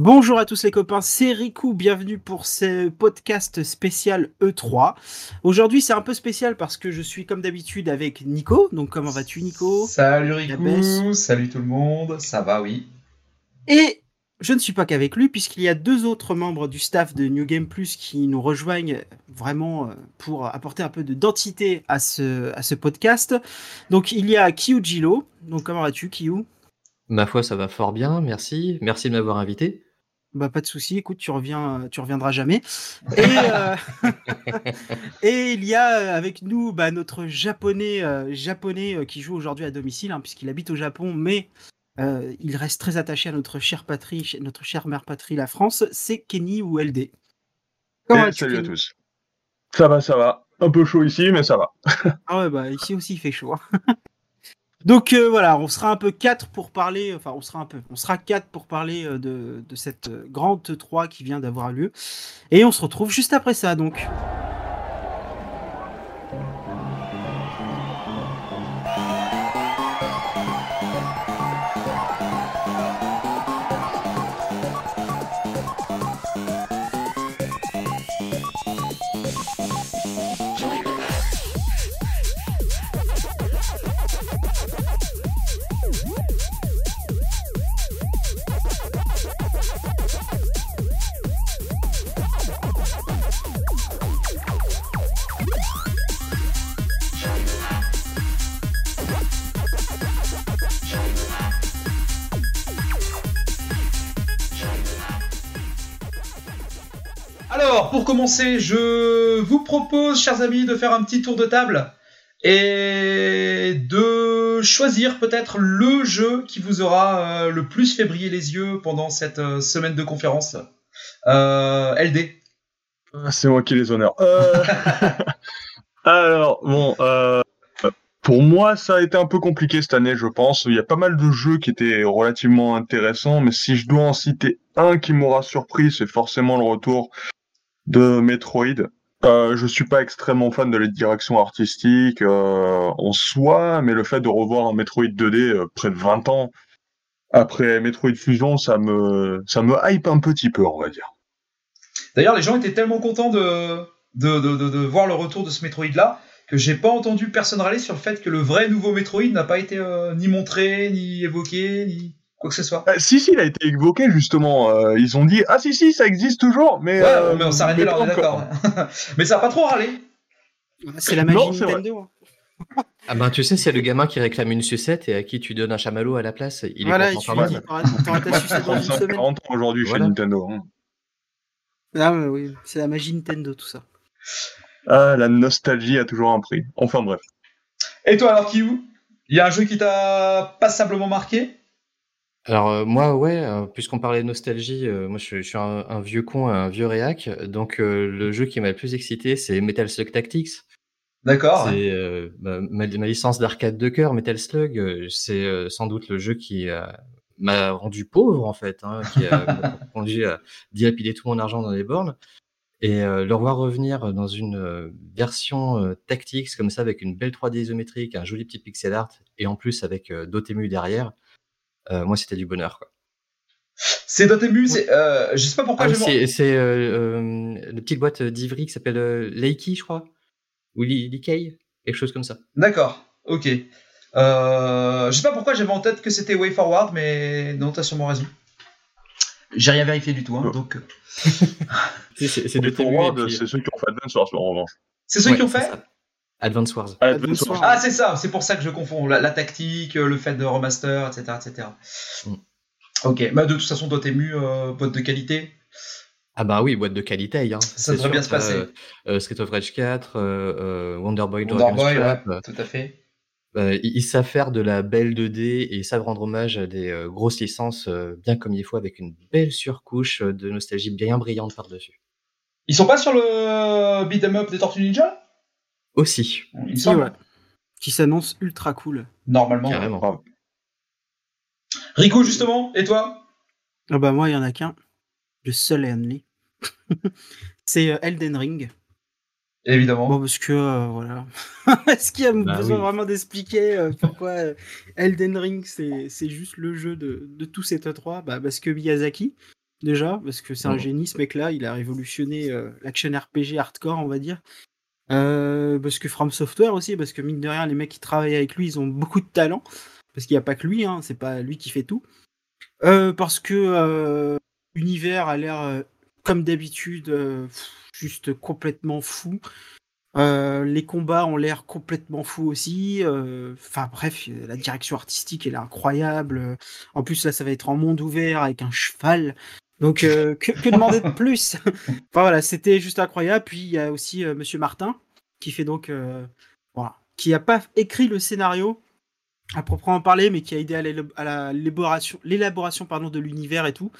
Bonjour à tous les copains, c'est Riku, bienvenue pour ce podcast spécial E3. Aujourd'hui c'est un peu spécial parce que je suis comme d'habitude avec Nico, donc comment vas-tu Nico? Salut Riku, salut tout le monde, ça va oui. Et je ne suis pas qu'avec lui puisqu'il y a deux autres membres du staff de New Game Plus qui nous rejoignent vraiment euh, pour apporter un peu de densité à ce, à ce podcast. Donc il y a Jilo, donc comment vas-tu Kiyu? Ma foi, ça va fort bien, merci. Merci de m'avoir invité. Bah, pas de souci, écoute, tu reviens, tu reviendras jamais. Et, euh, et il y a euh, avec nous bah, notre japonais, euh, japonais qui joue aujourd'hui à domicile, hein, puisqu'il habite au Japon, mais il reste très attaché à notre chère patrie, notre chère mère patrie, la France. C'est Kenny ou LD. Comment eh, salut à tous. Ça va, ça va. Un peu chaud ici, mais ça va. ah ouais, bah ici aussi il fait chaud. Hein. Donc euh, voilà, on sera un peu quatre pour parler, enfin on sera un peu, on sera quatre pour parler euh, de, de cette euh, grande 3 qui vient d'avoir lieu. Et on se retrouve juste après ça donc. Pour commencer, je vous propose, chers amis, de faire un petit tour de table et de choisir peut-être le jeu qui vous aura euh, le plus fait briller les yeux pendant cette euh, semaine de conférence. Euh, LD. Ah, c'est moi qui les honneurs. Alors, bon, pour moi, ça a été un peu compliqué cette année, je pense. Il y a pas mal de jeux qui étaient relativement intéressants, mais si je dois en citer un qui m'aura surpris, c'est forcément le retour de Metroid. Euh, je suis pas extrêmement fan de la direction artistique euh, en soi, mais le fait de revoir un Metroid 2D euh, près de 20 ans après Metroid Fusion, ça me ça hype un petit peu, on va dire. D'ailleurs, les gens étaient tellement contents de de, voir le retour de ce Metroid là que j'ai pas entendu personne râler sur le fait que le vrai nouveau Metroid n'a pas été euh, ni montré, ni évoqué, ni que ce soit. Euh, si, si, il a été évoqué justement. Euh, ils ont dit Ah, si, si, ça existe toujours. Mais, ouais, euh, mais on s'arrêtait là, on est d'accord. mais ça n'a pas trop râlé. C'est la magie Nintendo. Hein. Ah ben tu sais, c'est le gamin qui réclame une sucette et à qui tu donnes un chamallow à la place. Il voilà, est content il t'auras ta sucette dans une semaine. 40 ans aujourd'hui chez Nintendo. Hein. Ah mais oui, c'est la magie Nintendo tout ça. Ah, la nostalgie a toujours un prix. Enfin bref. Et toi alors Kiyu? Il y a un jeu qui t'a passablement marqué? Alors, euh, moi, ouais, euh, puisqu'on parlait de nostalgie, euh, moi je suis un vieux con, un vieux réac, donc le jeu qui m'a le plus excité, c'est Metal Slug Tactics. D'accord, C'est, bah, ma licence d'arcade de cœur, Metal Slug, c'est, sans doute le jeu qui, m'a rendu pauvre, en fait, hein, qui a conduit à dilapider tout mon argent dans les bornes. Et le revoir revenir dans une, version, Tactics comme ça avec une belle 3D isométrique, un joli petit pixel art et en plus avec, Dotemu derrière, euh, moi, c'était du bonheur. Quoi. C'est Dotemu, c'est, euh, je sais pas pourquoi. Ah, c'est, c'est euh, la petite boîte d'Ivry qui s'appelle Leiki, je crois, ou Leikei, quelque chose comme ça. D'accord, ok. Euh, je sais pas pourquoi j'avais en tête que c'était Way Forward, mais non, t'as sûrement raison. J'ai rien vérifié du tout, hein, donc. c'est, c'est, c'est Forward, c'est ceux qui ont fait Advance Wars en revanche. C'est ceux qui ont fait Advance Wars. Ah, c'est ça, c'est pour ça que je confonds. La, tactique, le fait de remaster, etc. etc. Mm. Ok, bah, de toute façon, toi, t'es mu, euh, boîte de qualité ah bah oui, boîte de qualité. Hein. Ça devrait bien se passer. Euh, euh, Street of Rage 4, euh, Wonder Boy, Wonder Boy tout à fait. ils savent faire de la belle 2D et ils savent rendre hommage à des grosses licences bien comme il faut avec une belle surcouche de nostalgie bien brillante par-dessus. Ils sont pas sur le beat'em up des Tortues Ninja? Aussi. Qui s'annonce ultra cool. Normalement. Carrément. Rico, justement, et toi? Ah bah Moi, il y en a qu'un. Le seul et only. C'est euh, Elden Ring. Évidemment. Bon, parce que, euh, voilà. Est-ce qu'il y a bah besoin vraiment d'expliquer euh, pourquoi Elden Ring, c'est juste le jeu de, de tous ces 3 bah, Parce que Miyazaki, déjà, parce que c'est un Mhm. génie ce mec-là, il a révolutionné euh, l'action RPG hardcore, on va dire. Euh, parce que From Software aussi, parce que mine de rien, les mecs qui travaillent avec lui, ils ont beaucoup de talent. Parce qu'il n'y a pas que lui, hein, c'est pas lui qui fait tout. Euh, parce que euh, l'univers a l'air, euh, comme d'habitude, euh, juste complètement fou. Euh, les combats ont l'air complètement fous aussi. Enfin bref, la direction artistique elle est incroyable. En plus là, ça va être en monde ouvert avec un cheval. Donc euh, que, demander de plus? Enfin voilà, c'était juste incroyable. Puis il y a aussi euh, Monsieur Martin qui fait donc, euh, voilà, qui n'a pas écrit le scénario à proprement parler, mais qui a aidé à l'élaboration, de l'univers et tout.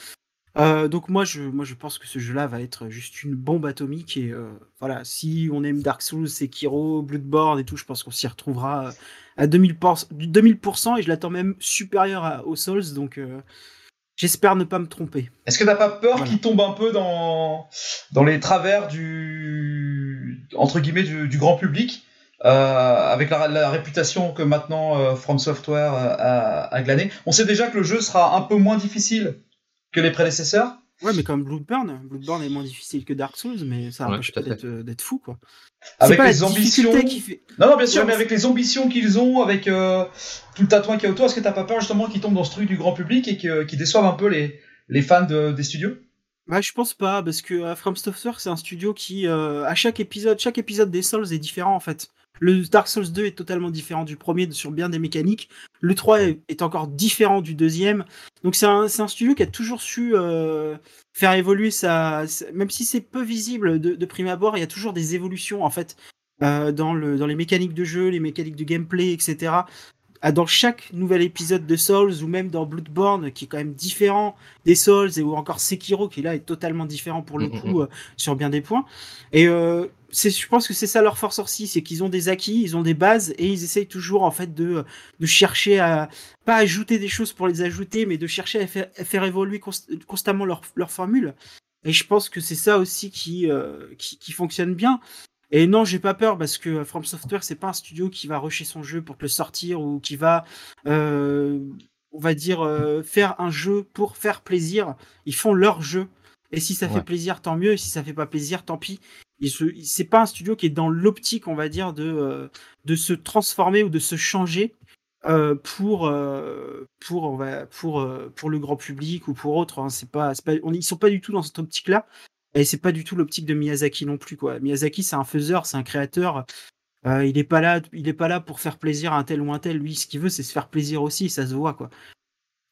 Donc moi je, moi je pense que ce jeu-là va être juste une bombe atomique et voilà, si on aime Dark Souls, Sekiro, Bloodborne et tout, je pense qu'on s'y retrouvera à 2000%, 2000% et je l'attends même supérieur à- aux Souls, donc j'espère ne pas me tromper. Est-ce que t'as pas peur Voilà. qu'il tombe un peu dans, dans les travers du, entre guillemets, du, du grand public, euh, avec la, la réputation que maintenant euh, From Software euh, a, a glané? On sait déjà que le jeu sera un peu moins difficile que les prédécesseurs. Ouais, mais comme Bloodborne, Bloodborne est moins difficile que Dark Souls, mais ça Ouais, tout à pas d'être euh, d'être fou, quoi. Avec pas les la ambitions. difficulté qui fait... Non, non, bien sûr, Ouais, mais avec les ambitions qu'ils ont, avec euh, tout le tatouage qu'il y a autour, est-ce que t'as pas peur justement qu'ils tombent dans ce truc du grand public et qu'ils déçoivent un peu les, les fans de- des studios? Ouais, je pense pas, parce que euh, From Software, c'est un studio qui, euh, à chaque épisode, chaque épisode des Souls est différent en fait. Le Dark Souls 2 est totalement différent du premier sur bien des mécaniques. Le 3 est, encore différent du deuxième. Donc c'est un, un studio qui a toujours su euh, faire évoluer sa... sa- Même si c'est peu visible de, de prime abord, il y a toujours des évolutions en fait euh, dans, le, dans les mécaniques de jeu, les mécaniques de gameplay, etc. Ah, Dans chaque nouvel épisode de Souls ou même dans Bloodborne, qui est quand même différent des Souls, et ou encore Sekiro, qui là est totalement différent pour le coup euh, sur bien des points. Et euh, je pense que c'est ça leur force aussi, c'est qu'ils ont des acquis, ils ont des bases, et ils essayent toujours en fait de, de chercher à pas ajouter des choses pour les ajouter, mais de chercher à faire, à faire évoluer const- constamment leur, leur formule. Et je pense que c'est ça aussi qui, euh, qui, qui fonctionne bien. Et non, j'ai pas peur parce que From Software, c'est pas un studio qui va rusher son jeu pour te le sortir ou qui va, euh, on va dire, euh, faire un jeu pour faire plaisir. Ils font leur jeu. Et si ça fait plaisir, tant mieux. Et si ça fait pas plaisir, tant pis. C'est pas un studio qui est dans l'optique, on va dire, de, euh, de se transformer ou de se changer euh, pour, euh, pour, on va, pour, euh, pour le grand public ou pour autre. hein. C'est pas, c'est pas, on, ils sont pas du tout dans cette optique-là. Et c'est pas du tout l'optique de Miyazaki non plus, quoi. Miyazaki, c'est un faiseur, c'est un créateur. Euh, il est pas là, il est pas là pour faire plaisir à un tel ou un tel. Lui, ce qu'il veut, c'est se faire plaisir aussi, ça se voit, quoi.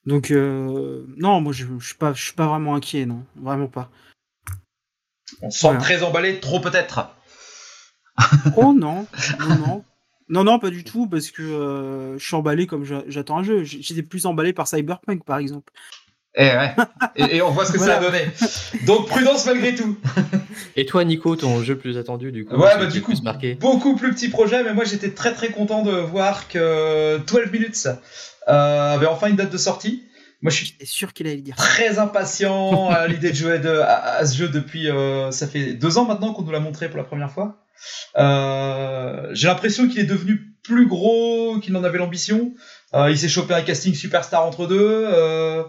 Donc, euh, non, moi, je, je suis pas, je suis pas vraiment inquiet, non, vraiment pas. On se sent Voilà. très emballé, trop peut-être. Oh non, non, non. Non, non, pas du tout, parce que euh, je suis emballé comme j'a- j'attends un jeu. J'étais plus emballé par Cyberpunk, par exemple. Et, ouais. et, et on voit ce que ça a donné. Donc prudence malgré tout. Et toi, Nico, ton jeu le plus attendu, du coup Ouais, bah du coup, marqué beaucoup plus petit projet, mais moi j'étais très très content de voir que 12 Minutes euh, avait enfin une date de sortie. Moi je suis J'étais sûr qu'il allait le dire. très impatient à l'idée de jouer de- à, à ce jeu depuis. euh, ça fait deux ans maintenant qu'on nous l'a montré pour la première fois. Euh, J'ai l'impression qu'il est devenu plus gros qu'il n'en avait l'ambition. Euh, il s'est chopé un casting superstar entre deux. Euh,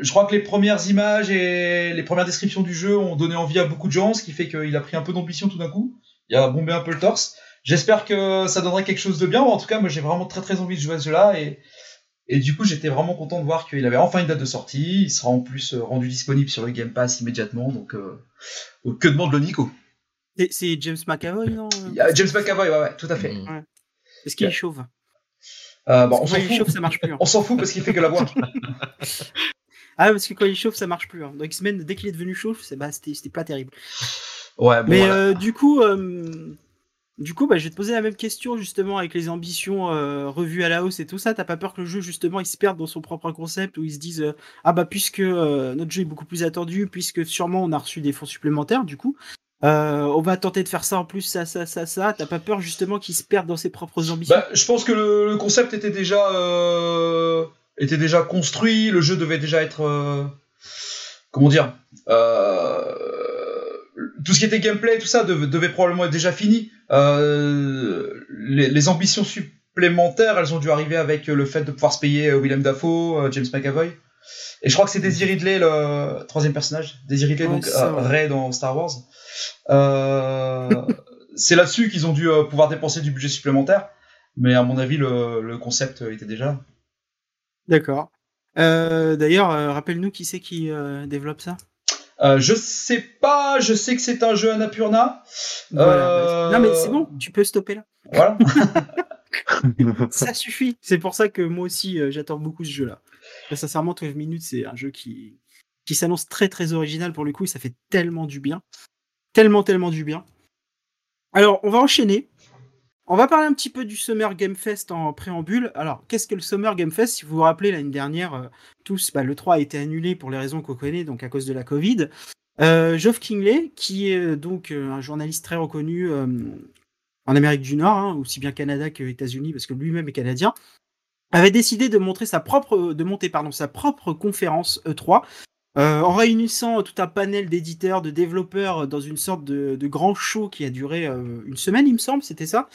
je crois que les premières images et les premières descriptions du jeu ont donné envie à beaucoup de gens, ce qui fait qu'il a pris un peu d'ambition tout d'un coup. Il a bombé un peu le torse. J'espère que ça donnerait quelque chose de bien. En tout cas, moi j'ai vraiment très très envie de jouer à ce jeu-là et et du coup, j'étais vraiment content de voir qu'il avait enfin une date de sortie. Il sera en plus euh, rendu disponible sur le Game Pass immédiatement. Donc, euh, que demande le Nico? C'est- James McAvoy, non? Il y a James McAvoy, ouais, ouais, tout à fait. Mm. Est-ce qu'il est chauve Euh, bon, on Quand s'en fout. chauve, ça marche plus. hein. On s'en fout parce qu'il fait que la voix. Ah, parce que quand il chauve, ça marche plus. Hein. Dans X-Men, dès qu'il est devenu chauve, c'est- bah, c'était pas terrible. Ouais, bon, Mais voilà. euh, du coup, euh, du coup, bah, je vais te poser la même question justement avec les ambitions revues à la hausse et tout ça. T'as pas peur que le jeu justement il se perde dans son propre concept où ils se disent ah bah puisque notre jeu est beaucoup plus attendu, puisque sûrement on a reçu des fonds supplémentaires, du coup. Euh, on va tenter de faire ça en plus, ça, ça, ça, ça. T'as pas peur justement qu'il se perde dans ses propres ambitions? Bah, je pense que le, concept était déjà euh, était déjà construit. Le jeu devait déjà être euh, comment dire tout ce qui était gameplay, tout ça devait, probablement être déjà fini. Les, ambitions supplémentaires, elles ont dû arriver avec le fait de pouvoir se payer Willem Dafoe, James McAvoy. Et je crois que c'est Daisy Ridley, le troisième personnage. Daisy Ridley, Ouais, donc ça, euh, ouais. Rey dans Star Wars. Euh, c'est là-dessus qu'ils ont dû euh, pouvoir dépenser du budget supplémentaire. Mais à mon avis, le, le concept était déjà là. D'accord. Euh, D'ailleurs, euh, rappelle-nous qui c'est qui euh, développe ça. Je sais pas, je sais que c'est un jeu Annapurna. Voilà, bah, Non mais c'est bon, tu peux stopper là. Voilà. Ça suffit. C'est pour ça que moi aussi j'attends beaucoup ce jeu-là. Sincèrement, 12 minutes, c'est un jeu qui, qui s'annonce très très original pour le coup et ça fait tellement du bien. Tellement, tellement du bien. Alors, on va enchaîner. On va parler un petit peu du Summer Game Fest en préambule. Alors, qu'est-ce que le Summer Game Fest? Si vous vous rappelez, l'année dernière, euh, tous, bah, le 3 a été annulé pour les raisons qu'on connaît, donc à cause de la Covid. Euh, Geoff Kingley, qui est euh, donc un journaliste très reconnu en Amérique du Nord, hein, aussi bien Canada que États-Unis, parce que lui-même est canadien, avait décidé de montrer sa propre, de monter pardon, sa propre conférence E3, euh, en réunissant tout un panel d'éditeurs, de développeurs dans une sorte de, de grand show qui a duré euh, une semaine, il me semble, c'était ça.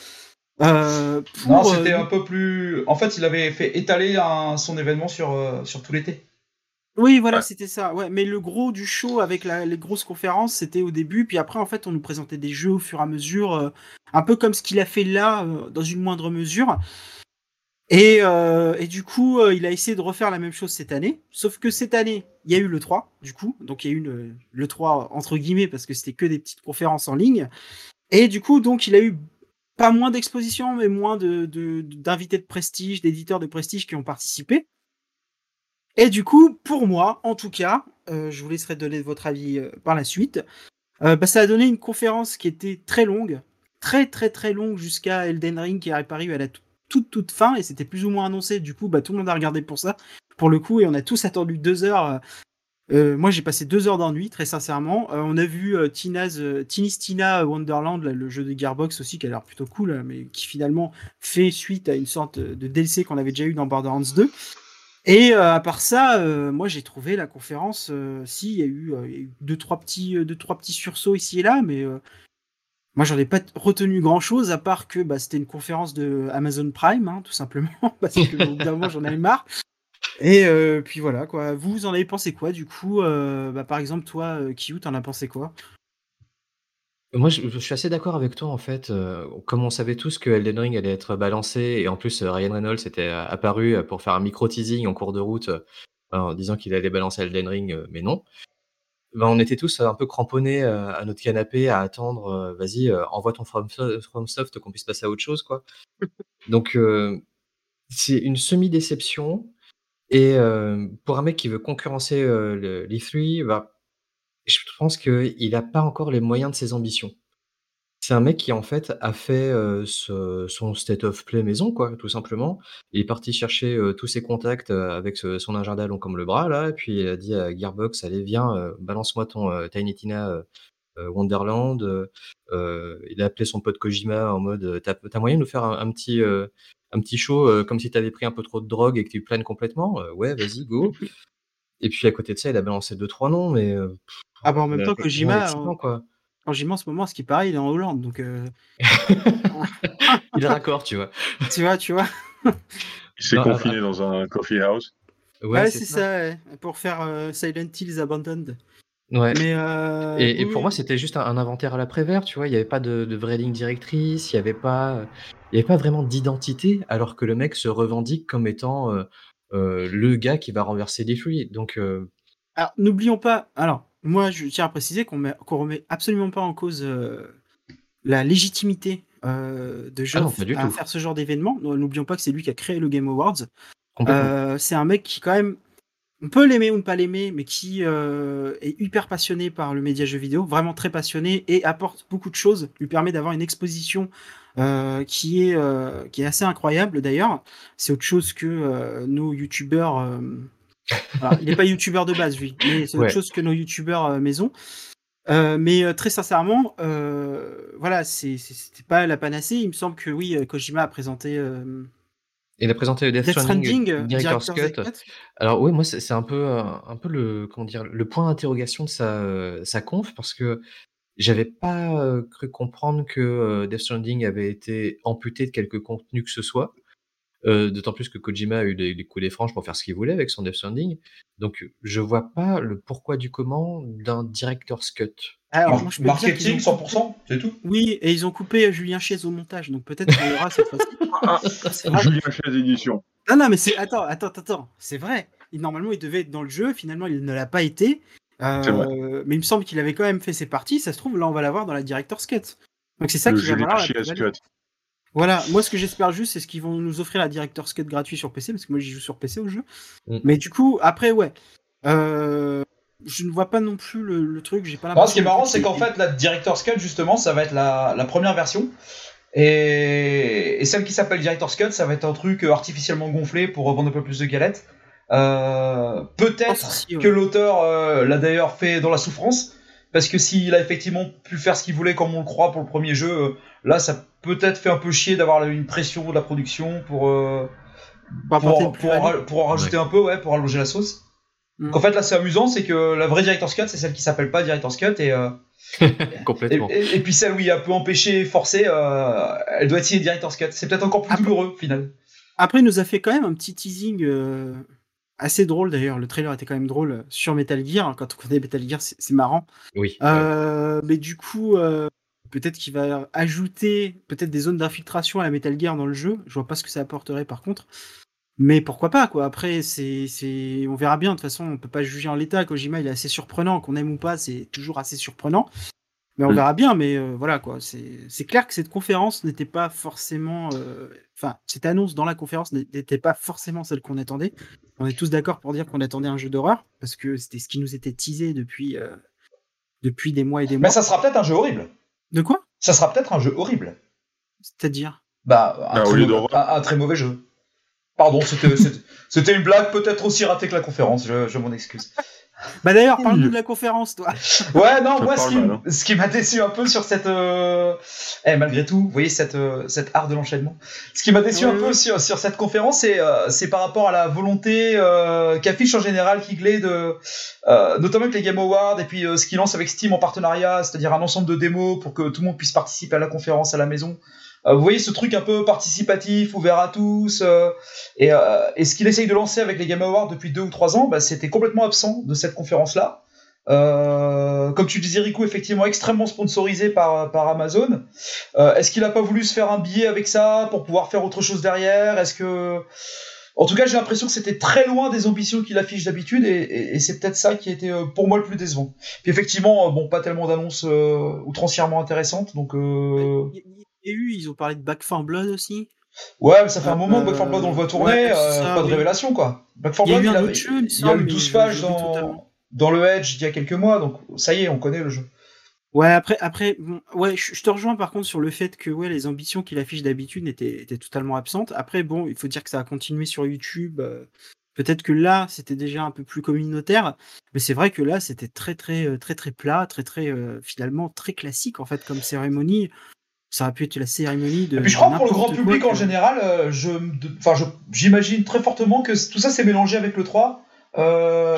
Euh, pour, non, c'était euh, un peu plus. En fait, il avait fait étaler un- son événement sur, euh, sur tout l'été. Oui, voilà, Ouais. c'était ça. Ouais, mais le gros du show avec la- les grosses conférences, c'était au début, puis après, en fait, on nous présentait des jeux au fur et à mesure, euh, un peu comme ce qu'il a fait là, euh, dans une moindre mesure. Et, euh, et du coup, euh, il a essayé de refaire la même chose cette année, sauf que cette année, il y a eu le 3, du coup, donc il y a eu le, le 3 entre guillemets, parce que c'était que des petites conférences en ligne. Et du coup, donc, il a eu pas moins d'expositions, mais moins de, de- d'invités de prestige, d'éditeurs de prestige qui ont participé. Et du coup, pour moi, en tout cas, euh, je vous laisserai donner votre avis euh, par la suite. euh, bah, ça a donné une conférence qui était très longue, très très très longue jusqu'à Elden Ring qui est apparu à la tout- toute toute fin et c'était plus ou moins annoncé. Du coup, bah, tout le monde a regardé pour ça, pour le coup, et on a tous attendu deux heures. euh, euh, moi, j'ai passé deux heures d'ennui, très sincèrement. Euh, on a vu euh, Tina's, Tina's Tina Wonderland, le jeu de Gearbox aussi, qui a l'air plutôt cool, euh, mais qui finalement fait suite à une sorte de DLC qu'on avait déjà eu dans Borderlands 2. Et à part ça, moi j'ai trouvé la conférence, si, il y, eu, il y a eu deux trois petits, deux, trois petits sursauts ici et là, mais moi j'en ai pas retenu grand chose, à part que bah, c'était une conférence de Amazon Prime, hein, tout simplement, parce que au j'en avais marre. Et euh, puis voilà, quoi. Vous, vous en avez pensé quoi, du coup euh, bah, Par exemple, toi, euh, Kiyu, t'en as pensé quoi? Moi, je, suis assez d'accord avec toi, en fait. comme on savait tous que Elden Ring allait être balancé, et en plus, Ryan Reynolds était apparu pour faire un micro-teasing en cours de route, en disant qu'il allait balancer Elden Ring, mais non. Ben, on était tous un peu cramponnés euh, à notre canapé à attendre, euh, vas-y, euh, envoie ton From, FromSoft qu'on puisse passer à autre chose, quoi. Donc, euh, c'est une semi-déception. Et euh, pour un mec qui veut concurrencer euh, le- l'E3, bah, je pense qu'il n'a pas encore les moyens de ses ambitions. C'est un mec qui, en fait, a fait euh, ce- son state of play maison, quoi, tout simplement. Il est parti chercher euh, tous ses contacts euh, avec ce- son agenda long comme le bras, là, et puis il a dit à Gearbox, allez, viens, euh, balance-moi ton euh, Tiny Tina euh, euh, Wonderland. Euh, euh, il a appelé son pote Kojima en mode, euh, t'as t'as moyen de nous faire un, un petit, euh, un petit show euh, comme si t'avais pris un peu trop de drogue et que tu planes complètement? Euh, Ouais, vas-y, go. Et puis à côté de ça, il a balancé deux, trois noms, mais euh, Ah bah en même a temps, Kojima, vraiment d'excitant, quoi. Kojima en ce moment, ce qui paraît, il est en Hollande, donc euh, Il est raccord, tu vois. tu vois, tu vois. Il s'est confiné dans un coffee house. Ouais, c'est ça, ouais, pour faire euh, Silent Hills Abandoned. Ouais. Mais euh, Et, et oui, pour moi, c'était juste un, un inventaire à la Prévert, tu vois. Il n'y avait pas de, de vraie ligne directrice, il n'y avait pas, il y avait pas vraiment d'identité, alors que le mec se revendique comme étant euh, euh, le gars qui va renverser des fruits. Donc, euh, Alors, n'oublions pas. Alors, moi, je tiens à préciser qu'on qu'on remet absolument pas en cause euh, la légitimité euh, de Ah Geoff du à tout. faire ce genre d'événement. N'oublions pas que c'est lui qui a créé le Game Awards. Euh, c'est un mec qui, quand même, on peut l'aimer ou ne pas l'aimer, mais qui est hyper passionné par le média jeu vidéo, vraiment très passionné et apporte beaucoup de choses, lui permet d'avoir une exposition euh, qui, est, euh, qui est assez incroyable d'ailleurs. C'est autre chose que euh, nos youtubeurs. Il n'est pas youtubeur de base, lui, mais c'est autre Ouais. chose que nos youtubeurs euh, maison. Euh, mais euh, très sincèrement, euh, voilà, c'était pas la panacée. Il me semble que oui, Kojima a présenté euh, Il a présenté Death, Death Stranding, Stranding, Director's Director's Cut. Alors oui, moi c'est un peu un peu le comment dire le point d'interrogation de sa sa conf parce que j'avais pas cru comprendre que Death Stranding avait été amputé de quelque contenu que ce soit. Euh, D'autant plus que Kojima a eu les, les coups des franges pour faire ce qu'il voulait avec son Death Stranding. Donc, je vois pas le pourquoi du comment d'un director's cut. Alors, moi, je peux te dire marketing, qu'ils ont- 100%, c'est tout. Oui, et ils ont coupé Julien Chiez au montage, donc peut-être qu'on l'aura cette fois-ci. C'est vrai. Julien Chaise édition. Non, non, mais c'est. Attends, attends, attends, c'est vrai. Il- normalement, il devait être dans le jeu, finalement, il ne l'a pas été. Euh, mais il me semble qu'il avait quand même fait ses parties. Ça se trouve, là, on va l'avoir dans la Director's Cut. Donc c'est ça Le qui va Julien cut. Voilà, moi ce que j'espère juste, c'est ce qu'ils vont nous offrir la Director's Cut gratuit sur PC, parce que moi j'y joue sur PC au jeu. Mm. Mais du coup, après, ouais. Euh, je ne vois pas non plus le, le truc, j'ai pas Non, l'impression. ce qui est marrant, c'est qu'en fait, la Director's Cut, justement, ça va être la, la première version. Et, et celle qui s'appelle Director's Cut, ça va être un truc euh, artificiellement gonflé pour vendre un peu plus de galettes. Euh, Peut-être ouais. que l'auteur euh, l'a d'ailleurs fait dans la souffrance. Parce que s'il a effectivement pu faire ce qu'il voulait comme on le croit pour le premier jeu, euh, là ça peut-être fait un peu chier d'avoir une pression de la production pour, euh, Pour apporter pour, une pour, en, pour rajouter un peu, ouais, pour allonger la sauce. Mm. En fait là c'est amusant, c'est que la vraie Director's Cut c'est celle qui s'appelle pas Director's Cut et, euh, Complètement. et- et puis celle où il y a un peu empêché, forcé, euh, elle doit être signée Director's Cut. C'est peut-être encore plus Après- douloureux au final. Après, il nous a fait quand même un petit teasing euh, assez drôle d'ailleurs. Le trailer était quand même drôle euh, sur Metal Gear. Quand on connaît Metal Gear, c'est marrant. Oui. Euh, mais du coup, euh, peut-être qu'il va ajouter peut-être des zones d'infiltration à la Metal Gear dans le jeu. Je vois pas ce que ça apporterait par contre. Mais pourquoi pas quoi. Après, c'est, on verra bien. De toute façon, on peut pas juger en l'état. Kojima, il est assez surprenant. Qu'on aime ou pas, c'est toujours assez surprenant. Mais on Mm. verra bien. Mais euh, voilà quoi. C'est, clair que cette conférence n'était pas forcément. Enfin, cette annonce dans la conférence n'était pas forcément celle qu'on attendait. On est tous d'accord pour dire qu'on attendait un jeu d'horreur parce que c'était ce qui nous était teasé depuis. euh, depuis des mois et des mois. Mais ça sera peut-être un jeu horrible. De quoi? Ça sera peut-être un jeu horrible. C'est-à-dire? Bah, un, Ah, au très, lieu mauvais, d'horreur. un- un très mauvais jeu. Pardon, c'était- c'était c'était une blague peut-être aussi ratée que la conférence, je, je m'en excuse. Bah d'ailleurs, parle-nous de la conférence, toi. Ouais, non, moi, ce qui, hein. ce qui m'a déçu un peu sur cette. euh, Eh, malgré tout, vous voyez cette, euh, cette art de l'enchaînement. Ce qui m'a déçu un peu sur, sur cette conférence, c'est euh, c'est par rapport à la volonté euh, qu'affiche en général Kigley de. euh, notamment avec les Game Awards et puis euh, ce qu'il lance avec Steam en partenariat, c'est-à-dire un ensemble de démos pour que tout le monde puisse participer à la conférence à la maison. Euh, vous voyez ce truc un peu participatif, ouvert à tous. euh, et, euh, et ce qu'il essaye de lancer avec les Game Awards depuis deux ou trois ans, bah, c'était complètement absent de cette conférence-là. Euh, comme tu disais, Riku, effectivement extrêmement sponsorisé par, par Amazon. Euh, Est-ce qu'il a pas voulu se faire un billet avec ça pour pouvoir faire autre chose derrière? Est-ce que, en tout cas, j'ai l'impression que c'était très loin des ambitions qu'il affiche d'habitude, et, et- c'est peut-être ça qui était pour moi le plus décevant. Puis effectivement, bon, pas tellement d'annonces euh, outrancièrement intéressantes, donc Il eu, ils ont parlé de Back 4 Blood aussi. ouais, mais ça fait un Euh, moment que Back 4 Blood on le voit tourner, ouais, c'est euh, ça, pas de oui. révélation quoi. Back 4 Il y a Blood, il, a- jeu, il y a eu mais 12 je- pages dans, dans le Edge il y a quelques mois, donc ça y est, on connaît le jeu. Ouais, après, après, bon, ouais, je, te rejoins par contre sur le fait que ouais, les ambitions qu'il affiche d'habitude étaient, étaient totalement absentes. Après, bon, il faut dire que ça a continué sur YouTube. euh, Peut-être que là, c'était déjà un peu plus communautaire, mais c'est vrai que là, c'était très, très, euh, très, très plat, très, très, euh, finalement, très classique en fait comme cérémonie. Ça aurait pu être la cérémonie de. Et puis je crois que pour le grand public quoi en général, euh, je, enfin, j'imagine très fortement que tout ça s'est mélangé avec le 3. Euh,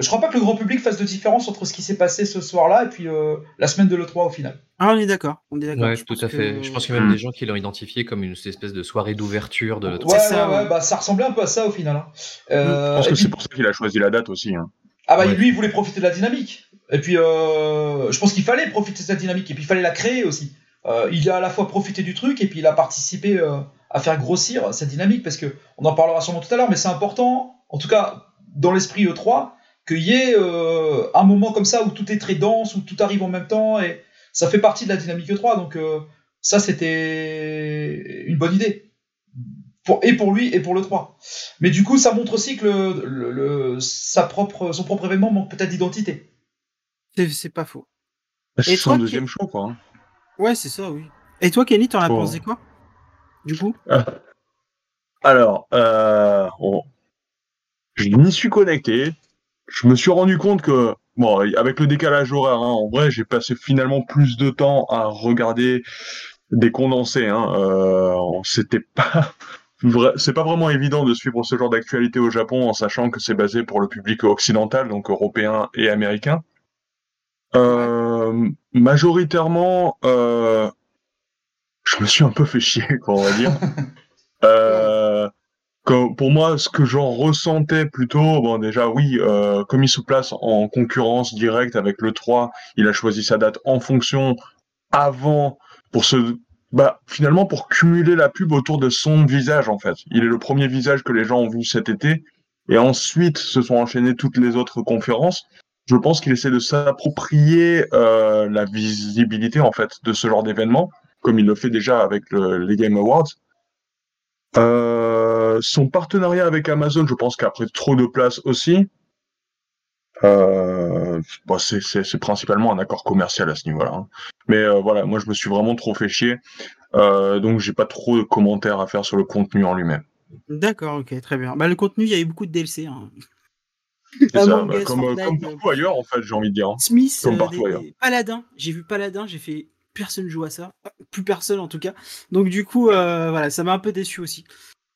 je crois pas que le grand public fasse de différence entre ce qui s'est passé ce soir-là et puis euh, la semaine de l'E3 au final. Ah, on est d'accord, on est d'accord. Ouais, tout pense à fait. que- Je pense qu'il y a même Hmm. des gens qui l'ont identifié comme une espèce de soirée d'ouverture de Ouais, l'E3. ouais, ça, ouais, ouais. bah ça ressemblait un peu à ça au final. hein. Euh, Je pense et que puis- c'est pour ça qu'il a choisi la date aussi. Hein. Ah bah Ouais. lui il voulait profiter de la dynamique. Et puis euh, je pense qu'il fallait profiter de cette dynamique et puis il fallait la créer aussi. Euh, il a à la fois profité du truc et puis il a participé euh, à faire grossir cette dynamique parce que on en parlera sûrement tout à l'heure mais c'est important en tout cas dans l'esprit E3 qu'il y ait euh, un moment comme ça où tout est très dense où tout arrive en même temps et ça fait partie de la dynamique E3 donc euh, ça c'était une bonne idée pour, et pour lui et pour le 3. Mais du coup, ça montre aussi que le, le- le- sa propre, son propre événement manque peut-être d'identité. C'est c'est pas faux. C'est toi son qui- deuxième show, quoi. hein. Ouais, c'est ça, oui. Et toi, Kenny, t'en as Oh. pensé quoi? Du coup? Alors, euh, bon, je m'y suis connecté. Je me suis rendu compte que, bon, avec le décalage horaire, hein, en vrai, j'ai passé finalement plus de temps à regarder des condensés. Hein, euh, C'était pas, vrai- c'est pas vraiment évident de suivre ce genre d'actualité au Japon en sachant que c'est basé pour le public occidental, donc européen et américain. Euh, majoritairement, euh, je me suis un peu fait chier, quoi, on va dire. Euh, que pour moi, ce que j'en ressentais plutôt, bon déjà oui, euh, comme il se place en concurrence directe avec le 3, il a choisi sa date en fonction avant pour se bah finalement pour cumuler la pub autour de son visage en fait. Il est le premier visage que les gens ont vu cet été et ensuite se sont enchaînées toutes les autres conférences. Je pense qu'il essaie de s'approprier euh, la visibilité en fait de ce genre d'événement, comme il le fait déjà avec le, les Game Awards. Euh, son partenariat avec Amazon, je pense qu'après trop de place aussi. Euh, bon, c'est principalement un accord commercial à ce niveau-là. Hein. Mais voilà, moi je me suis vraiment trop fait chier, donc j'ai pas trop de commentaires à faire sur le contenu en lui-même. D'accord, ok, très bien. Bah, le contenu, il y a eu beaucoup de DLC. Hein. Ça, bah, comme, euh, comme, partout ailleurs, en fait, j'ai envie de dire. Hein. Smith, comme partout ailleurs. Paladin, j'ai vu Paladin, j'ai fait personne joue à ça, plus personne en tout cas. Donc du coup, euh, voilà, ça m'a un peu déçu aussi.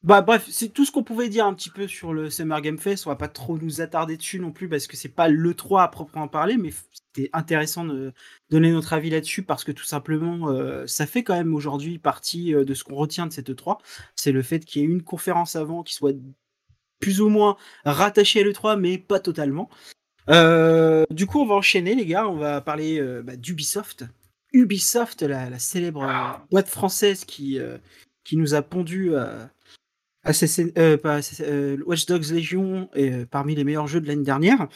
Bah bref, c'est tout ce qu'on pouvait dire un petit peu sur le Summer Game Fest. On va pas trop nous attarder dessus non plus parce que c'est pas le 3 à proprement parler, mais c'était intéressant de donner notre avis là-dessus parce que tout simplement, euh, ça fait quand même aujourd'hui partie euh, de ce qu'on retient de cette 3. C'est le fait qu'il y ait une conférence avant qui soit plus ou moins rattachée à l'E3, mais pas totalement. Euh, du coup, on va enchaîner, les gars. On va parler euh, bah, d'Ubisoft. Ubisoft, la, la célèbre euh, boîte française qui, euh, qui nous a pondu à pas Watch Dogs Legion et parmi les meilleurs jeux de l'année dernière.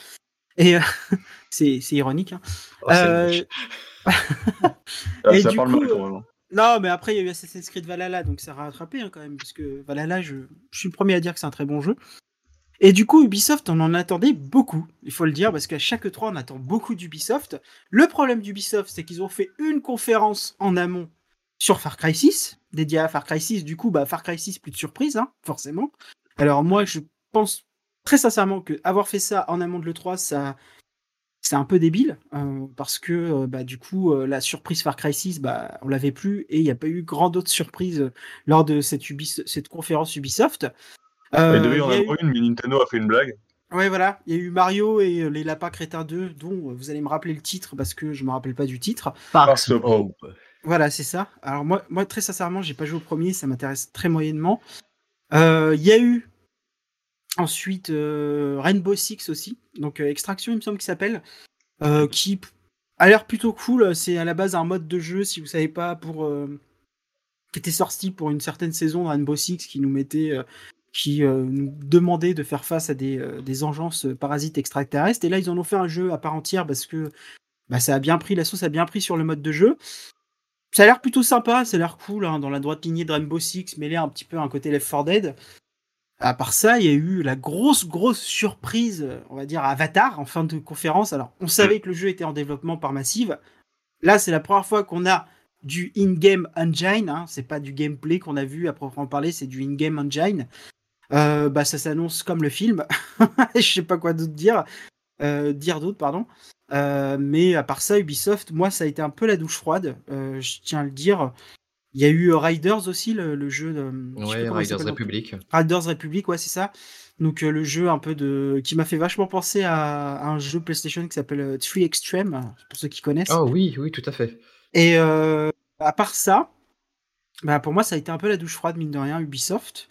Et c'est ironique. Hein. Oh, et ça parle coup, mal, quand même. Non, mais après, il y a eu Assassin's Creed Valhalla, donc ça a rattrapé hein, quand même, puisque Valhalla, je, je suis le premier à dire que c'est un très bon jeu. Et du coup, Ubisoft, on en attendait beaucoup, il faut le dire, parce qu'à chaque 3, on attend beaucoup d'Ubisoft. Le problème d'Ubisoft, c'est qu'ils ont fait une conférence en amont sur Far Cry 6, dédiée à Far Cry 6. Du coup, bah, Far Cry 6, plus de surprise, hein, forcément. Alors moi, je pense très sincèrement que avoir fait ça en amont de l'E3, ça, c'est un peu débile, euh, parce que euh, bah, du coup, euh, la surprise Far Cry 6, bah, on l'avait plus, et il n'y a pas eu grand d'autres surprises lors de cette, Ubis cette conférence Ubisoft. Euh, il devait y en avoir une, mais Nintendo a fait une blague. Ouais, voilà, il y a eu Mario et euh, les Lapins Crétins 2, dont euh, vous allez me rappeler le titre parce que je me rappelle pas du titre. Sparks of Hope. Voilà, c'est ça. Alors moi, moi très sincèrement, j'ai pas joué au premier, ça m'intéresse très moyennement. Euh, Il y a eu ensuite euh, Rainbow Six aussi, donc euh, Extraction, il me semble qu'il s'appelle, euh, qui a l'air plutôt cool. C'est à la base un mode de jeu, si vous savez pas, pour qui était sorti pour une certaine saison de Rainbow Six, qui nous mettait euh, qui euh, nous demandait de faire face à des, euh, des engences parasites extraterrestres. Et là, ils en ont fait un jeu à part entière parce que bah, ça a bien pris, la sauce a bien pris sur le mode de jeu. Ça a l'air plutôt sympa, ça a l'air cool, hein, dans la droite lignée de Rainbow Six, mêlé un petit peu à un côté Left 4 Dead. À part ça, il y a eu la grosse, grosse surprise, on va dire, Avatar en fin de conférence. Alors, on savait que le jeu était en développement par Massive. Là, c'est la première fois qu'on a du in-game engine. Hein. C'est pas du gameplay qu'on a vu à proprement parler, c'est du in-game engine. Euh, bah, ça s'annonce comme le film. Je sais pas quoi d'autre dire. Euh, dire d'autre, pardon. Euh, mais à part ça, Ubisoft, moi, ça a été un peu la douche froide. Je tiens à le dire. Il y a eu Riders aussi, le, le jeu de. Ouais, Riders. Republic. Riders Republic, ouais, c'est ça. Donc euh, le jeu un peu de qui m'a fait vachement penser à, à un jeu PlayStation qui s'appelle euh, Tree Extreme pour ceux qui connaissent. Oh oui, oui, tout à fait. Et euh, à part ça, bah pour moi ça a été un peu la douche froide mine de rien Ubisoft.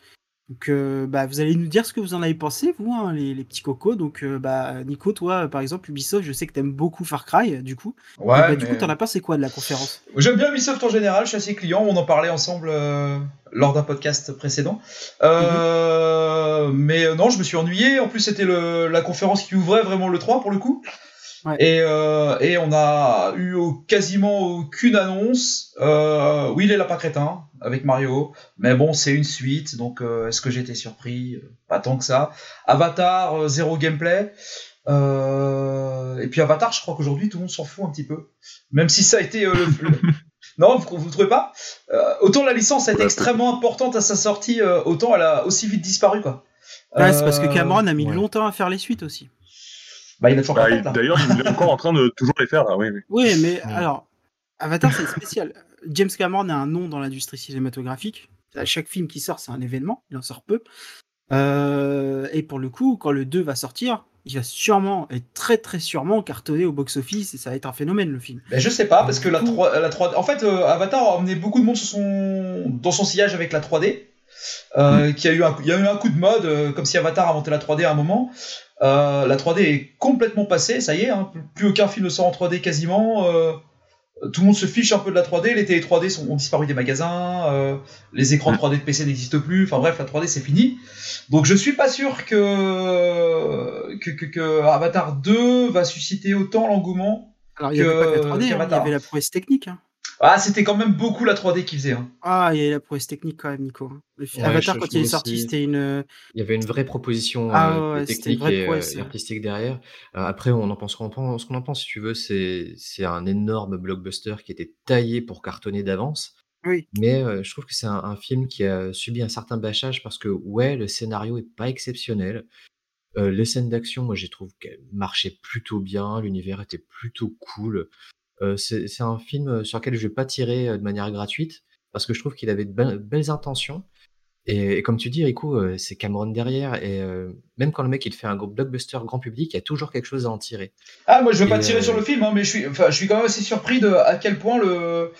Donc euh, bah vous allez nous dire ce que vous en avez pensé vous hein, les, les petits cocos. Donc euh, bah Nico toi par exemple Ubisoft je sais que t'aimes beaucoup Far Cry du coup. Ouais, bah, du coup t'en as pensé quoi de la conférence? J'aime bien Ubisoft en général, je suis assez client, on en parlait ensemble euh, lors d'un podcast précédent. Euh, Mais euh, non, je me suis ennuyé, en plus c'était la conférence qui ouvrait vraiment le 3 pour le coup. Ouais. Et, euh, et on a eu quasiment aucune annonce. Euh, oui, les lapins crétins avec Mario, mais bon, c'est une suite, donc euh, est-ce que été surpris? Pas tant que ça. Avatar, euh, zéro gameplay. Euh, et puis Avatar, je crois qu'aujourd'hui tout le monde s'en fout un petit peu. Même si ça a été euh, le- le- Non, vous, vous trouvez pas? Euh, Autant la licence a été Ouais, extrêmement importante à sa sortie, euh, autant elle a aussi vite disparu quoi. Ouais, c'est parce que Cameron a mis ouais. longtemps à faire les suites aussi. Bah, il a toujours Bah. D'ailleurs, il est encore en train de toujours les faire là. Oui, oui. Oui, mais Ouais. alors, Avatar, c'est spécial. James Cameron a un nom dans l'industrie cinématographique. À chaque film qui sort, c'est un événement. Il en sort peu. Euh, et pour le coup, quand le 2 va sortir, il va sûrement, et très très sûrement, cartonner au box-office et ça va être un phénomène le film. Ben, je sais pas, parce que la 3, la 3 En fait, euh, Avatar a emmené beaucoup de monde sur son... dans son sillage avec la 3D. euh, qui a eu un, il y a eu un coup de mode, euh, comme si Avatar inventait la 3D à un moment. La 3D est complètement passée, ça y est, hein, plus aucun film ne sort en 3D quasiment. Tout le monde se fiche un peu de la 3D, les télé 3D sont, ont disparu des magasins, euh, les écrans 3D de PC n'existent plus, enfin bref, la 3D c'est fini. Donc je suis pas sûr que, que, que, que Avatar 2 va susciter autant l'engouement. Alors, il n'y avait que- pas que la 3D, hein, il y avait la prouesse technique. hein. Ah, c'était quand même beaucoup la 3D qui faisait. Hein. Ah, il y avait la prouesse technique quand même, Nico. Le film Ouais, Avatar, je- quand je il est sorti, c'était une. Il y avait une vraie proposition Ah euh, ouais, technique vraie et, euh, prouesse, et ouais. artistique derrière. Euh, après, on en pense en pense, ce qu'on en pense, si tu veux. C'est c'est un énorme blockbuster qui était taillé pour cartonner d'avance. Oui. Mais euh, je trouve que c'est un, un film qui a subi un certain bâchage parce que, ouais, le scénario est pas exceptionnel. Euh, les scènes d'action, moi, j'ai trouvé qu'elles marchaient plutôt bien. L'univers était plutôt cool. Euh, c'est un film sur lequel je vais pas tirer de manière gratuite parce que je trouve qu'il avait de be- belles intentions. Et, et comme tu dis, Rico, euh, c'est Cameron derrière. Et euh, même quand le mec il fait un gros blockbuster grand public, il y a toujours quelque chose à en tirer. Ah, moi je veux Et, pas tirer euh, sur le film, hein, mais je suis, enfin, je suis quand même assez surpris de à quel point le,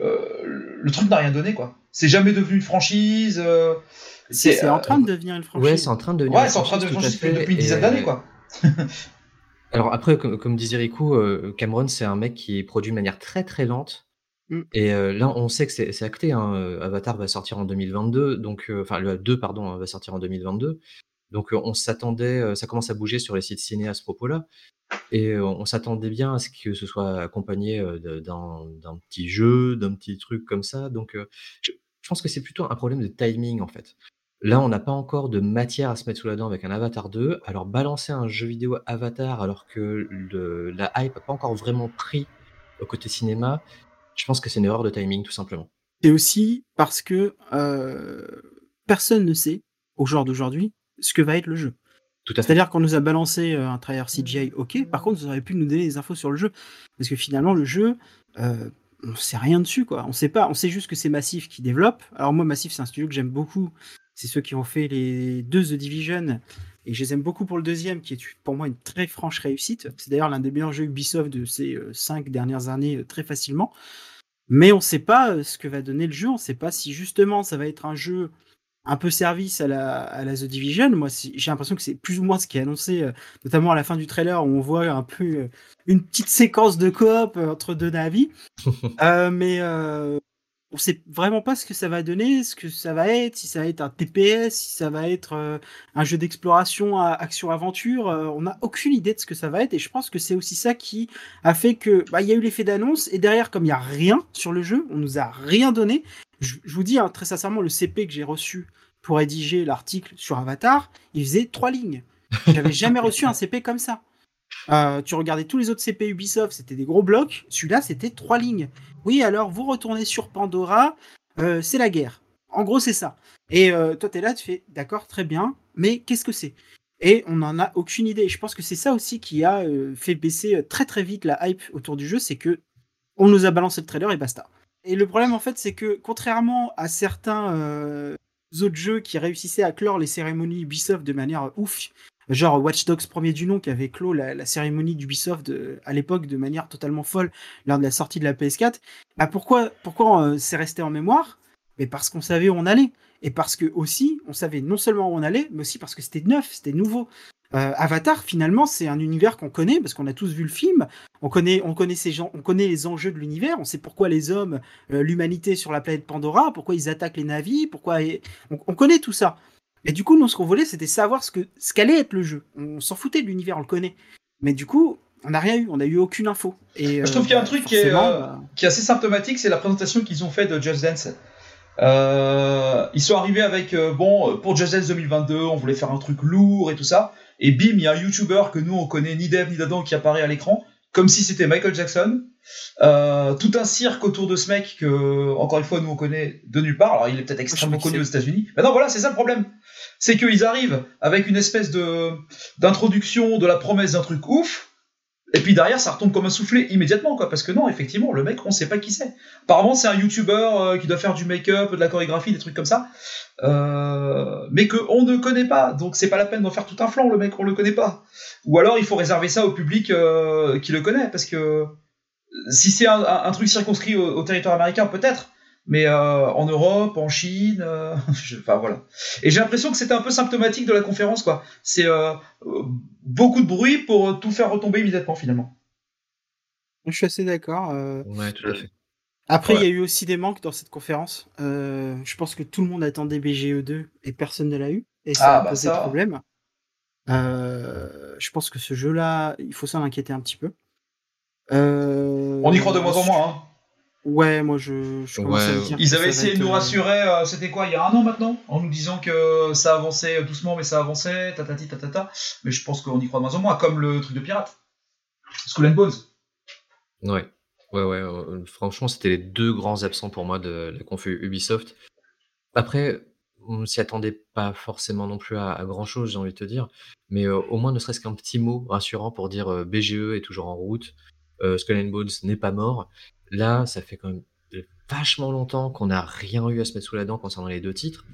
euh, le truc n'a rien donné, quoi. C'est jamais devenu une franchise. euh, C'est en train de devenir une franchise. Ouais, c'est en train de devenir Ouais, une c'est en train de devenir depuis une dizaine d'années, quoi. Alors après, comme, comme disait Rico, euh, Cameron, c'est un mec qui est produit de manière très très lente. Mm. Et euh, là, on sait que c'est acté. hein, euh, Avatar va sortir en 2022, donc enfin le 2 pardon hein, va sortir en 2022. Donc on s'attendait, ça commence à bouger sur les sites ciné à ce propos-là, et on s'attendait bien à ce que ce soit accompagné d'un d'un petit jeu, d'un petit truc comme ça. Donc je pense que c'est plutôt un problème de timing en fait. Là, on n'a pas encore de matière à se mettre sous la dent avec un Avatar 2. Alors, balancer un jeu vidéo Avatar alors que le- la hype n'a pas encore vraiment pris au côté cinéma, je pense que c'est une erreur de timing, tout simplement. C'est aussi parce que euh, personne ne sait, au jour d'aujourd'hui, ce que va être le jeu. Tout à fait. C'est-à-dire qu'on nous a balancé euh, un trailer CGI, ok. Par contre, vous auriez pu nous donner des infos sur le jeu. Parce que finalement, le jeu, euh, on sait rien dessus, quoi. On sait pas. On sait juste que c'est Massif qui développe. Alors moi, Massif, c'est un studio que j'aime beaucoup. C'est ceux qui ont fait les deux The Division. Et je les aime beaucoup pour le deuxième, qui est pour moi une très franche réussite. C'est d'ailleurs l'un des meilleurs jeux Ubisoft de ces euh, cinq dernières années, euh, très facilement. Mais on sait pas euh, ce que va donner le jeu. On sait pas si justement ça va être un jeu un peu service à la, à la The Division. Moi, j'ai l'impression que c'est plus ou moins ce qui est annoncé, notamment à la fin du trailer, où on voit un peu une petite séquence de coop entre deux navis. Euh, mais euh, on sait vraiment pas ce que ça va donner, ce que ça va être, si ça va être un TPS, si ça va être euh, un jeu d'exploration à action-aventure. euh, on n'a aucune idée de ce que ça va être, et je pense que c'est aussi ça qui a fait que bah, il y a eu l'effet d'annonce, et derrière, comme il y a rien sur le jeu, on nous a rien donné. Je, je vous dis hein, très sincèrement, le CP que j'ai reçu pour rédiger l'article sur Avatar, il faisait trois lignes. J'avais jamais reçu un CP comme ça. Euh, tu regardais tous les autres CP Ubisoft, c'était des gros blocs. Celui-là, c'était trois lignes. Oui, alors vous retournez sur Pandora, euh, c'est la guerre. En gros, c'est ça. Et euh, toi, tu là, tu fais d'accord, très bien, mais qu'est-ce que c'est? Et on n'en a aucune idée. Et je pense que c'est ça aussi qui a euh, fait baisser très très vite la hype autour du jeu, c'est que on nous a balancé le trailer et basta. Et le problème, en fait, c'est que contrairement à certains autres jeux qui réussissaient à clore les cérémonies Ubisoft de manière ouf, genre Watch Dogs premier du nom qui avait clos la, la cérémonie d'Ubisoft de- à l'époque de manière totalement folle lors de la sortie de la PS4, bah pourquoi, pourquoi euh, c'est resté en mémoire? Mais parce qu'on savait où on allait. Et parce que aussi, on savait non seulement où on allait, mais aussi parce que c'était neuf, c'était nouveau. Euh, Avatar, finalement, c'est un univers qu'on connaît parce qu'on a tous vu le film. On connaît, on connaît ces gens, on connaît les enjeux de l'univers. On sait pourquoi les hommes, euh, l'humanité sur la planète Pandora, pourquoi ils attaquent les navis, pourquoi on connaît tout ça. Et du coup, nous, ce qu'on voulait, c'était savoir ce que ce qu'allait être le jeu. On s'en foutait de l'univers, on le connaît. Mais du coup, on n'a rien eu, on n'a eu aucune info. Et, Je trouve qu'il y a un bah, truc qui est, forcément, euh, bah, qui est assez symptomatique, c'est la présentation qu'ils ont fait de Just Dance. Euh, ils sont arrivés avec euh, bon euh, pour Just Dance 2022, on voulait faire un truc lourd et tout ça, et bim, il y a un YouTuber que nous on connaît ni d'Eve ni d'Adam qui apparaît à l'écran, comme si c'était Michael Jackson. Euh, tout un cirque autour de ce mec que encore une fois nous on connaît de nulle part. Alors il est peut-être extrêmement connu aux États-Unis. Mais non, voilà, c'est ça le problème. C'est qu'ils arrivent avec une espèce de d'introduction de la promesse d'un truc ouf. Et puis derrière, ça retombe comme un soufflé immédiatement, quoi. Parce que non, effectivement, le mec, on sait pas qui c'est. Apparemment, c'est un YouTuber euh, qui doit faire du make-up, de la chorégraphie, des trucs comme ça, euh, mais que on ne connaît pas. Donc c'est pas la peine d'en faire tout un flanc, le mec, on le connaît pas. Ou alors il faut réserver ça au public euh, qui le connaît, parce que si c'est un, un- un truc circonscrit au, au territoire américain, peut-être. mais en Europe, en Chine, enfin voilà. Et j'ai l'impression que c'était un peu symptomatique de la conférence, quoi. C'est beaucoup de bruit pour tout faire retomber immédiatement, finalement. Je suis assez d'accord. Ouais, tout à fait. Après, il y a eu aussi des manques dans cette conférence. je pense que tout le monde attendait BGE2 et personne ne l'a eu. Et ça Ah, a bah posé ça. problème. Euh, je pense que ce jeu-là, il faut s'en inquiéter un petit peu. Euh, On y croit de moins en moins. Hein. Ouais, moi je, je à dire Ils avaient essayé de être, nous euh, rassurer, euh, c'était quoi, il y a un an maintenant En nous disant que ça avançait doucement, mais ça avançait, tatati tatata. Mais je pense qu'on y croit de moins en moins, comme le truc de pirate. Skull and Bones. Ouais, ouais, ouais. euh, franchement, c'était les deux grands absents pour moi de la conf Ubisoft. Après, on s'y attendait pas forcément non plus à, à grand chose, j'ai envie de te dire. Mais euh, au moins, ne serait-ce qu'un petit mot rassurant pour dire euh, BGE est toujours en route, euh, Skull and Bones n'est pas mort. Là, ça fait quand même vachement longtemps qu'on n'a rien eu à se mettre sous la dent concernant les deux titres.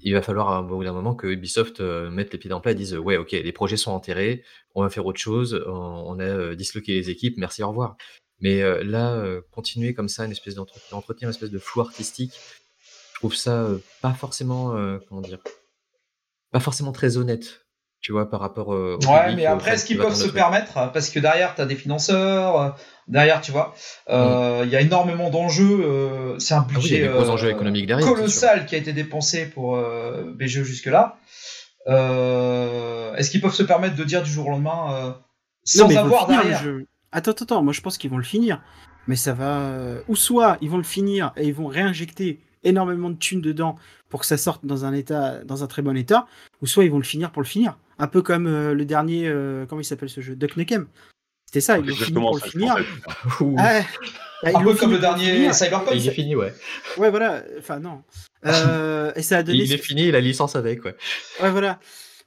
Il va falloir à un bout d'un moment que Ubisoft euh, mette les pieds dans le plat et dise euh, ouais ok les projets sont enterrés, on va faire autre chose, on, a euh, disloqué les équipes, merci au revoir. Mais euh, là euh, continuer comme ça une espèce d'entre- d'entretenir une espèce de flou artistique, je trouve ça euh, pas forcément euh, comment dire, pas forcément très honnête, tu vois par rapport euh, au Ouais, public mais aux après, est-ce qui qu'ils peuvent se permettre euh, Parce que derrière, t'as des financeurs, euh, derrière, tu vois, euh, il y a énormément d'enjeux. euh, c'est un Ah oui, il y a budget des gros euh, enjeux économiques derrière. colossal qui a été dépensé pour euh, BGE jusque-là. Euh, est-ce qu'ils peuvent se permettre de dire du jour au lendemain, euh, sans Non, avoir derrière jeu. Attends, attends, attends, moi je pense qu'ils vont le finir. Mais ça va. euh, Ou soit ils vont le finir et ils vont réinjecter énormément de thunes dedans pour que ça sorte dans un état, dans un très bon état, ou soit ils vont le finir pour le finir. Un peu comme euh, le dernier, euh, comment il s'appelle ce jeu, Duck Nukem. C'était ça, ils l'ont fini pour ça. le je finir. Ah, bah, Un peu comme fini le dernier finir. Cyberpunk. il est fini, ouais. Ouais, voilà. Enfin non. Euh, et ça a donné. Il est fini, la licence avec, ouais. Ouais, voilà.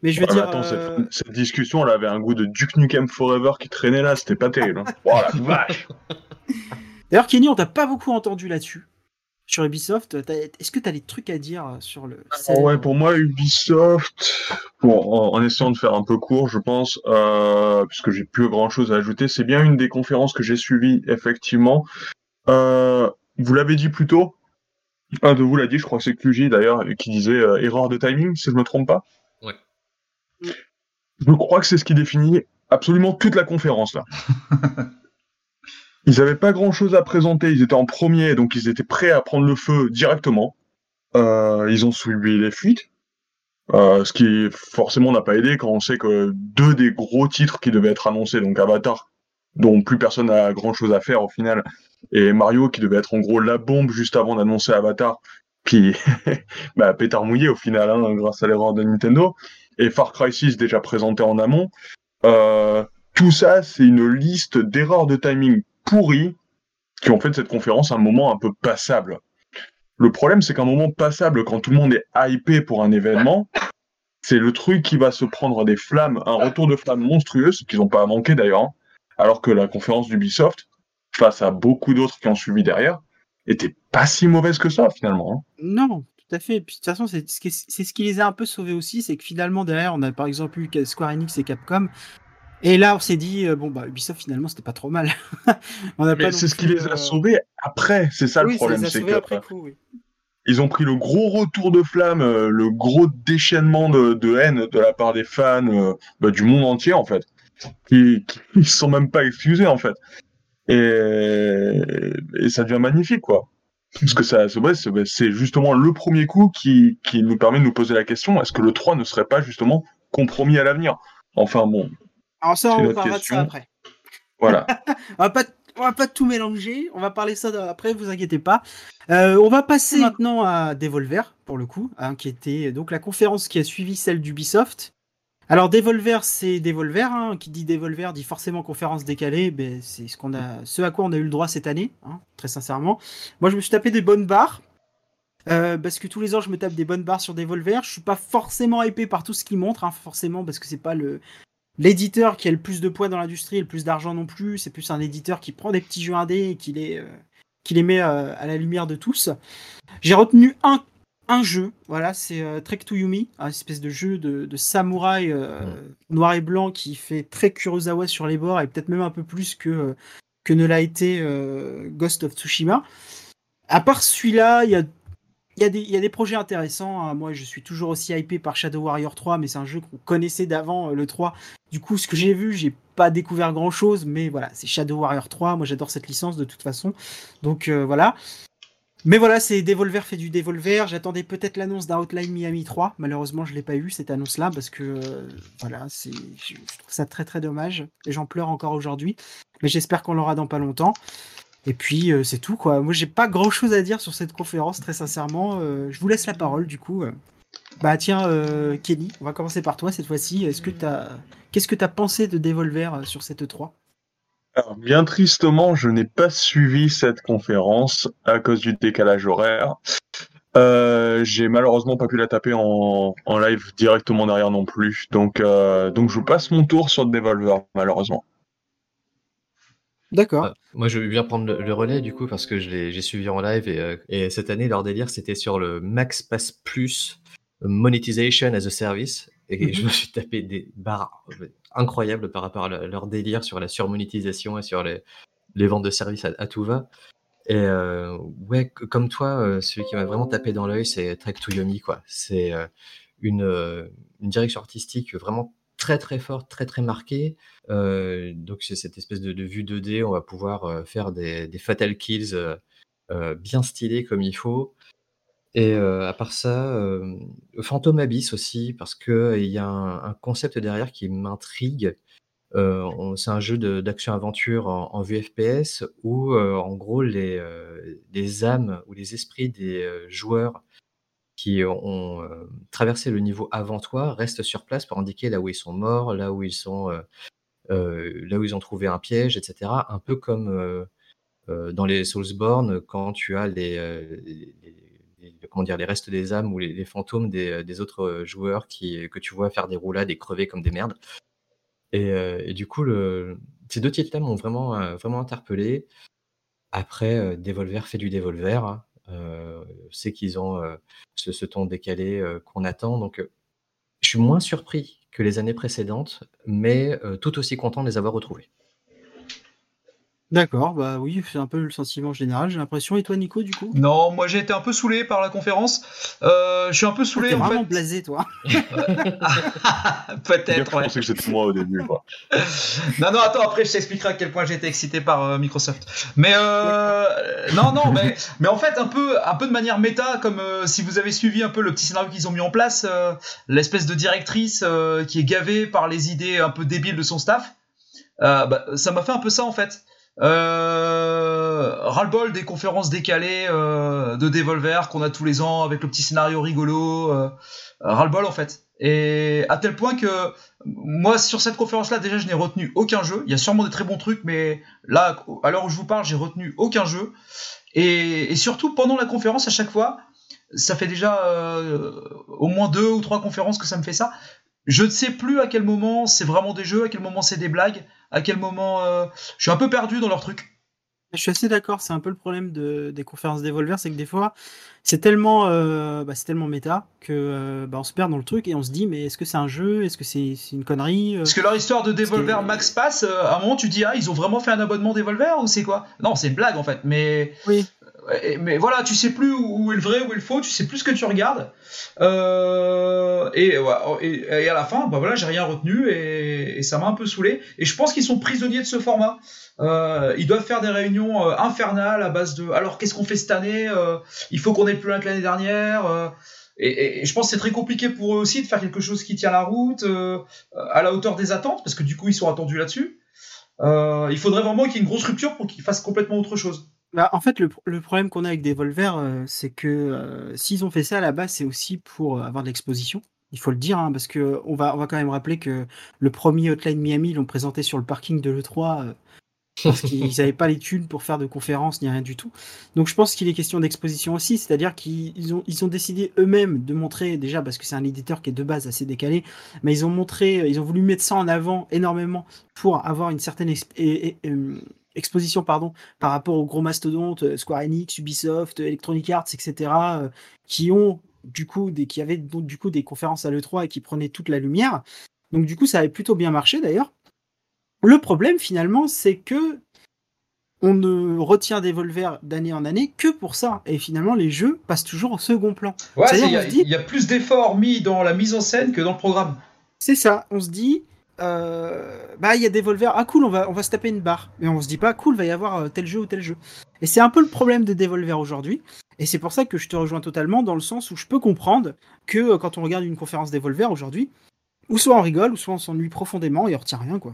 Mais je veux dire. attends, euh, cette, cette discussion, elle avait un goût de Duke Nukem Forever qui traînait là, c'était pas terrible. Hein. Oh la vache D'ailleurs, Kenny, on t'a pas beaucoup entendu là-dessus. Sur Ubisoft, est-ce que tu as des trucs à dire sur le. Oh ouais, pour moi, Ubisoft, bon, en, en essayant de faire un peu court, je pense, euh, puisque j'ai plus grand chose à ajouter, c'est bien une des conférences que j'ai suivies, effectivement. Euh, vous l'avez dit plus tôt, un de vous l'a dit, je crois que c'est QJ d'ailleurs, qui disait euh, erreur de timing, si je me trompe pas. Ouais. Je crois que c'est ce qui définit absolument toute la conférence là. Ils avaient pas grand chose à présenter, ils étaient en premier, donc ils étaient prêts à prendre le feu directement. Euh, ils ont suivi les fuites. Euh, ce qui forcément n'a pas aidé quand on sait que deux des gros titres qui devaient être annoncés, donc Avatar, dont plus personne n'a grand chose à faire au final, et Mario qui devait être en gros la bombe juste avant d'annoncer Avatar, puis bah, pétard mouillé au final, hein, grâce à l'erreur de Nintendo, et Far Cry 6 déjà présenté en amont. Euh, tout ça, c'est une liste d'erreurs de timing pourries qui ont fait de cette conférence un moment un peu passable. Le problème, c'est qu'un moment passable, quand tout le monde est hypé pour un événement, c'est le truc qui va se prendre des flammes, un retour de flammes monstrueux, ce qu'ils n'ont pas manqué d'ailleurs, hein. alors que la conférence d'Ubisoft, face à beaucoup d'autres qui ont suivi derrière, était pas si mauvaise que ça finalement. hein. Non, tout à fait. De toute façon, c'est ce qui les a un peu sauvés aussi, c'est que finalement, derrière, on a par exemple eu Square Enix et Capcom. Et là, on s'est dit, euh, bon, bah, Ubisoft, finalement, c'était pas trop mal. c'est ce qui les a euh, sauvés après, c'est ça oui, le problème. c'est sauvés que, après coup, oui. ils ont pris le gros retour de flamme, euh, le gros déchaînement de, de haine de la part des fans bah, du monde entier en fait, qui, se sont même pas excusés en fait. Et, et ça devient magnifique quoi. Parce que ça, c'est c'est justement le premier coup qui, qui nous permet de nous poser la question est-ce que le 3 ne serait pas justement compromis à l'avenir? Enfin bon, Alors ça, on parlera de ça après. voilà. On va pas, on va pas tout mélanger. On va parler ça après, vous inquiétez pas. Euh, on va passer maintenant à Devolver, pour le coup, hein, qui était donc la conférence qui a suivi celle d'Ubisoft. Alors Devolver, c'est Devolver. hein, qui dit Devolver dit forcément conférence décalée. Ben, c'est ce qu'on a, ce à quoi on a eu le droit cette année, hein, très sincèrement. Moi, je me suis tapé des bonnes barres. euh, parce que tous les ans je me tape des bonnes barres sur Devolver, je suis pas forcément hypé par tout ce qu'ils montrent, hein, forcément parce que c'est pas le, l'éditeur qui a le plus de poids dans l'industrie et le plus d'argent non plus. C'est plus un éditeur qui prend des petits jeux indés et qui les, euh, qui les met euh, à la lumière de tous. J'ai retenu un, un jeu, voilà, c'est euh, Trek to Yumi, un espèce de jeu de, de samouraï noir et blanc qui fait très Kurosawa sur les bords et peut-être même un peu plus que, que ne l'a été Ghost of Tsushima. à part celui-là, il y a il y, a des, projets intéressants. Hein. Moi, je suis toujours aussi hypé par Shadow Warrior 3, mais c'est un jeu qu'on connaissait d'avant, le 3. Du coup, ce que j'ai vu, j'ai pas découvert grand chose, mais voilà, c'est Shadow Warrior 3. Moi, j'adore cette licence de toute façon. Donc euh, voilà. Mais voilà, c'est Devolver fait du Devolver. J'attendais peut-être l'annonce d'un Outline Miami 3. Malheureusement, je l'ai pas eu cette annonce-là parce que euh, voilà, c'est, je trouve ça très très dommage. Et j'en pleure encore aujourd'hui. Mais j'espère qu'on l'aura dans pas longtemps. Et puis euh, c'est tout quoi. Moi j'ai pas grand chose à dire sur cette conférence très sincèrement. Euh, je vous laisse la parole du coup. Bah tiens Kenny, on va commencer par toi cette fois-ci. Est-ce que t'as qu'est-ce que tu as pensé de Devolver sur cette 3 alors, bien tristement, je n'ai pas suivi cette conférence à cause du décalage horaire. Euh, j'ai malheureusement pas pu la taper en, live directement derrière non plus. Donc, donc je passe mon tour sur Devolver, malheureusement. D'accord. Euh, moi, je bien prendre le, relais du coup parce que j'ai suivi en live et, euh, et, cette année, leur délire, c'était sur le Max Pass Plus Monetization as a Service. Et mhm. je me suis tapé des barres incroyables par rapport à leur délire sur la surmonétisation et sur les, les ventes de services à, tout va. Et euh, ouais, comme toi, celui qui m'a vraiment tapé dans l'œil, c'est Trek to Yomi. C'est une, une direction artistique vraiment très très forte, très très marquée. Euh, donc c'est cette espèce de, vue 2D, on va pouvoir euh, faire des, fatal kills euh, bien stylés comme il faut. Et à part ça, Phantom Abyss aussi, parce qu'il y a un, concept derrière qui m'intrigue. c'est un jeu d'action-aventure en, en, vue FPS où, en gros, les, les, âmes ou les esprits des joueurs qui ont traversé le niveau avant toi restent sur place pour indiquer là où ils sont morts, là où ils sont, là où ils ont trouvé un piège, etc. Un peu comme dans les Soulsborne quand tu as les, comment dire, les restes des âmes ou les, fantômes des, autres joueurs qui, que tu vois faire des roulades et crever comme des merdes. Et, du coup, ces deux titres-là m'ont vraiment, vraiment interpellé. Après, Devolver fait du Devolver. Euh, c'est qu'ils ont euh, ce, ce, ton décalé euh, qu'on attend. Donc, je suis moins surpris que les années précédentes, mais tout aussi content de les avoir retrouvés. D'accord, bah oui, c'est un peu le sentiment général, j'ai l'impression. Et toi, Nico, du coup? Non, moi j'ai été un peu saoulé par la conférence. Euh, je suis un peu saoulé. T'es vraiment blasé, toi. Peut-être. Ouais. Je pensais que c'était moi au début. Quoi. non, non, attends, après je t'expliquerai à quel point j'ai été excité par euh, Microsoft. Mais euh, non, non, mais, mais en fait, un peu, un peu de manière méta, comme euh, si vous avez suivi un peu le petit scénario qu'ils ont mis en place, euh, l'espèce de directrice qui est gavée par les idées un peu débiles de son staff. Bah, ça m'a fait un peu ça en fait. Euh, ras-le-bol des conférences décalées euh, de Devolver qu'on a tous les ans avec le petit scénario rigolo. Euh, ras-le-bol en fait. Et à tel point que moi sur cette conférence-là déjà je n'ai retenu aucun jeu. Il y a sûrement des très bons trucs, mais là à l'heure où je vous parle j'ai retenu aucun jeu. Et, et, surtout pendant la conférence à chaque fois, ça fait déjà euh, au moins deux ou trois conférences que ça me fait ça. Je ne sais plus à quel moment c'est vraiment des jeux, à quel moment c'est des blagues, à quel moment euh, je suis un peu perdu dans leur truc. Je suis assez d'accord, c'est un peu le problème de, des conférences Devolver, c'est que des fois, c'est tellement, euh, bah, c'est tellement méta que euh, bah, on se perd dans le truc et on se dit, mais est-ce que c'est un jeu? Est-ce que c'est une connerie? Parce que leur histoire de Devolver Max Pass, à un moment tu dis, ah, ils ont vraiment fait un abonnement Devolver ou c'est quoi? Non, c'est une blague en fait, mais. Oui mais voilà, tu sais plus où est le vrai, où est le faux, tu sais plus ce que tu regardes. Euh, et, et, à la fin, bah voilà, j'ai rien retenu et, ça m'a un peu saoulé. Et je pense qu'ils sont prisonniers de ce format. Euh, ils doivent faire des réunions euh, infernales à base de. Alors qu'est-ce qu'on fait cette année Il faut qu'on ait plus loin que l'année dernière. Et, je pense que c'est très compliqué pour eux aussi de faire quelque chose qui tient la route à la hauteur des attentes, parce que du coup ils sont attendus là-dessus. il faudrait vraiment qu'il y ait une grosse rupture pour qu'ils fassent complètement autre chose. Bah, en fait, le, problème qu'on a avec Devolver, euh, c'est que euh, s'ils ont fait ça à la base, c'est aussi pour euh, avoir de l'exposition. Il faut le dire, hein, parce que on va, on va quand même rappeler que le premier Hotline Miami, ils l'ont présenté sur le parking de l'E3 parce qu'ils n'avaient pas les thunes pour faire de conférences ni rien du tout. Donc je pense qu'il est question d'exposition aussi, c'est-à-dire qu'ils ont, ils ont décidé eux-mêmes de montrer, déjà parce que c'est un éditeur qui est de base assez décalé, mais ils ont montré, ils ont voulu mettre ça en avant énormément pour avoir une certaine exposition pardon, par rapport aux gros mastodontes, euh, Square Enix, Ubisoft, Electronic Arts, etc., euh, qui ont du coup des, qui avaient du coup des conférences à l'E3 et qui prenaient toute la lumière. Donc du coup, ça avait plutôt bien marché d'ailleurs. Le problème finalement, c'est que on ne retient Devolver d'année en année que pour ça. Et finalement, les jeux passent toujours au second plan. Ouais, il y, a- se dit- il y a plus d'efforts mis dans la mise en scène que dans le programme. C'est ça, on se dit, euh, bah il y a Devolver, ah cool, on va, on va se taper une barre. Mais on se dit pas, cool, va y avoir euh, tel jeu ou tel jeu. Et c'est un peu le problème de Devolver aujourd'hui. Et c'est pour ça que je te rejoins totalement dans le sens où je peux comprendre que euh, quand on regarde une conférence Devolver aujourd'hui, ou soit on rigole, ou soit on s'ennuie profondément et on retient rien quoi.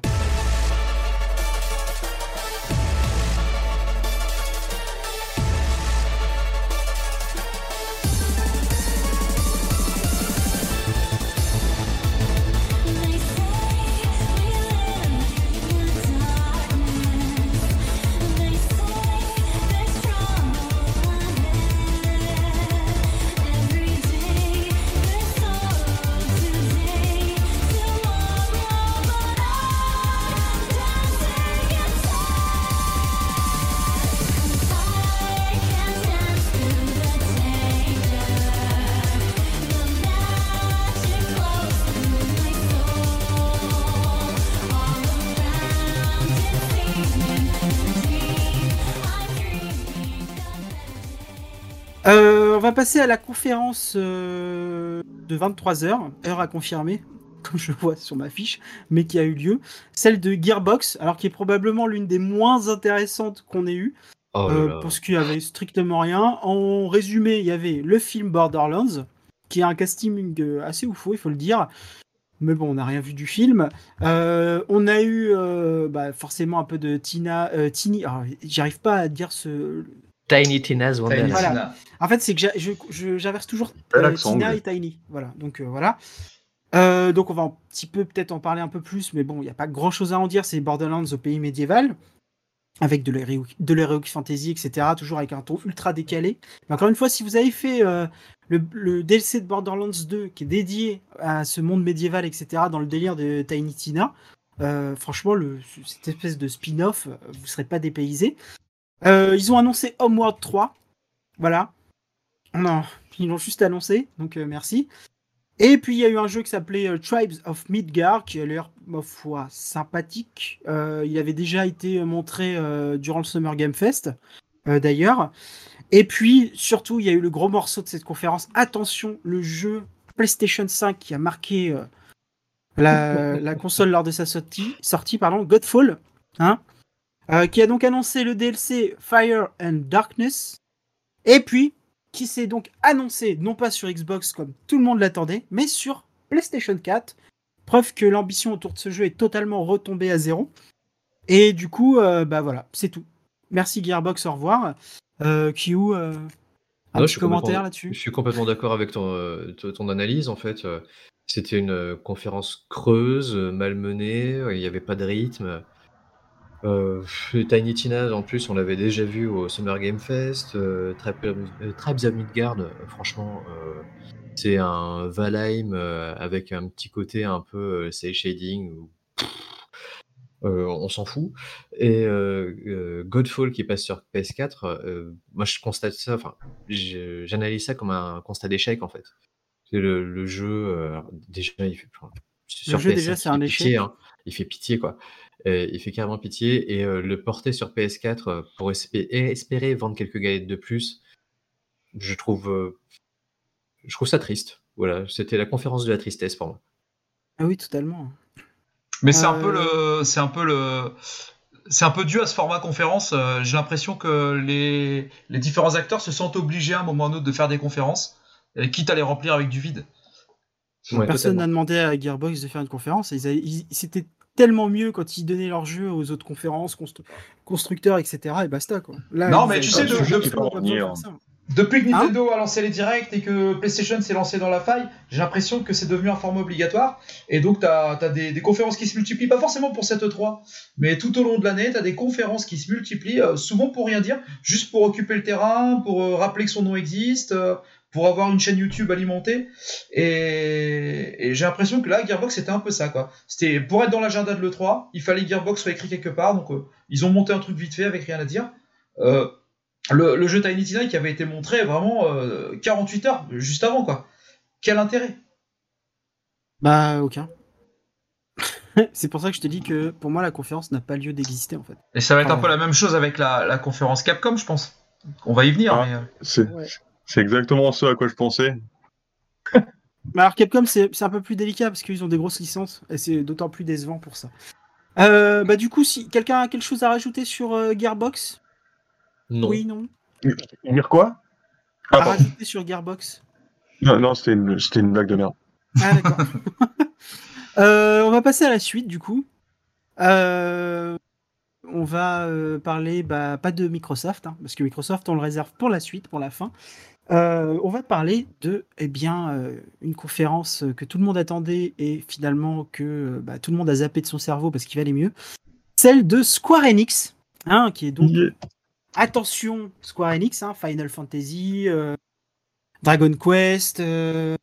Euh, on va passer à la conférence euh, de 23h, heure à confirmer, comme je vois sur ma fiche, mais qui a eu lieu. Celle de Gearbox, alors qui est probablement l'une des moins intéressantes qu'on ait eues. Oh Euh, parce qu'il y avait strictement rien. En résumé, il y avait le film Borderlands, qui a un casting assez oufo, il faut le dire. Mais bon, on n'a rien vu du film. Euh, on a eu euh, bah, forcément un peu de Tina, euh, Tini. J'arrive pas à dire ce. Tiny Tina's Wonderland. Voilà. Tina. En fait, c'est que j'inverse toujours euh, Tina et Tiny. Voilà. Donc euh, voilà. Euh, donc on va un petit peu peut-être en parler un peu plus, mais bon, il n'y a pas grand-chose à en dire. C'est Borderlands au pays médiéval avec de l'heroic fantasy, etc. Toujours avec un ton ultra décalé. Mais encore une fois, si vous avez fait euh, le, le DLC de Borderlands 2 qui est dédié à ce monde médiéval, etc., dans le délire de Tiny Tina, euh, franchement, le, cette espèce de spin-off, vous ne serez pas dépaysé. Euh, ils ont annoncé Homeworld 3. Voilà. Non, ils l'ont juste annoncé, donc euh, merci. Et puis il y a eu un jeu qui s'appelait euh, Tribes of Midgard, qui a l'air, ma foi, sympathique. Il avait déjà été montré durant le Summer Game Fest, d'ailleurs. Et puis, surtout, il y a eu le gros morceau de cette conférence. Attention, le jeu PlayStation 5 qui a marqué la, la console lors de sa sortie, sortie pardon, Godfall, hein, euh, qui a donc annoncé le DLC Fire and Darkness. Et puis, qui s'est donc annoncé, non pas sur Xbox comme tout le monde l'attendait, mais sur PlayStation 4. Preuve que l'ambition autour de ce jeu est totalement retombée à zéro. Et du coup, euh, bah voilà, c'est tout. Merci Gearbox, au revoir. Euh, Q, euh, un Non, je petit suis commentaire complètement- Je là-dessus suis complètement d'accord avec ton, ton analyse. En fait, c'était une conférence creuse, malmenée. Il n'y avait pas de rythme. Euh, le Tiny Tina, en plus, on l'avait déjà vu au Summer Game Fest. Euh, Tribes of Midgard, franchement, euh, c'est un Valheim euh, avec un petit côté un peu euh, cel shading. euh, on s'en fout. Et Godfall qui passe sur PS4, euh, moi je constate ça, enfin, j'analyse ça comme un constat d'échec en fait. C'est le, le jeu, déjà, il fait. sur jeu, PS5, déjà, c'est un pitié, échec. hein. Il fait pitié quoi. Euh, il fait carrément pitié et euh, le porter sur PS4 euh, pour espé- espérer vendre quelques galettes de plus, je trouve, euh, je trouve ça triste. Voilà, c'était la conférence de la tristesse pour moi. Ah oui, totalement. Mais c'est un peu le, c'est un peu le, c'est un peu dû à ce format conférence. Euh, J'ai l'impression que les, les différents acteurs se sentent obligés à un moment ou à un autre de faire des conférences, et quitte à les remplir avec du vide. Ouais, Personne n'a demandé à Gearbox de faire une conférence. Ils ils- C'était tellement mieux quand ils donnaient leur jeu aux autres conférences, constru- constructeurs, etc. Et basta quoi. Là, Non, mais tu sais, de- de- ça. Depuis que Hein Nintendo a lancé les directs et que PlayStation s'est lancé dans la faille, j'ai l'impression que c'est devenu un format obligatoire. Et donc, tu as, des, des conférences qui se multiplient, pas forcément pour cette E3, mais tout au long de l'année, tu as des conférences qui se multiplient, euh, souvent pour rien dire, juste pour occuper le terrain, pour euh, rappeler que son nom existe, euh, pour avoir une chaîne YouTube alimentée. Et, et j'ai l'impression que là, Gearbox, c'était un peu ça. quoi. C'était Pour être dans l'agenda de l'E3, il fallait que Gearbox soit écrit quelque part. Donc, euh, ils ont monté un truc vite fait avec rien à dire. Euh, le, le jeu Tiny Tina qui avait été montré vraiment euh, 48 heures juste avant quoi. Quel intérêt? Bah aucun. C'est pour ça que je te dis que pour moi la conférence n'a pas lieu d'exister en fait. Et ça va être un Ouais. peu la même chose avec la, la conférence Capcom, je pense. On va y venir. Ah. mais, euh, C'est Ouais. C'est exactement ce à quoi je pensais. Mais alors Capcom c'est un peu plus délicat parce qu'ils ont des grosses licences et c'est d'autant plus décevant pour ça. Euh, bah du coup si quelqu'un a quelque chose à rajouter sur euh, Gearbox? Non. Oui non. Dire quoi? Ah, à pardon. rajouter sur Gearbox? Non, non c'était une, c'était une blague de merde. Ah d'accord. Euh, on va passer à la suite du coup. Euh, on va euh, parler bah, pas de Microsoft hein, parce que Microsoft on le réserve pour la suite, pour la fin. Euh, on va parler de eh bien euh, une conférence que tout le monde attendait et finalement que euh, bah, tout le monde a zappé de son cerveau parce qu'il valait mieux. Celle de Square Enix, hein, qui est donc Yeah. attention Square Enix, hein, Final Fantasy, euh, Dragon Quest, euh,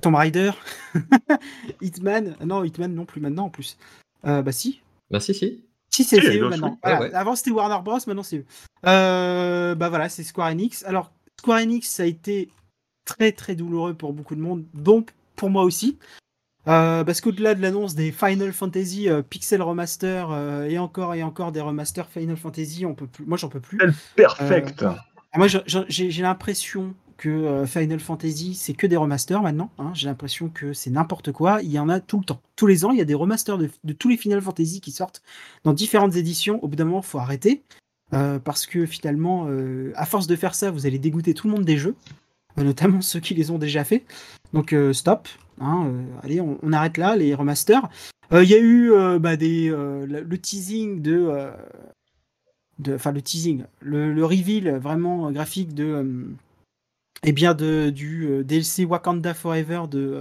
Tomb Raider, Hitman. Non, Hitman non plus maintenant en plus. Euh, bah si. Bah si, si. Si, c'est eux maintenant. jouer. Ouais, Voilà. ouais. Avant c'était Warner Bros, maintenant c'est eux. Euh, bah voilà, c'est Square Enix. Alors, Square Enix, ça a été très très douloureux pour beaucoup de monde, donc pour moi aussi. Euh, parce qu'au-delà de l'annonce des Final Fantasy euh, Pixel Remaster euh, et encore et encore des remasters Final Fantasy, on peut plus. Moi, j'en peux plus. Perfect. Moi, j'ai l'impression que Final Fantasy, c'est que des remasters maintenant. hein. J'ai l'impression que c'est n'importe quoi. Il y en a tout le temps. Tous les ans, il y a des remasters de, de tous les Final Fantasy qui sortent dans différentes éditions. Au bout d'un moment, il faut arrêter. Euh, parce que finalement, euh, à force de faire ça, vous allez dégoûter tout le monde des jeux, euh, notamment ceux qui les ont déjà fait. Donc, stop. hein, allez, on, arrête là, les remasters. Il y a eu bah, des, le, teasing de. enfin le teasing, le, le reveal vraiment graphique de, eh bien de, du DLC Wakanda Forever de,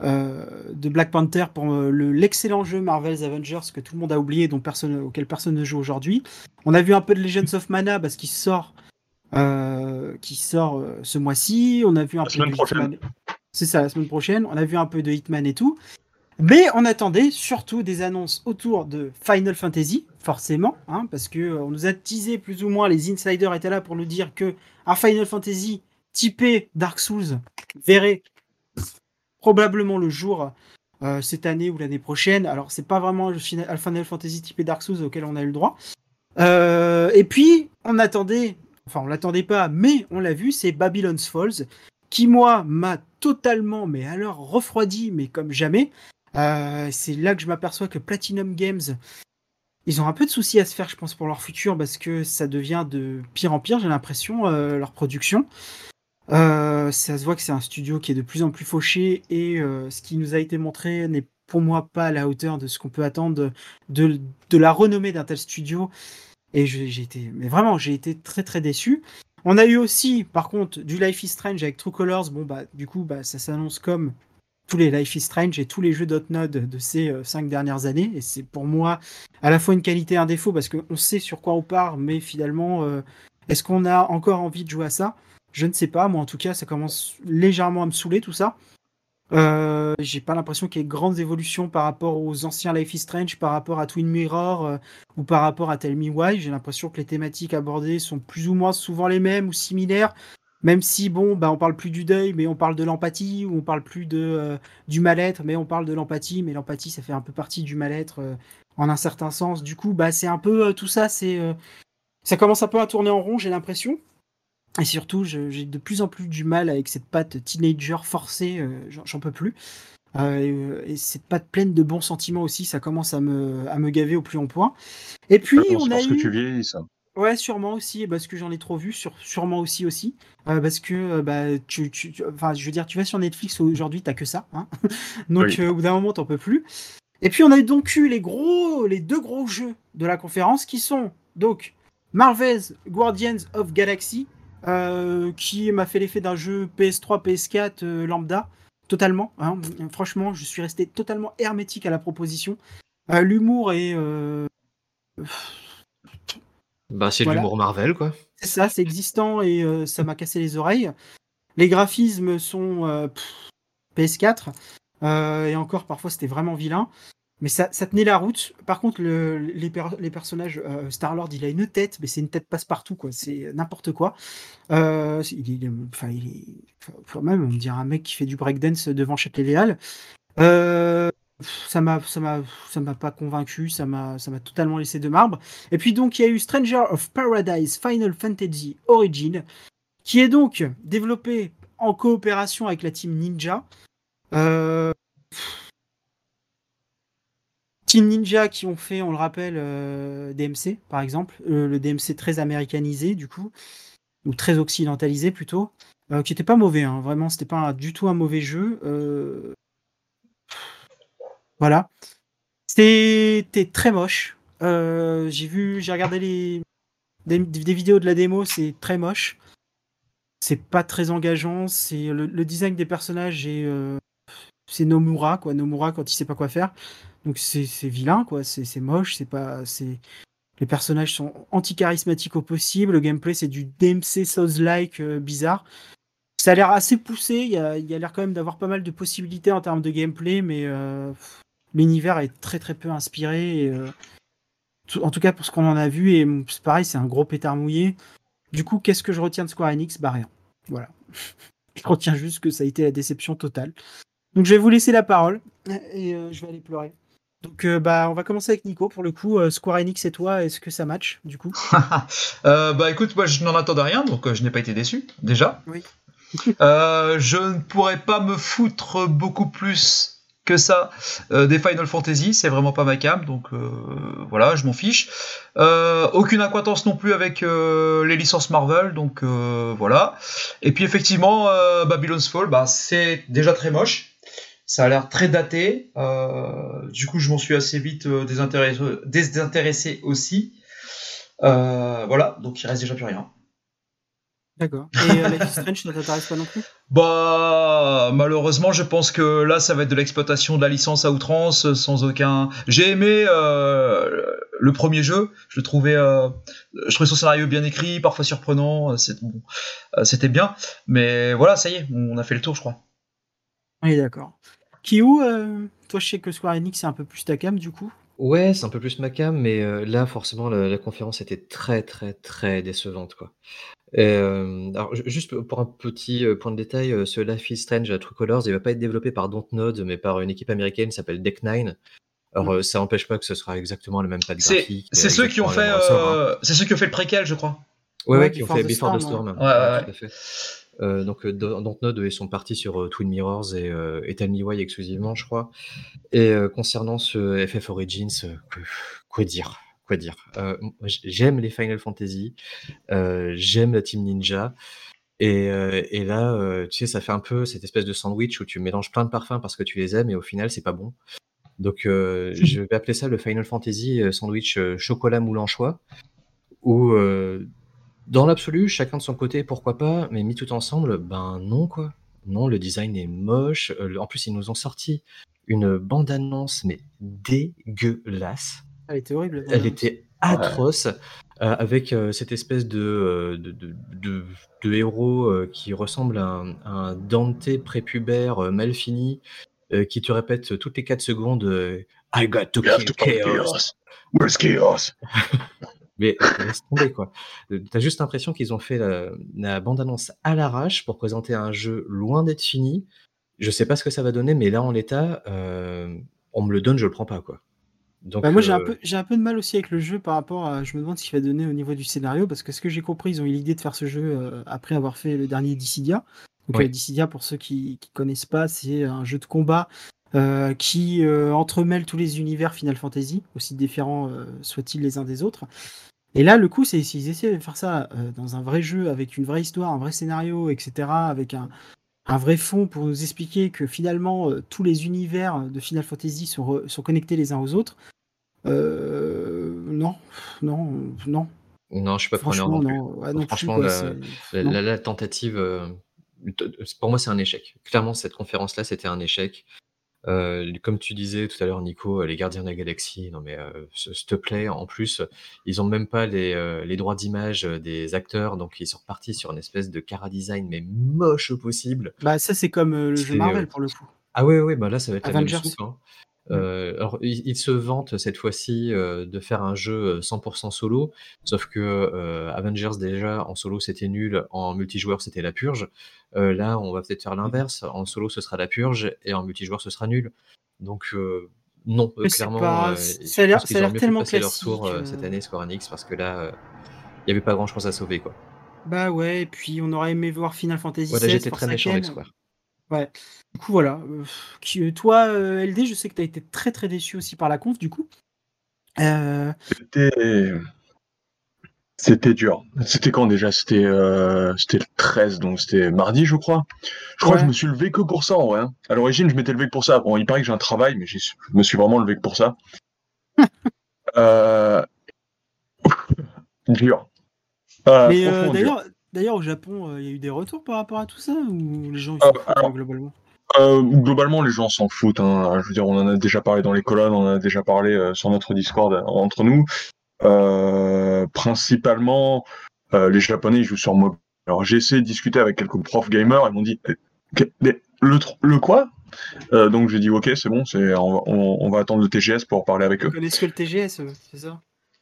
de Black Panther pour euh, le- l'excellent jeu Marvel's Avengers que tout le monde a oublié, dont personne, auquel personne ne joue aujourd'hui. On a vu un peu de Legends of Mana parce qu'il sort, euh, qui sort euh, ce mois-ci. On a vu un La peu semaine de prochaine. Hitman. C'est ça, la semaine prochaine. On a vu un peu de Hitman et tout. Mais on attendait surtout des annonces autour de Final Fantasy, forcément, hein, parce que euh, on nous a teasé plus ou moins, les insiders étaient là pour nous dire que un Final Fantasy typé Dark Souls verrait probablement le jour euh, cette année ou l'année prochaine. Alors c'est pas vraiment le Final Final Fantasy typé Dark Souls auquel on a eu le droit. Euh, et puis on attendait, enfin on l'attendait pas, mais on l'a vu, c'est Babylon's Falls, qui moi m'a totalement, mais alors refroidi, mais comme jamais. Euh, c'est là que je m'aperçois que Platinum Games, ils ont un peu de soucis à se faire, je pense, pour leur futur, parce que ça devient de pire en pire, j'ai l'impression, leur production. Euh, ça se voit que c'est un studio qui est de plus en plus fauché, et euh, ce qui nous a été montré n'est pour moi pas à la hauteur de ce qu'on peut attendre de, la renommée d'un tel studio. Et j'ai été, mais vraiment, j'ai été très très déçu. On a eu aussi, par contre, du Life is Strange avec True Colors. Bon, bah, du coup, bah, ça s'annonce comme tous les Life is Strange et tous les jeux .Node de ces euh, cinq dernières années. Et c'est pour moi à la fois une qualité et un défaut parce qu'on sait sur quoi on part, mais finalement, euh, est-ce qu'on a encore envie de jouer à ça? Je ne sais pas. Moi, en tout cas, ça commence légèrement à me saouler tout ça. Euh, j'ai pas l'impression qu'il y ait de grandes évolutions par rapport aux anciens Life is Strange, par rapport à Twin Mirror euh, ou par rapport à Tell Me Why. J'ai l'impression que les thématiques abordées sont plus ou moins souvent les mêmes ou similaires. Même si, bon, bah, on parle plus du deuil, mais on parle de l'empathie, ou on parle plus de, euh, du mal-être, mais on parle de l'empathie, mais l'empathie, ça fait un peu partie du mal-être euh, en un certain sens. Du coup, bah, c'est un peu tout ça, c'est, ça commence un peu à tourner en rond, j'ai l'impression. Et surtout, j'ai de plus en plus du mal avec cette patte teenager forcée, euh, j'en peux plus. Euh, et, euh, et cette patte pleine de bons sentiments aussi, ça commence à me, à me gaver au plus long point. Et puis, on c'est a parce que eu... tu vieillis, ça. Ouais, sûrement aussi, parce que j'en ai trop vu, sur, sûrement aussi aussi, Euh, parce que euh, bah tu, tu, tu- enfin je veux dire, tu vas sur Netflix aujourd'hui, t'as que ça, hein donc Oui. euh, au bout d'un moment t'en peux plus. Et puis on a donc eu les gros, les deux gros jeux de la conférence qui sont donc Marvel's Guardians of Galaxy, euh, qui m'a fait l'effet d'un jeu PS3, PS4 euh, lambda, totalement. hein. Franchement, je suis resté totalement hermétique à la proposition. Euh, L'humour est Bah, c'est de Voilà. l'humour Marvel, quoi. C'est ça, c'est existant et ça m'a cassé les oreilles. Les graphismes sont euh, pff, PS4 euh, et encore parfois c'était vraiment vilain, mais ça, ça tenait la route. Par contre, le- les, per- les personnages, euh, Star-Lord, il a une tête, mais c'est une tête passe-partout, quoi. C'est n'importe quoi. Euh, il, est- enfin, il est- enfin, même, on dirait un mec qui fait du breakdance devant Châtelet-Léal. Euh, ça m'a, ça m'a, ça m'a pas convaincu, ça m'a, ça m'a totalement laissé de marbre. Et puis donc il y a eu Stranger of Paradise Final Fantasy Origin, qui est donc développé en coopération avec la team Ninja. Euh, Team Ninja qui ont fait, on le rappelle, euh, DMC par exemple, Euh, le DMC très américanisé du coup, ou très occidentalisé plutôt, euh, qui était pas mauvais, hein, vraiment, c'était pas un- du tout un mauvais jeu. Voilà, c'était très moche. J'ai vu, j'ai regardé les des, vidéos de la démo, c'est très moche. C'est pas très engageant. C'est le, le design des personnages euh, c'est Nomura quoi. Nomura quand il sait pas quoi faire. Donc c'est vilain quoi. C'est moche. C'est pas les personnages sont anti charismatiques au possible. Le gameplay c'est du DMC Souls-like euh, bizarre. Ça a l'air assez poussé. Il y a, l'air quand même d'avoir pas mal de possibilités en termes de gameplay, mais euh, l'univers est très très peu inspiré. euh, en tout cas pour ce qu'on en a vu et mm, c'est pareil, c'est un gros pétard mouillé. Du coup, qu'est-ce que je retiens de Square Enix? Bah rien. Voilà. je retiens juste que ça a été la déception totale. Donc je vais vous laisser la parole et je vais aller pleurer. Donc euh, bah on va commencer avec Nico pour le coup. Euh, Square Enix et toi, est-ce que ça match du coup? Euh, bah écoute, moi je n'en attendais rien, donc je n'ai pas été déçu, déjà. Oui. Je ne pourrais pas me foutre beaucoup plus que ça des Final Fantasy, c'est vraiment pas ma cam, donc voilà, je m'en fiche. Aucune acquaintance non plus avec les licences Marvel, donc voilà. Et puis effectivement, Babylon's Fall, bah, c'est déjà très moche. Ça a l'air très daté. euh, du coup, je m'en suis assez vite euh, désintéressé, désintéressé aussi. Euh, voilà, donc il reste déjà plus rien. D'accord. Et euh, Life is Strange, ça t'intéresse pas non plus? Bah, malheureusement, je pense que là, ça va être de l'exploitation de la licence à outrance, sans aucun. J'ai aimé euh, le premier jeu. Je le trouvais, euh, je trouvais son scénario bien écrit, parfois surprenant. bon, C'était bien, mais voilà, ça y est, on a fait le tour, je crois. Oui, d'accord. Kiou, euh, toi je sais que Square Enix c'est un peu plus ta cam du coup. Ouais, c'est un peu plus ma cam, mais euh, là, forcément, la, la conférence était très, très, très décevante, quoi. Et, euh, alors, ju- juste pour un petit point de détail, euh, ce Life is Strange à True Colors, il va pas être développé par Dontnod, mais par une équipe américaine qui s'appelle Deck9. Alors, euh, ça n'empêche pas que ce sera exactement le même pas de C'est graphique. c'est ceux qui ont fait, hein. euh, c'est ceux qui ont fait le préquel, je crois. Ouais, Ouais, ouais, qui ont fait the Before the Storm, Storm. ouais. Ouais, ouais, tout à fait. Euh, donc, euh, Don- Dontnod, ils sont partis sur euh, Twin Mirrors et, euh, et Tell Me Why exclusivement, je crois. Et concernant ce FF Origins, que- quoi dire Quoi dire J'aime les Final Fantasy, j'aime la Team Ninja. Et, euh, et là, euh, tu sais, ça fait un peu cette espèce de sandwich où tu mélanges plein de parfums parce que tu les aimes et au final, c'est pas bon. Donc, euh, je vais appeler ça le Final Fantasy sandwich chocolat moule anchois, où dans l'absolu, chacun de son côté, pourquoi pas, mais mis tout ensemble, ben non quoi. Non, le design est moche. Euh, en plus, ils nous ont sorti une bande-annonce, mais dégueulasse. Elle était horrible. Elle était atroce, euh, avec euh, cette espèce de, de, de, de- de héros euh, qui ressemble à un, à un Dante prépubère euh, mal fini, euh, qui te répète toutes les 4 secondes euh, I got to You have kill to kill chaos. chaos. Where's chaos? Mais laisse tomber quoi. Euh, T'as juste l'impression qu'ils ont fait la, la bande-annonce à l'arrache pour présenter un jeu loin d'être fini. Je sais pas ce que ça va donner, mais là en l'état, euh, on me le donne, je le prends pas quoi. Donc, Bah, moi j'ai un euh, peu j'ai un peu de mal aussi avec le jeu par rapport à je me demande ce qu'il va donner au niveau du scénario parce que ce que j'ai compris ils ont eu l'idée de faire ce jeu euh, après avoir fait le dernier Dissidia. Donc Oui. Dissidia pour ceux qui qui connaissent pas c'est un jeu de combat euh, qui euh, entremêle tous les univers Final Fantasy aussi différents euh, soient-ils les uns des autres. Et là le coup c'est s'ils essaient de faire ça euh, dans un vrai jeu avec une vraie histoire, un vrai scénario etc. avec un un vrai fond pour nous expliquer que finalement tous les univers de Final Fantasy sont, connectés les uns aux autres. Non, non, non. non, je suis pas preneur non non. Plus, Franchement, quoi, la- c'est- La, non. la- la tentative, pour moi, c'est un échec. Clairement, cette conférence-là, c'était un échec. Euh, comme tu disais tout à l'heure, Nico, euh, les Gardiens de la Galaxie, non mais euh, s'il te plaît, en plus, ils ont même pas les, euh, les droits d'image des acteurs, donc ils sont repartis sur une espèce de cara design, mais moche au possible. Bah, ça, c'est comme le jeu Marvel pour le coup. Ah ouais, ouais, bah là, ça va être la même Avengers. soupe. hein. Euh, alors, ils, ils se vantent cette fois-ci euh, de faire un jeu euh, 100% solo, sauf que euh, Avengers déjà en solo c'était nul, en multijoueur c'était la purge. Euh, là, on va peut-être faire l'inverse. En solo ce sera la purge et en multijoueur ce sera nul. Donc euh, non, euh, clairement, pas- euh, ça a l'air- tellement leur tour euh, euh. cette année Square Enix parce que là, euh, il n'y avait pas grand-chose à sauver quoi. Bah ouais, et puis on aurait aimé voir Final Fantasy Voilà, j'étais très méchant avec Square. Ouais. Du coup, voilà. Euh, qui- toi, euh, LD, je sais que tu as été très très déçu aussi par la conf, du coup. Euh, C'était. C'était dur. C'était quand déjà? C'était euh, le 13, donc c'était mardi, je crois. Je crois Ouais. que je me suis levé que pour ça, en vrai. hein. À l'origine, je m'étais levé que pour ça. Bon, il paraît que j'ai un travail, mais je me suis vraiment levé que pour ça. euh... Dur. Euh, mais euh, d'ailleurs, d'ailleurs, au Japon, euh, il y a eu des retours par rapport à tout ça ou les gens ils Euh, s'en foutent, alors- globalement Euh, globalement, les gens s'en foutent. Hein. Je veux dire, on en a déjà parlé dans les colonnes, on en a déjà parlé euh, sur notre Discord euh, entre nous. Principalement, les Japonais ils jouent sur mobile. Alors, j'ai essayé de discuter avec quelques profs gamers, ils m'ont dit le, le quoi? Donc j'ai dit ok, c'est bon, c'est on, va- on, on va attendre le TGS pour parler avec eux. Vous connaissez que le TGS, c'est ça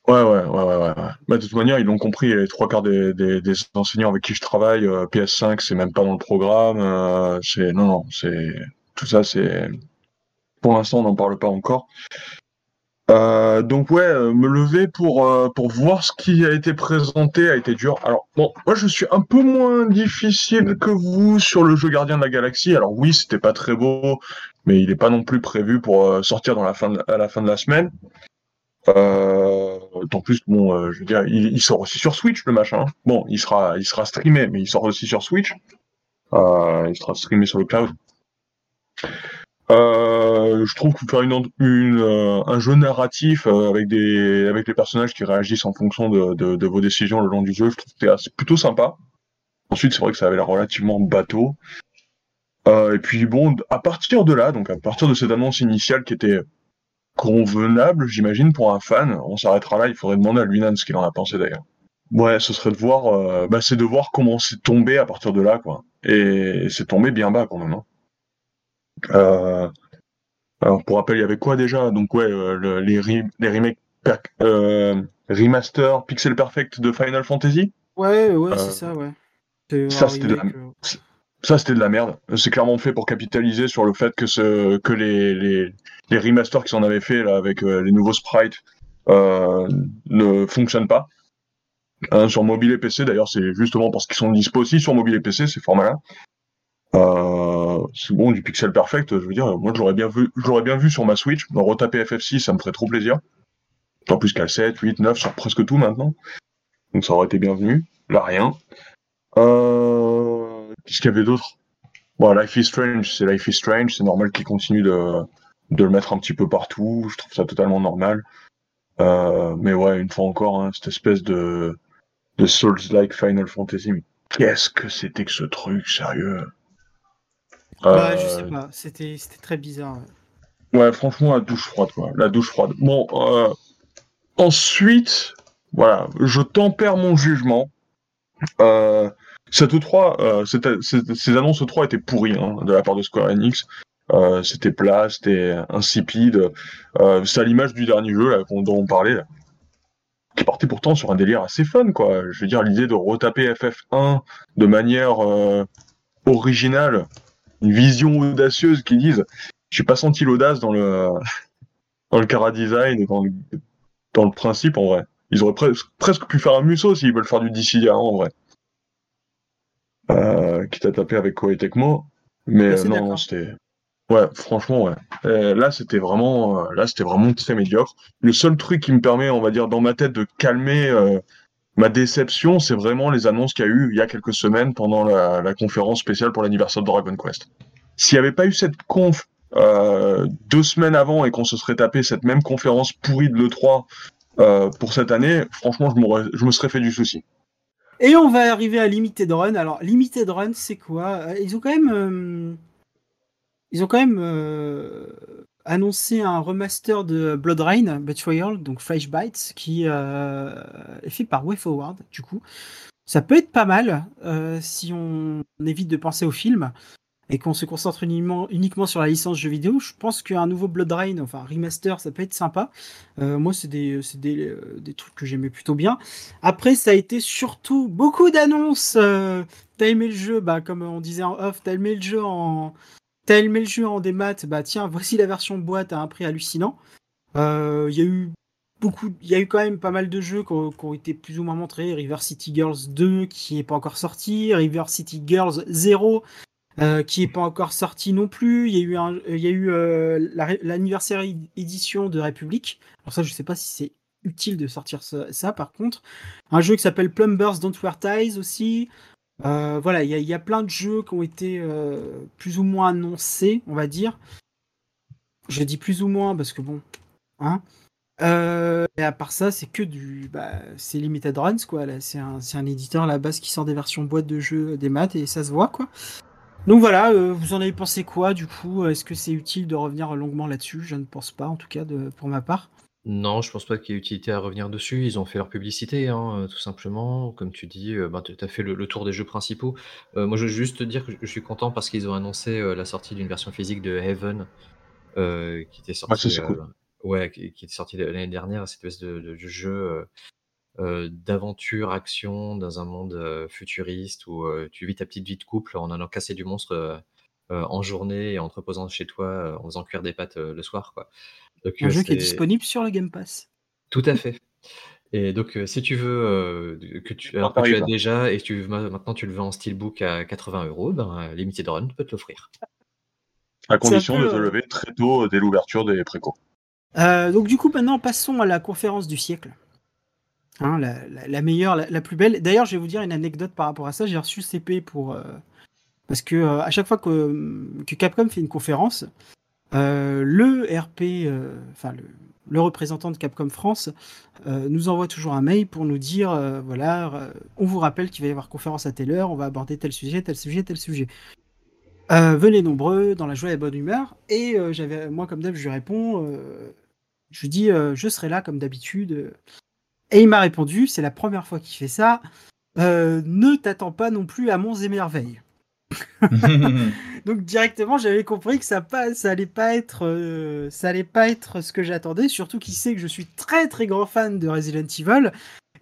Ouais, ouais, ouais, ouais, ouais. Bah, de toute manière, ils l'ont compris. Les trois quarts des, enseignants avec qui je travaille, euh, PS5, c'est même pas dans le programme. euh, c'est non, non, c'est tout ça, c'est pour l'instant, on n'en parle pas encore. Euh, donc ouais, me lever pour pour voir ce qui a été présenté a été dur. Alors bon, moi je suis un peu moins difficile que vous sur le jeu Gardien de la Galaxie. Alors oui, c'était pas très beau, mais il est pas non plus prévu pour sortir dans la fin à la fin de la semaine. Euh, en plus, bon, euh, je veux dire, il, il sort aussi sur Switch le machin. Bon, il sera, il sera streamé, mais il sort aussi sur Switch. Euh, il sera streamé sur le cloud. Euh, je trouve que faire une, une, euh, un jeu narratif euh, avec des avec les personnages qui réagissent en fonction de, de, de vos décisions le long du jeu, je trouve que c'est plutôt sympa. Ensuite, c'est vrai que ça avait l'air relativement bateau. Et puis bon, à partir de là, donc à partir de cette annonce initiale qui était convenable, j'imagine, pour un fan. On s'arrêtera là, il faudrait demander à Lunan ce qu'il en a pensé d'ailleurs. Ouais, ce serait de voir, euh, bah, c'est de voir comment c'est tombé à partir de là, quoi. Et c'est tombé bien bas quand même. hein. Euh, alors pour rappel, il y avait quoi déjà? Donc ouais, euh, le- les, re- les remakes, remaster, pixel perfect de Final Fantasy? Ouais, ouais, c'est ça, ouais. Ça, c'était de la- Ça, c'était de la merde. C'est clairement fait pour capitaliser sur le fait que, ce, que les, les, les remasters qu'ils en avaient fait là, avec euh, les nouveaux sprites euh, ne fonctionnent pas. Hein, sur mobile et PC, d'ailleurs, c'est justement parce qu'ils sont dispo aussi sur mobile et PC, ces formats-là. Euh, c'est bon, du pixel perfect, je veux dire, moi je l'aurais bien vu, je l'aurais bien vu sur ma Switch. Retaper FF6, ça me ferait trop plaisir. En plus qu'à 7, 8, 9, sur presque tout maintenant. Donc ça aurait été bienvenu. Là, rien. Euh... Qu'est-ce qu'il y avait d'autre? Bon, Life is Strange, c'est Life is Strange, c'est normal qu'ils continuent de, de le mettre un petit peu partout, je trouve ça totalement normal. Euh, mais ouais, une fois encore, hein, cette espèce de, de Souls-like Final Fantasy, mais qu'est-ce que c'était que ce truc, sérieux? Bah, Euh, je sais pas, c'était c'était très bizarre. ouais. Ouais, franchement, la douche froide, quoi. La douche froide. Bon, euh, ensuite, voilà, je tempère mon jugement. Euh, cette E3, euh, cette- cette- ces annonces E3 étaient pourries hein, de la part de Square Enix. Euh, c'était plat, c'était insipide. Euh, c'est à l'image du dernier jeu là, dont on parlait, qui partait pourtant sur un délire assez fun, quoi. Je veux dire, l'idée de retaper FF1 de manière euh, originale, une vision audacieuse qui disent j'ai pas senti l'audace dans le dans le cara design dans le, dans le principe en vrai. Ils auraient pres- presque pu faire un Musso s'ils veulent faire du DCA en vrai. Euh, quitte à taper avec Koei Tecmo. Mais Assez euh, non, c'était. Ouais, franchement, ouais. Euh, là, c'était vraiment, euh, là, c'était vraiment très médiocre. Le seul truc qui me permet, on va dire, dans ma tête, de calmer euh, ma déception, c'est vraiment les annonces qu'il y a eu il y a quelques semaines pendant la, la conférence spéciale pour l'anniversaire de Dragon Quest. S'il n'y avait pas eu cette conf euh, deux semaines avant et qu'on se serait tapé cette même conférence pourrie de l'E3 euh, pour cette année, franchement, je, je me serais fait du souci. Et on va arriver à Limited Run. Alors, Limited Run, c'est quoi? Euh, Ils ont quand même. euh, Ils ont quand même euh, annoncé un remaster de Blood Rain, Betrayal, donc Flash Bites, qui est fait par WayForward, du coup. Ça peut être pas mal si on évite de penser au film. Et qu'on se concentre uniquement, uniquement sur la licence jeu vidéo, je pense qu'un nouveau Blood Rain, enfin remaster, ça peut être sympa. Euh, moi, c'est des, des, euh, des trucs que j'aimais plutôt bien. Après, ça a été surtout beaucoup d'annonces. Euh, t'as aimé le jeu, bah, comme on disait en off, t'as aimé le jeu en, t'as aimé le jeu en démat, bah tiens, voici la version boîte à un prix hallucinant. Euh, Il y a eu beaucoup, il y a eu quand même pas mal de jeux qui ont, qui ont été plus ou moins montrés. River City Girls 2 qui est pas encore sorti, River City Girls 0 euh, qui est pas encore sorti non plus. Il y a eu, eu euh, la- l'anniversaire édition de République. Alors ça, je sais pas si c'est utile de sortir ça, par contre. Un jeu qui s'appelle Plumbers Don't Wear Ties aussi. Euh, voilà, il y, y a plein de jeux qui ont été plus ou moins annoncés, on va dire. Je dis plus ou moins parce que bon, hein. Et à part ça, c'est que du, bah, c'est Limited Runs quoi. C'est un, un éditeur à la base qui sort des versions boîte de jeux des maths et ça se voit quoi. Donc voilà, euh, vous en avez pensé quoi du coup? Est-ce que c'est utile de revenir longuement là-dessus? Je ne pense pas, en tout cas de, pour ma part. Non, je pense pas qu'il y ait utilité à revenir dessus. Ils ont fait leur publicité, hein, euh, tout simplement. Comme tu dis, euh, ben, tu as fait le, le tour des jeux principaux. Euh, moi, je veux juste te dire que je, suis content parce qu'ils ont annoncé euh, la sortie d'une version physique de Heaven, euh, qui était sortie, Ah, ça, c'est cool. euh, ouais, qui, qui était sortie l'année dernière, cette espèce de, de jeu euh, d'aventure, action dans un monde euh, futuriste où euh, tu vis ta petite vie de couple en allant casser du monstre en journée et en te reposant chez toi euh, en faisant cuire des pâtes euh, le soir, quoi. Donc, Un euh, jeu qui est disponible sur le Game Pass. tout à fait. Et donc, euh, si tu veux euh, que tu, alors que tu as hein. déjà et tu, ma- maintenant tu le veux en steelbook à 80 euros, ben Limited Run peut te l'offrir. À condition peu, de se euh, lever très tôt dès l'ouverture des précos. Euh, donc du coup, maintenant, passons à la conférence du siècle. Hein, la, meilleure, la, plus belle. D'ailleurs, je vais vous dire une anecdote par rapport à ça. J'ai reçu CP pour... euh, parce que euh, à chaque fois que, Capcom fait une conférence, euh, le RP, enfin le, représentant de Capcom France, nous envoie toujours un mail pour nous dire, voilà, on vous rappelle qu'il va y avoir conférence à telle heure, on va aborder tel sujet, tel sujet, tel sujet. Venez nombreux, dans la joie et la bonne humeur. Et j'avais, moi, comme d'hab, je lui réponds, je lui dis, je serai là comme d'habitude. Et il m'a répondu, c'est la première fois qu'il fait ça. euh, ne t'attends pas non plus à monts et merveilles. Donc directement, j'avais compris que ça pas, ça allait pas être, euh, ça allait pas être ce que j'attendais. Surtout qu'il sait que je suis très très grand fan de Resident Evil.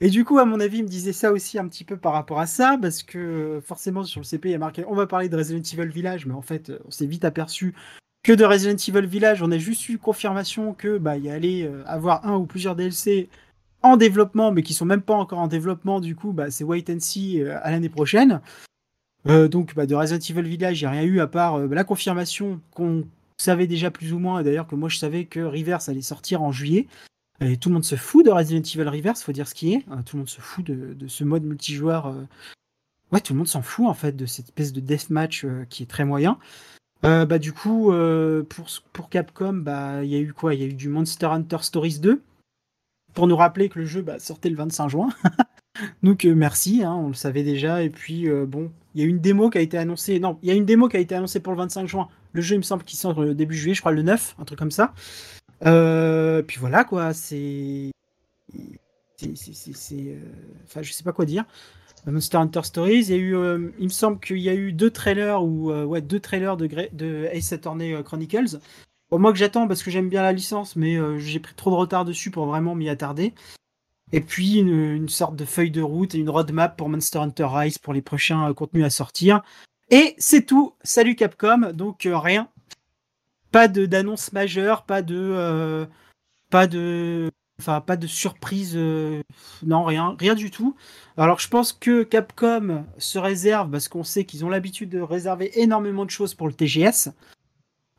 Et du coup, à mon avis, il me disait ça aussi un petit peu par rapport à ça, parce que euh, forcément sur le CP, il y a marqué on va parler de Resident Evil Village, mais en fait, on s'est vite aperçu que de Resident Evil Village, on a juste eu confirmation que bah il y allait avoir un ou plusieurs DLC en développement, mais qui sont même pas encore en développement. Du coup, bah c'est wait and see euh, à l'année prochaine. Euh, donc, bah, de Resident Evil Village, il n'y a rien eu à part euh, la confirmation qu'on savait déjà plus ou moins, d'ailleurs que moi je savais que Reverse allait sortir en juillet. Et tout le monde se fout de Resident Evil Reverse, faut dire ce qui est. Euh, tout le monde se fout de, ce mode multijoueur. Ouais, tout le monde s'en fout en fait de cette espèce de deathmatch qui est très moyen. Bah, du coup, pour, pour Capcom, bah, il y a eu quoi? Il y a eu du Monster Hunter Stories 2 pour nous rappeler que le jeu bah, sortait le 25 juin. Donc euh, merci, hein, on le savait déjà. Et puis euh, bon, il y a une démo qui a été annoncée. Non, il y a une démo qui a été annoncée pour le 25 juin. Le jeu, il me semble qu'il sort le début juillet, je crois le 9, un truc comme ça. Euh, puis voilà quoi, c'est. c'est- euh, Enfin, je sais pas quoi dire. Monster Hunter Stories, il y a eu, euh, il me semble qu'il y a eu deux trailers ou euh, ouais deux trailers de, Gra- de Ace Attorney euh, Chronicles. Bon, moi que j'attends parce que j'aime bien la licence, mais euh, j'ai pris trop de retard dessus pour vraiment m'y attarder. Et puis une, sorte de feuille de route et une roadmap pour Monster Hunter Rise pour les prochains euh, contenus à sortir. Et c'est tout. Salut Capcom. Donc euh, rien. Pas d'annonce majeure, pas de pas de enfin pas de surprise non rien, rien du tout. Alors je pense que Capcom se réserve parce qu'on sait qu'ils ont l'habitude de réserver énormément de choses pour le TGS.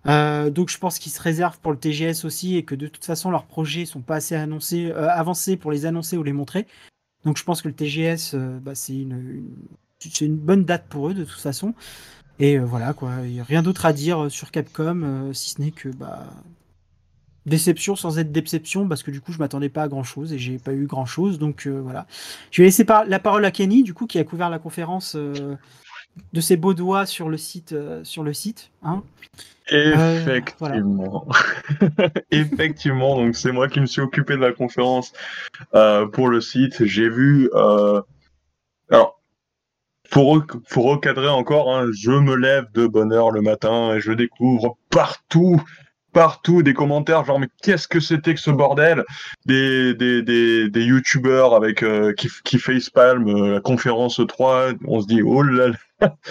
Euh, donc je pense qu'ils se réservent pour le TGS aussi et que de toute façon leurs projets sont pas assez annoncés, euh, avancés pour les annoncer ou les montrer. Donc je pense que le TGS euh, bah, c'est une, une- une bonne date pour eux de toute façon. Et euh, voilà quoi, il a rien d'autre à dire euh, sur Capcom si ce n'est que bah déception sans être déception parce que du coup je m'attendais pas à grand chose et j'ai pas eu grand chose donc euh, voilà. Je vais laisser par- la parole à Kenny du coup qui a couvert la conférence euh, de ses beaux doigts sur le site euh, sur le site hein. Euh, Effectivement. Effectivement, donc c'est moi qui me suis occupé de la conférence euh, pour le site. J'ai vu. Alors, pour, rec- pour recadrer encore, hein, je me lève de bonne heure le matin et je découvre partout, partout des commentaires genre mais qu'est-ce que c'était que ce bordel? Des des des, des youtubeurs avec euh, qui qui euh, la conférence 3, on se dit oh là là.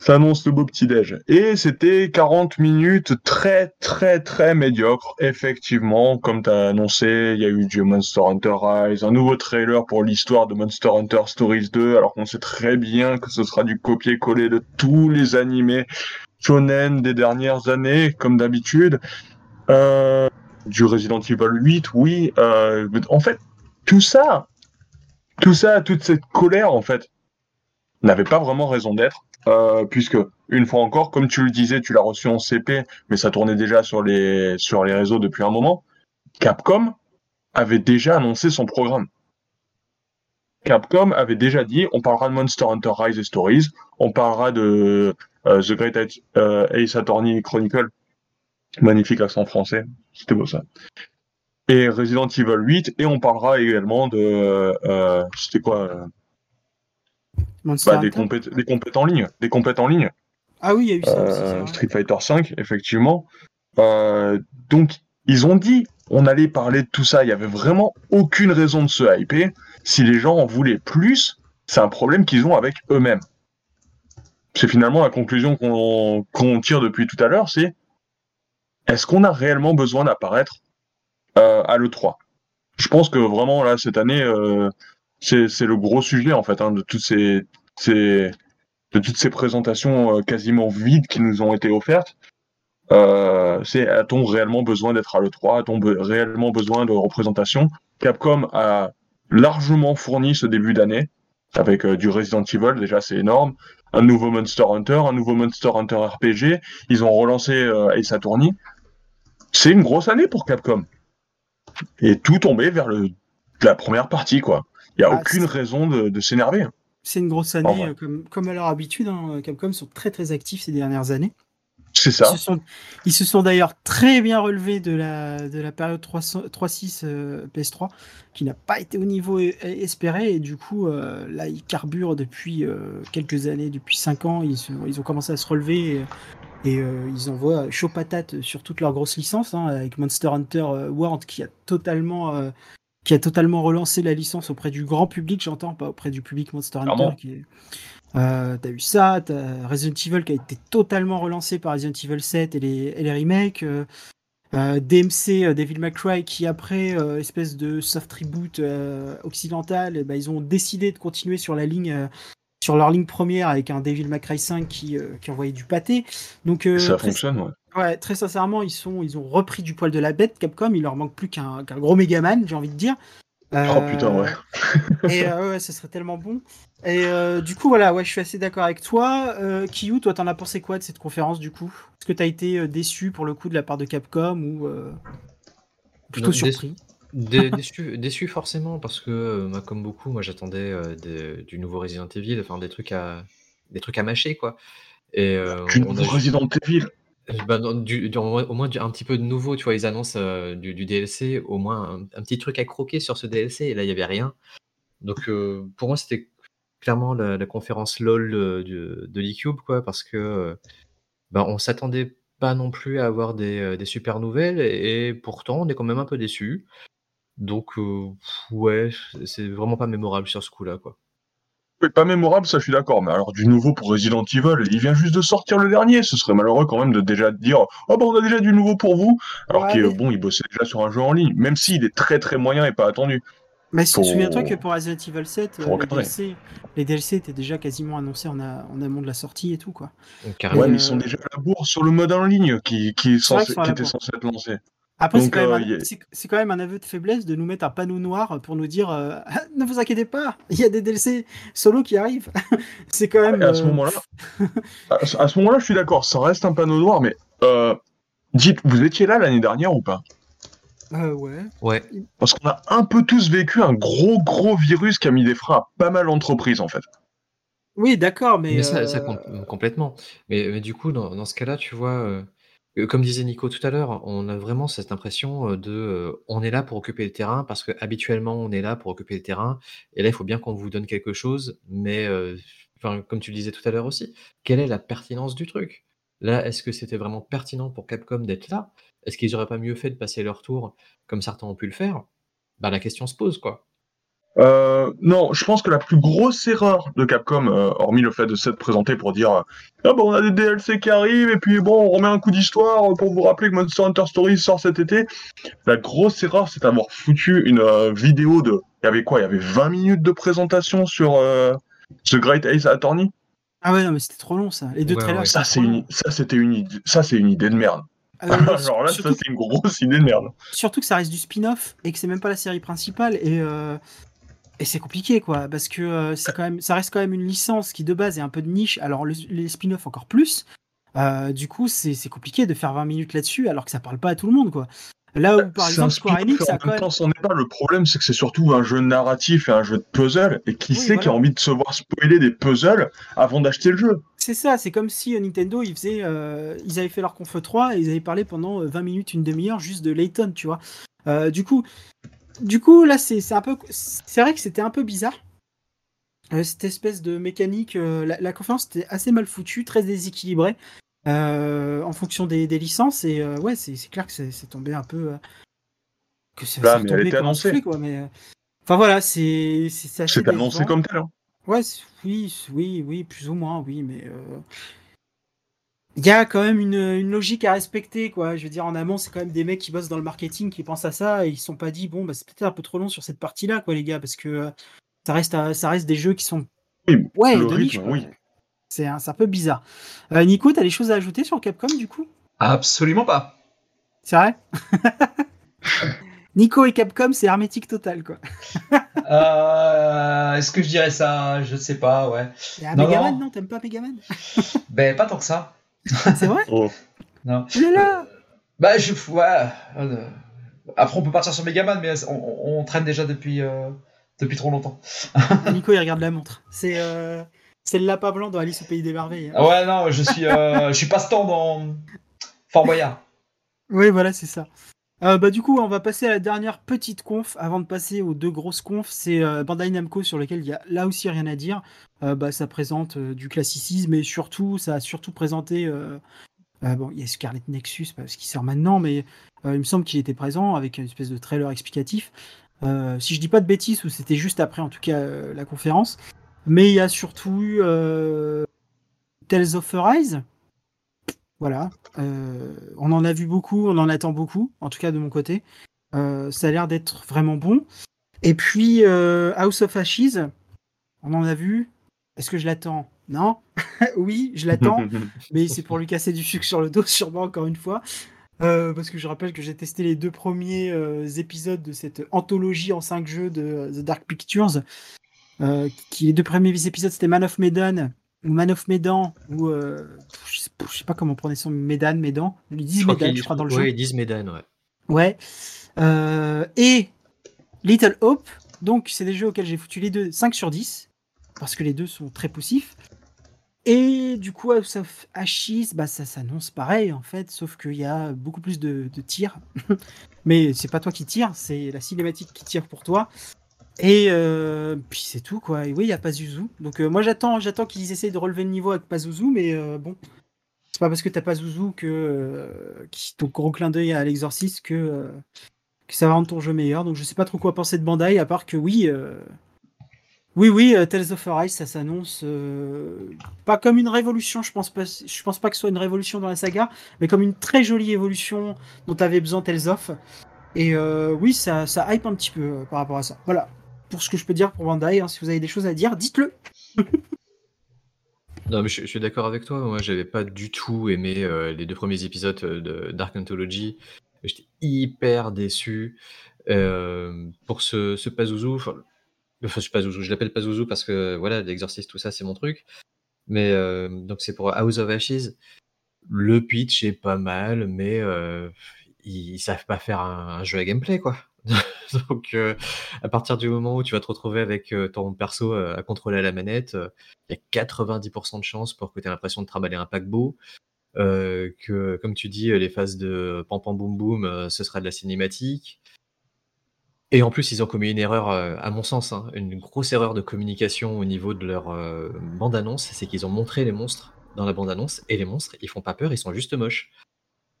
Ça annonce le beau petit-déj. Et c'était 40 minutes très, très, très médiocres. Effectivement, comme tu as annoncé, il y a eu du Monster Hunter Rise, un nouveau trailer pour l'histoire de Monster Hunter Stories 2, alors qu'on sait très bien que ce sera du copier-coller de tous les animés shonen des dernières années, comme d'habitude. Euh, du Resident Evil 8, oui. Euh, en fait, tout ça, tout ça, toute cette colère, en fait, n'avait pas vraiment raison d'être. Euh, puisque une fois encore, comme tu le disais, tu l'as reçu en CP, mais ça tournait déjà sur les sur les réseaux depuis un moment. Capcom avait déjà annoncé son programme. Capcom avait déjà dit, on parlera de Monster Hunter Rise Stories, on parlera de The Great Ace, euh, Ace Attorney Chronicle, magnifique accent français, c'était beau ça. Et Resident Evil 8, et on parlera également de, euh, c'était quoi, euh, bah, des compét des en ligne, des en ligne. Ah oui, il y a eu ça aussi. Euh. Street Fighter V, effectivement. Euh, donc, ils ont dit, on allait parler de tout ça. Il y avait vraiment aucune raison de se hyper. Si les gens en voulaient plus, c'est un problème qu'ils ont avec eux-mêmes. C'est finalement la conclusion qu'on tire depuis tout à l'heure, c'est est-ce qu'on a réellement besoin d'apparaître euh, à l'E3 Je pense que vraiment, là, cette année, euh, c'est le gros sujet, en fait, hein, de toutes ces, présentations euh, quasiment vides qui nous ont été offertes. C'est a-t-on réellement besoin d'être à l'E3 A-t-on réellement besoin de représentation Capcom a largement fourni ce début d'année avec du Resident Evil, déjà c'est énorme, un nouveau Monster Hunter, un nouveau Monster Hunter RPG, ils ont relancé euh, Ace Attorney. C'est une grosse année pour Capcom. Et tout tombé vers le, la première partie, quoi. Il n'y a Ah, aucune raison de, de s'énerver. C'est une grosse année, euh, comme, comme à leur habitude. hein, Capcom sont très très actifs ces dernières années. C'est Ils ça. se sont, ils se sont d'ailleurs très bien relevés de la, de la période 300 3.6 euh, PS3, qui n'a pas été au niveau e- espéré. Et du coup, euh, là, ils carburent depuis euh, quelques années, depuis 5 ans. Ils, se- ils ont commencé à se relever et, et, euh, ils envoient chaud patate sur toutes leurs grosses licences, hein, avec Monster Hunter euh, World qui a totalement. euh, qui a totalement relancé la licence auprès du grand public, j'entends, pas auprès du public Monster Hunter. Clairement. Qui est... Euh, t'as eu ça, t'as Resident Evil qui a été totalement relancé par Resident Evil 7 et les, et les remakes. euh, euh, DMC, Devil May Cry, qui après euh, espèce de soft reboot occidental, eh ben, ils ont décidé de continuer sur la ligne, sur leur ligne première avec un Devil May Cry 5 qui, qui envoyait du pâté. Donc ça très, fonctionne, ouais. ouais, très sincèrement, ils sont, ils ont repris du poil de la bête. Capcom, il leur manque plus qu'un qu'un gros Megaman, j'ai envie de dire. Oh putain, ouais. Et euh, ouais, ce serait tellement bon. Et euh, du coup, voilà, ouais, je suis assez d'accord avec toi. Euh, Kiyu, toi, t'en as pensé quoi de cette conférence du coup? Est-ce que t'as été euh, déçu pour le coup de la part de Capcom ou euh, plutôt Non, surpris? Dé- déçu, déçu forcément parce que euh, moi, comme beaucoup, moi j'attendais euh, du nouveau Resident Evil, enfin des trucs à des trucs à mâcher quoi. Et euh, Du nouveau Resident Evil. Bah, du- au moins, un petit peu de nouveau, tu vois, ils annoncent euh, du, DLC, au moins un, petit truc à croquer sur ce DLC, et là il y avait rien. Donc euh, pour moi c'était clairement la, conférence LOL de, de l'eCube quoi, parce que bah, on s'attendait pas non plus à avoir des, des super nouvelles, et, pourtant on est quand même un peu déçus. Donc ouais, c'est vraiment pas mémorable sur ce coup-là quoi. Pas mémorable, ça je suis d'accord, mais alors du nouveau pour Resident Evil, il vient juste de sortir le dernier, ce serait malheureux quand même de déjà dire Oh bah on a déjà du nouveau pour vous, alors Ouais, mais- bon, il bossait déjà sur un jeu en ligne, même s'il est très très moyen et pas attendu. Mais Pour- souviens-toi que pour Resident Evil 7, pour euh, les. DLC, les DLC étaient déjà quasiment annoncés en, a- en amont de la sortie et tout quoi. Donc. Ouais, mais euh, ils sont déjà à la bourre sur le mode en ligne qui, est censé, était censé être lancé. Après, c'est Donc, quand, même euh, a- c'est- quand même un aveu de faiblesse de nous mettre un panneau noir pour nous dire euh, ne vous inquiétez pas, il y a des DLC solo qui arrivent. c'est quand même. Et à ce euh, moment-là, à, ce- moment-là, je suis d'accord, ça reste un panneau noir, mais euh, dites, vous étiez là l'année dernière ou pas? Euh, ouais. Ouais, Parce qu'on a un peu tous vécu un gros gros virus qui a mis des freins à pas mal d'entreprises en fait. Oui, d'accord, mais. Mais ça, ça com- complètement. Mais, mais du coup, dans, dans ce cas-là, tu vois, euh, comme disait Nico tout à l'heure, on a vraiment cette impression euh, de euh, on est là pour occuper le terrain parce que habituellement on est là pour occuper le terrain. Et là il faut bien qu'on vous donne quelque chose, mais comme tu le disais tout à l'heure aussi, quelle est la pertinence du truc? Là, est-ce que c'était vraiment pertinent pour Capcom d'être là? Est-ce qu'ils auraient pas mieux fait de passer leur tour comme certains ont pu le faire? Bah la question se pose quoi. Euh, non, je pense que la plus grosse erreur de Capcom, euh, hormis le fait de s'être présenté pour dire euh, ah bon on a des DLC qui arrivent et puis bon on remet un coup d'histoire pour vous rappeler que Monster Hunter Stories sort cet été. La grosse erreur c'est d'avoir foutu une euh, vidéo de, il y avait quoi Il y avait 20 minutes de présentation sur euh, The Great Ace Attorney? Ah ouais, non, mais c'était trop long ça. Les deux Ouais, trailers. ouais. Ça c'était c'est une, ça c'était une, idée- ça c'est une idée de merde. Ah Alors là surtout, ça c'est une grosse idée de merde. surtout que ça reste du spin-off et que c'est même pas la série principale et euh, et c'est compliqué quoi parce que euh, c'est quand même ça reste quand même une licence qui de base est un peu de niche. Alors le- les spin-off encore plus. Euh, du coup c'est compliqué de faire 20 minutes là-dessus alors que ça parle pas à tout le monde quoi. Là où par un exemple Square Enix et a en même temps, c'en est pas. Le problème, c'est que c'est surtout un jeu narratif et un jeu de puzzle. Et qui Oui, sait qui a envie de se voir spoiler des puzzles avant d'acheter le jeu? C'est ça c'est comme si euh, Nintendo ils faisaient euh, ils avaient fait leur conf 3 et ils avaient parlé pendant euh, 20 minutes une demi-heure juste de Layton tu vois. Euh, du coup du coup là c'est un peu c'est vrai que c'était un peu bizarre Euh, cette espèce de mécanique euh, la, la conférence était assez mal foutue très déséquilibrée euh, en fonction des, des licences et ouais c'est clair que c'est tombé un peu que c'est un annoncée. soufflet, quoi mais enfin voilà c'est c'est annoncé comme tel. hein. Ouais, oui, oui, oui, plus ou moins, oui, mais il y a quand même une, une logique à respecter, quoi. Je veux dire, en amont, c'est quand même des mecs qui bossent dans le marketing qui pensent à ça et ils se sont pas dit, bon, bah, c'est peut-être un peu trop long sur cette partie-là, quoi, les gars, parce que euh, ça reste, à- ça reste des jeux qui sont, Oui, ouais, le de niche, rythme, quoi. oui. C'est un, c'est un peu bizarre. Euh, Nico, t'as des choses à ajouter sur Capcom, du coup? Absolument pas. C'est vrai? Nico et Capcom, c'est hermétique total, quoi. Euh, Est-ce que je dirais ça? Je sais pas, ouais. Et à Non, Megaman, non. non, t'aimes pas Megaman Ben, pas tant que ça. C'est vrai Oh. Non. Il est là Bah, je. Ouais. euh, Après, on peut partir sur Megaman, mais on, traîne déjà depuis, euh, depuis trop longtemps. Nico, il regarde la montre. C'est euh, c'est le lapin blanc dans Alice au Pays des Merveilles. hein. Ah Ouais, non, je suis, euh, je suis passe-temps dans Fort Boyard. Oui, voilà, c'est ça. Euh, bah, du coup, on va passer à la dernière petite conf avant de passer aux deux grosses confs. C'est euh, Bandai Namco sur lequel il y a là aussi rien à dire. Euh, bah, ça présente euh, du classicisme et surtout, ça a surtout présenté. euh, bon, il y a Scarlet Nexus parce qu'il sort maintenant, mais il me semble qu'il était présent avec une espèce de trailer explicatif. Si je dis pas de bêtises, ou c'était juste après en tout cas la conférence. Mais il y a surtout Tales of Arise. Voilà. Euh, on en a vu beaucoup, on en attend beaucoup, en tout cas de mon côté. Euh, ça a l'air d'être vraiment bon. Et puis euh, House of Ashes, on en a vu. Est-ce que je l'attends? Non Oui, je l'attends, mais c'est pour lui casser du sucre sur le dos, sûrement encore une fois. Parce que je rappelle que j'ai testé les deux premiers épisodes de cette anthologie en 5 jeux de The Dark Pictures. Qui les deux premiers épisodes c'était Man of Medan ou Man of Medan ou euh, je, sais, je sais pas comment on prononce son Medan Medan. Ils disent Medan je crois dans le ouais, jeu. ils disent Medan, ouais. ouais. Euh, et Little Hope donc c'est des jeux auxquels j'ai foutu les deux 5 sur 10 parce que les deux sont très poussifs. Et du coup House of Ashes bah ça s'annonce pareil en fait sauf qu'il y a beaucoup plus de, de tirs. Mais c'est pas toi qui tires c'est la cinématique qui tire pour toi et euh, puis c'est tout quoi. Et oui, il y a Pazuzu. Donc euh, moi j'attends, j'attends qu'ils essaient de relever le niveau avec Pazuzu, mais euh, bon, c'est pas parce que t'as Pazuzu que euh, qui ton gros clin d'œil à l'exorciste que que ça va rendre ton jeu meilleur. Donc je sais pas trop quoi penser de Bandai à part que oui, oui oui, Tales of Arise ça s'annonce pas comme une révolution. Je pense pas, je pense pas que ce soit une révolution dans la saga, mais comme une très jolie évolution dont avait besoin Tales of. Et oui, ça, ça hype un petit peu par rapport à ça. Voilà pour ce que je peux dire pour Bandai. hein. Si vous avez des choses à dire, dites-le. Non, mais je, je suis d'accord avec toi. Moi, j'avais pas du tout aimé euh, les deux premiers épisodes euh, de Dark Anthology. J'étais hyper déçu euh, pour ce, Pazuzu. Enfin, ce Pazuzu, je l'appelle Pazuzu parce que voilà, l'exorciste, tout ça, c'est mon truc. Mais donc, c'est pour House of Ashes. Le pitch est pas mal, mais ils, savent pas faire un jeu à gameplay, quoi. donc, euh, à partir du moment où tu vas te retrouver avec euh, ton perso euh, à contrôler à la manette, il y a 90% de chances pour que tu aies l'impression de trimballer un paquebot. Que, comme tu dis, les phases de pam pam boum boum, ce sera de la cinématique. Et en plus, ils ont commis une erreur, à mon sens, hein, une grosse erreur de communication au niveau de leur bande-annonce, c'est qu'ils ont montré les monstres dans la bande-annonce, et les monstres, ils font pas peur, ils sont juste moches.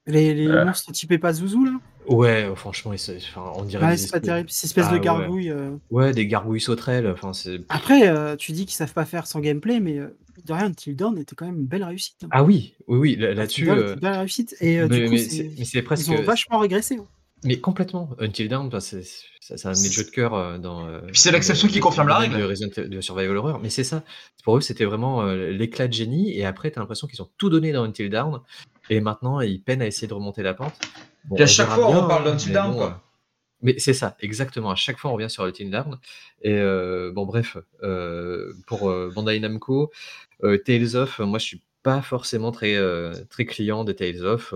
Les, les Euh. monstres typés pas Zouzou, là Ouais, euh, franchement, enfin, on dirait Ouais, des c'est pas espèces- terrible. Ces espèces Ah, de ouais. gargouilles. euh. Ouais, des gargouilles sauterelles, enfin, c'est... Après, euh, tu dis qu'ils savent pas faire sans gameplay, mais euh, de rien, Until Dawn était quand même une belle réussite. hein. Ah oui, oui, oui, là- Until là-dessus... Euh, une belle réussite. Et euh, mais, du coup, mais c'est- presque... ils ont vachement régressé. hein. Mais complètement, Until Dawn, enfin, c'est un de mes jeux de cœur dans. Puis c'est l'exception le- qui confirme la règle. De, de Survival Horror, mais c'est ça. Pour eux, c'était vraiment euh, l'éclat de génie, et après, t'as l'impression qu'ils ont tout donné dans Until Dawn, et maintenant, ils peinent à essayer de remonter la pente. Bon, Puis à chaque fois, on bien, d'Until mais Dawn, bon, quoi. euh, Mais c'est ça, exactement. À chaque fois, on revient sur Until Dawn. Et euh, bon, bref, euh, pour euh, Bandai Namco, Tales of, moi, je suis pas forcément très, très client des Tales of.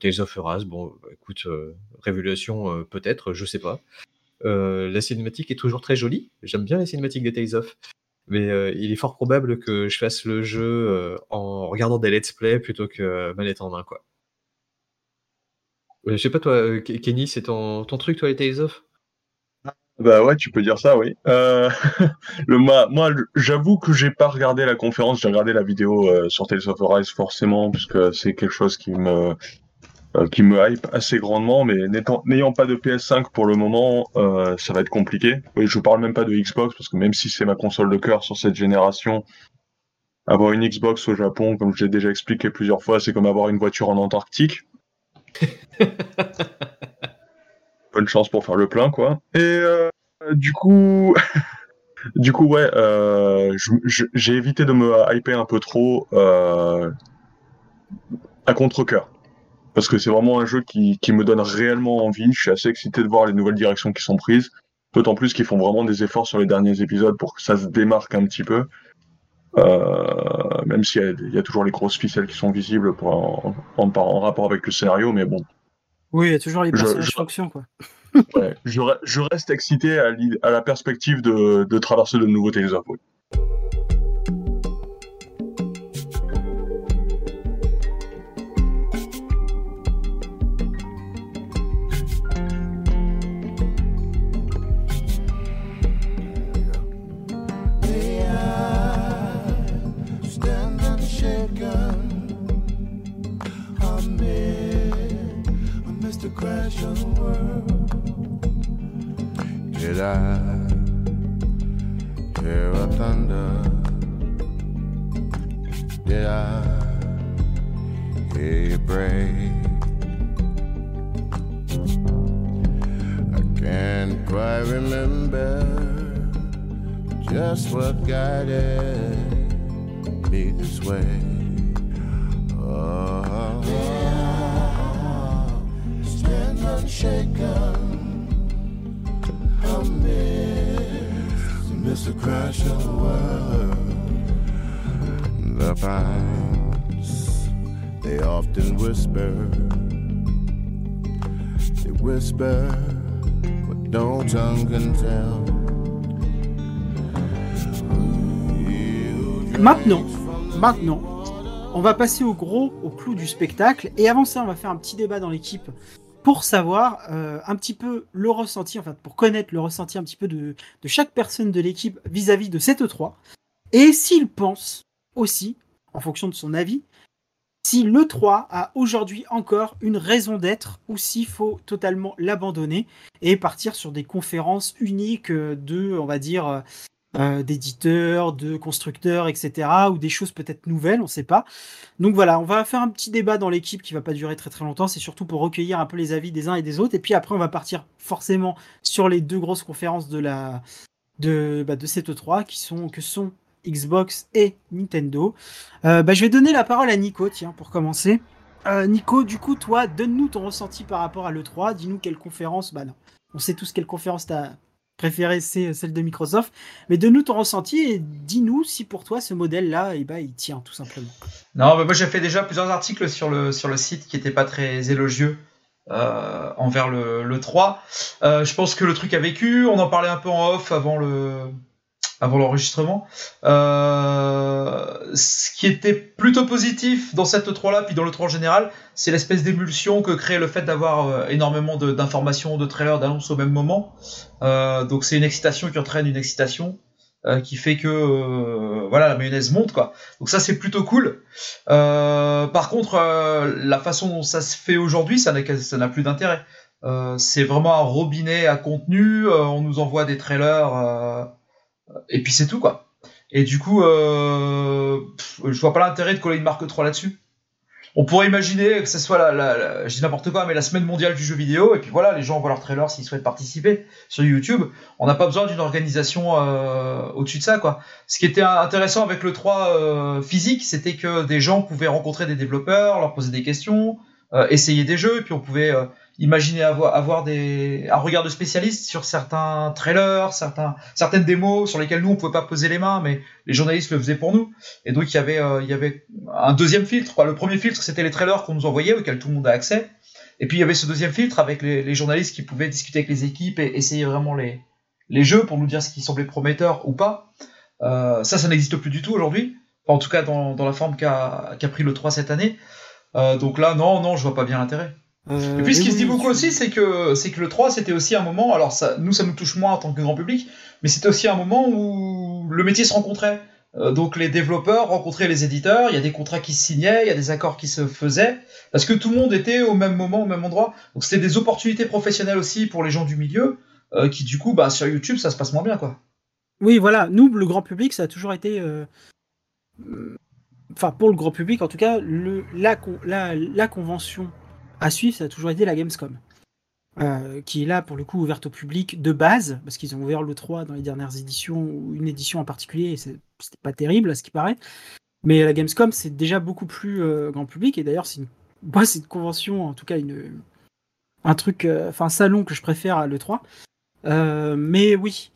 Tales of Eras, bon, bah, écoute, Révélation, peut-être, je sais pas. La cinématique est toujours très jolie. J'aime bien la cinématique des Tales of. Mais euh, il est fort probable que je fasse le jeu euh, en regardant des let's play plutôt que euh, manette en main, quoi. Euh, Je sais pas, toi, Ke- Kenny, c'est ton, truc, toi, les Tales of? Bah ouais, tu peux dire ça, oui. Le, moi, moi, j'avoue que j'ai pas regardé la conférence, j'ai regardé la vidéo sur Tales of Arise forcément, puisque c'est quelque chose qui me qui me hype assez grandement, mais n'ayant pas de PS5 pour le moment, euh, ça va être compliqué. Oui, je parle même pas de Xbox, parce que même si c'est ma console de cœur sur cette génération, avoir une Xbox au Japon, comme je l'ai déjà expliqué plusieurs fois, c'est comme avoir une voiture en Antarctique. Bonne chance pour faire le plein, quoi. Et euh, du coup, du coup, ouais, euh, j'ai évité de me hyper un peu trop euh, à contre-cœur. Parce que c'est vraiment un jeu qui, qui me donne réellement envie. Je suis assez excité de voir les nouvelles directions qui sont prises. D'autant plus qu'ils font vraiment des efforts sur les derniers épisodes pour que ça se démarque un petit peu. Euh, même s'il y, y a toujours les grosses ficelles qui sont visibles pour, en, en- en rapport avec le scénario, mais bon, Oui, il y a toujours les Je- personnages je- fonctions, quoi. Ouais, je, re- je reste excité à, la perspective de, de traverser de nouveaux of. oui. Crash of the world. Did I hear a thunder? Did I hear you break? I can't quite remember just what guided me this way. Stand unshaken amidst the crash of the world. The pines, they often whisper. They whisper what no tongue can tell. Maintenant, maintenant, on va passer au gros, au clou du spectacle. Et avant ça, on va faire un petit débat dans l'équipe pour savoir euh, un petit peu le ressenti, enfin pour connaître le ressenti un petit peu de, de chaque personne de l'équipe vis-à-vis de cette E3. Et s'il pense aussi, en fonction de son avis, si l'E3 a aujourd'hui encore une raison d'être ou s'il faut totalement l'abandonner et partir sur des conférences uniques euh, de, on va dire, euh, d'éditeurs, de constructeurs, etc. ou des choses peut-être nouvelles, on ne sait pas. Donc voilà, on va faire un petit débat dans l'équipe qui va pas durer très très longtemps. C'est surtout pour recueillir un peu les avis des uns et des autres. Et puis après, on va partir forcément sur les deux grosses conférences de la de, bah, de cette E3 qui sont que sont Xbox et Nintendo. Euh, bah, je vais donner la parole à Nico, tiens, pour commencer. Euh, Nico, du coup, toi, donne-nous ton ressenti par rapport à l'E3. Dis-nous quelle conférence. Bah non, on sait tous quelle conférence t'as préférée, c'est celle de Microsoft. Mais donne-nous ton ressenti et dis-nous si pour toi ce modèle-là, eh ben, il tient tout simplement. Non, mais moi j'ai fait déjà plusieurs articles sur le, sur le site qui n'étaient pas très élogieux euh, envers le, le 3. Euh, je pense que le truc a vécu, on en parlait un peu en off avant le avant l'enregistrement. Euh, ce qui était plutôt positif dans cette 3 là, puis dans le 3 en général, c'est l'espèce d'émulsion que crée le fait d'avoir euh, énormément d'informations, de, trailers, d'annonces au même moment. Euh, donc c'est une excitation qui entraîne une excitation. euh, qui fait que euh, voilà la mayonnaise monte quoi donc ça c'est plutôt cool par contre la façon dont ça se fait aujourd'hui ça n'a plus d'intérêt c'est vraiment un robinet à contenu on nous envoie des trailers et puis c'est tout quoi et du coup euh, pff, je vois pas l'intérêt de coller une marque 3 là-dessus on pourrait imaginer que ce soit la, la- je dis n'importe quoi, mais la semaine mondiale du jeu vidéo, et puis voilà, les gens envoient leur trailer s'ils souhaitent participer sur YouTube. On n'a pas besoin d'une organisation euh, au-dessus de ça, quoi. Ce qui était intéressant avec le 3 euh, physique, c'était que des gens pouvaient rencontrer des développeurs, leur poser des questions, euh, essayer des jeux, et puis on pouvait euh, imaginer avoir, des, un regard de spécialiste sur certains trailers, certains, certaines démos sur lesquelles nous on pouvait pas poser les mains, mais les journalistes le faisaient pour nous. Et donc il y avait, euh, il y avait un deuxième filtre. Quoi. Le premier filtre c'était les trailers qu'on nous envoyait auxquels tout le monde a accès. Et puis il y avait ce deuxième filtre avec les, journalistes qui pouvaient discuter avec les équipes et essayer vraiment les, jeux pour nous dire ce qui semblait prometteur ou pas. Euh, ça, ça n'existe plus du tout aujourd'hui. En tout cas, dans, la forme qu'a qu'a pris le 3 cette année. Euh, donc là, non, non, je vois pas bien l'intérêt. Euh, Et puis ce qui se dit beaucoup aussi, c'est que c'est que le 3 c'était aussi un moment. Alors ça, nous ça nous touche moins en tant que grand public, mais c'était aussi un moment où le métier se rencontrait. Euh, donc les développeurs rencontraient les éditeurs, il y a des contrats qui se signaient, il y a des accords qui se faisaient, parce que tout le monde était au même moment, au même endroit. Donc c'était des opportunités professionnelles aussi pour les gens du milieu, euh, qui du coup, bah sur YouTube ça se passe moins bien quoi. Oui, voilà. Nous, le grand public, ça a toujours été. Enfin, pour le grand public, en tout cas, le, la, con- la, la convention à suivre, ça a toujours été la Gamescom. Euh, qui est là, pour le coup, ouverte au public de base, parce qu'ils ont ouvert le 3 dans les dernières éditions, ou une édition en particulier, et c'était pas terrible, à ce qui paraît. Mais la Gamescom, c'est déjà beaucoup plus euh, grand public, et d'ailleurs, c'est une, une convention, en tout cas, une, un truc, euh, enfin, salon que je préfère à l'E3. Euh, mais oui,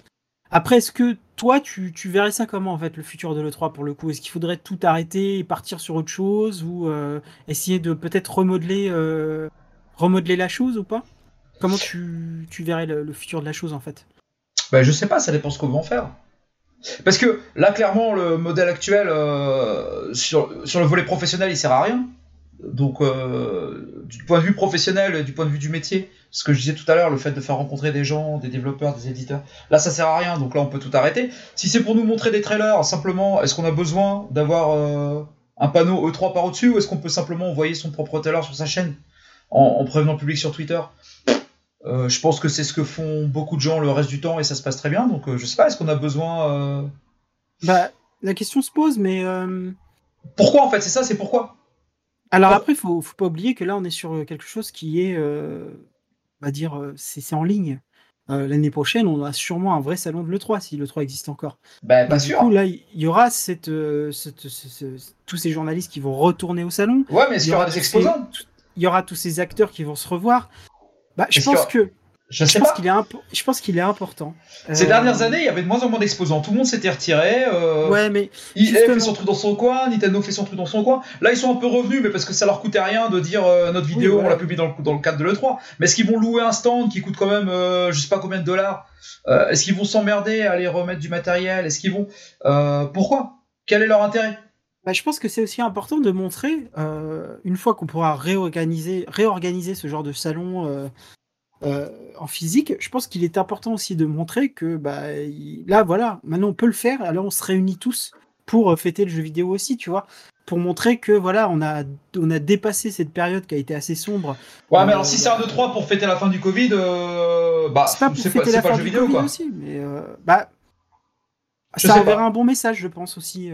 après, est-ce que toi, tu, verrais ça comment, en fait, le futur de l'E3 pour le coup? Est-ce qu'il faudrait tout arrêter et partir sur autre chose ou euh, essayer de peut-être remodeler, euh, remodeler la chose ou pas? Comment tu, tu verrais le, futur de la chose, en fait? Ben, je sais pas, ça dépend ce qu'on va en faire. Parce que là, clairement, le modèle actuel euh, sur, sur le volet professionnel, il sert à rien. Donc, du point de vue professionnel, du point de vue du métier, ce que je disais tout à l'heure, le fait de faire rencontrer des gens, des développeurs, des éditeurs, là, ça sert à rien. Donc là, on peut tout arrêter. Si c'est pour nous montrer des trailers, simplement, est-ce qu'on a besoin d'avoir euh, un panneau E3 par au-dessus ou est-ce qu'on peut simplement envoyer son propre trailer sur sa chaîne en, en prévenant le public sur Twitter? Euh, je pense que c'est ce que font beaucoup de gens le reste du temps et ça se passe très bien. Donc euh, je sais pas, est-ce qu'on a besoin euh, Bah, la question se pose, mais Pourquoi en fait? C'est ça, c'est pourquoi? Alors après, faut, faut pas oublier que là, on est sur quelque chose qui est, euh, va dire, c'est en ligne. Euh, L'année prochaine, on a sûrement un vrai salon de l'E3 si l'E3 existe encore. Ben pas du sûr. coup, là, il y aura cette, euh, cette- ce- ce- tous ces journalistes qui vont retourner au salon. Ouais, mais qu'il y aura des exposants? Il y aura tous ces acteurs qui vont se revoir. Bah, je pense aura- que Je je sais pense qu'il est je pense qu'il est important. Ces Euh, dernières années, il y avait de moins en moins d'exposants. Tout le monde s'était retiré. Euh, Ouais, mais EA fait son truc dans son coin, Nintendo fait son truc dans son coin. Là, ils sont un peu revenus, mais parce que ça leur coûtait rien de dire euh, notre vidéo, voilà. on l'a publie dans le, dans le cadre de l'E3. Mais est-ce qu'ils vont louer un stand qui coûte quand même, euh, je sais pas combien de dollars Est-ce qu'ils vont s'emmerder à aller remettre du matériel? Est-ce qu'ils vont. Pourquoi? Quel est leur intérêt? Bah, je pense que c'est aussi important de montrer, euh, une fois qu'on pourra réorganiser, réorganiser ce genre de salon euh, euh, en physique, je pense qu'il est important aussi de montrer que bah, il- là, voilà, maintenant on peut le faire, alors on se réunit tous pour euh, fêter le jeu vidéo aussi, tu vois, pour montrer que voilà, on a, on a dépassé cette période qui a été assez sombre. Ouais, Euh, mais alors si c'est un 2-3 pour fêter la fin du Covid, euh, bah, C'est pas pour fêter pas, la pas fin jeu du vidéo, Covid quoi. aussi, mais euh, bah, Je ça enverra pas. un bon message, je pense aussi.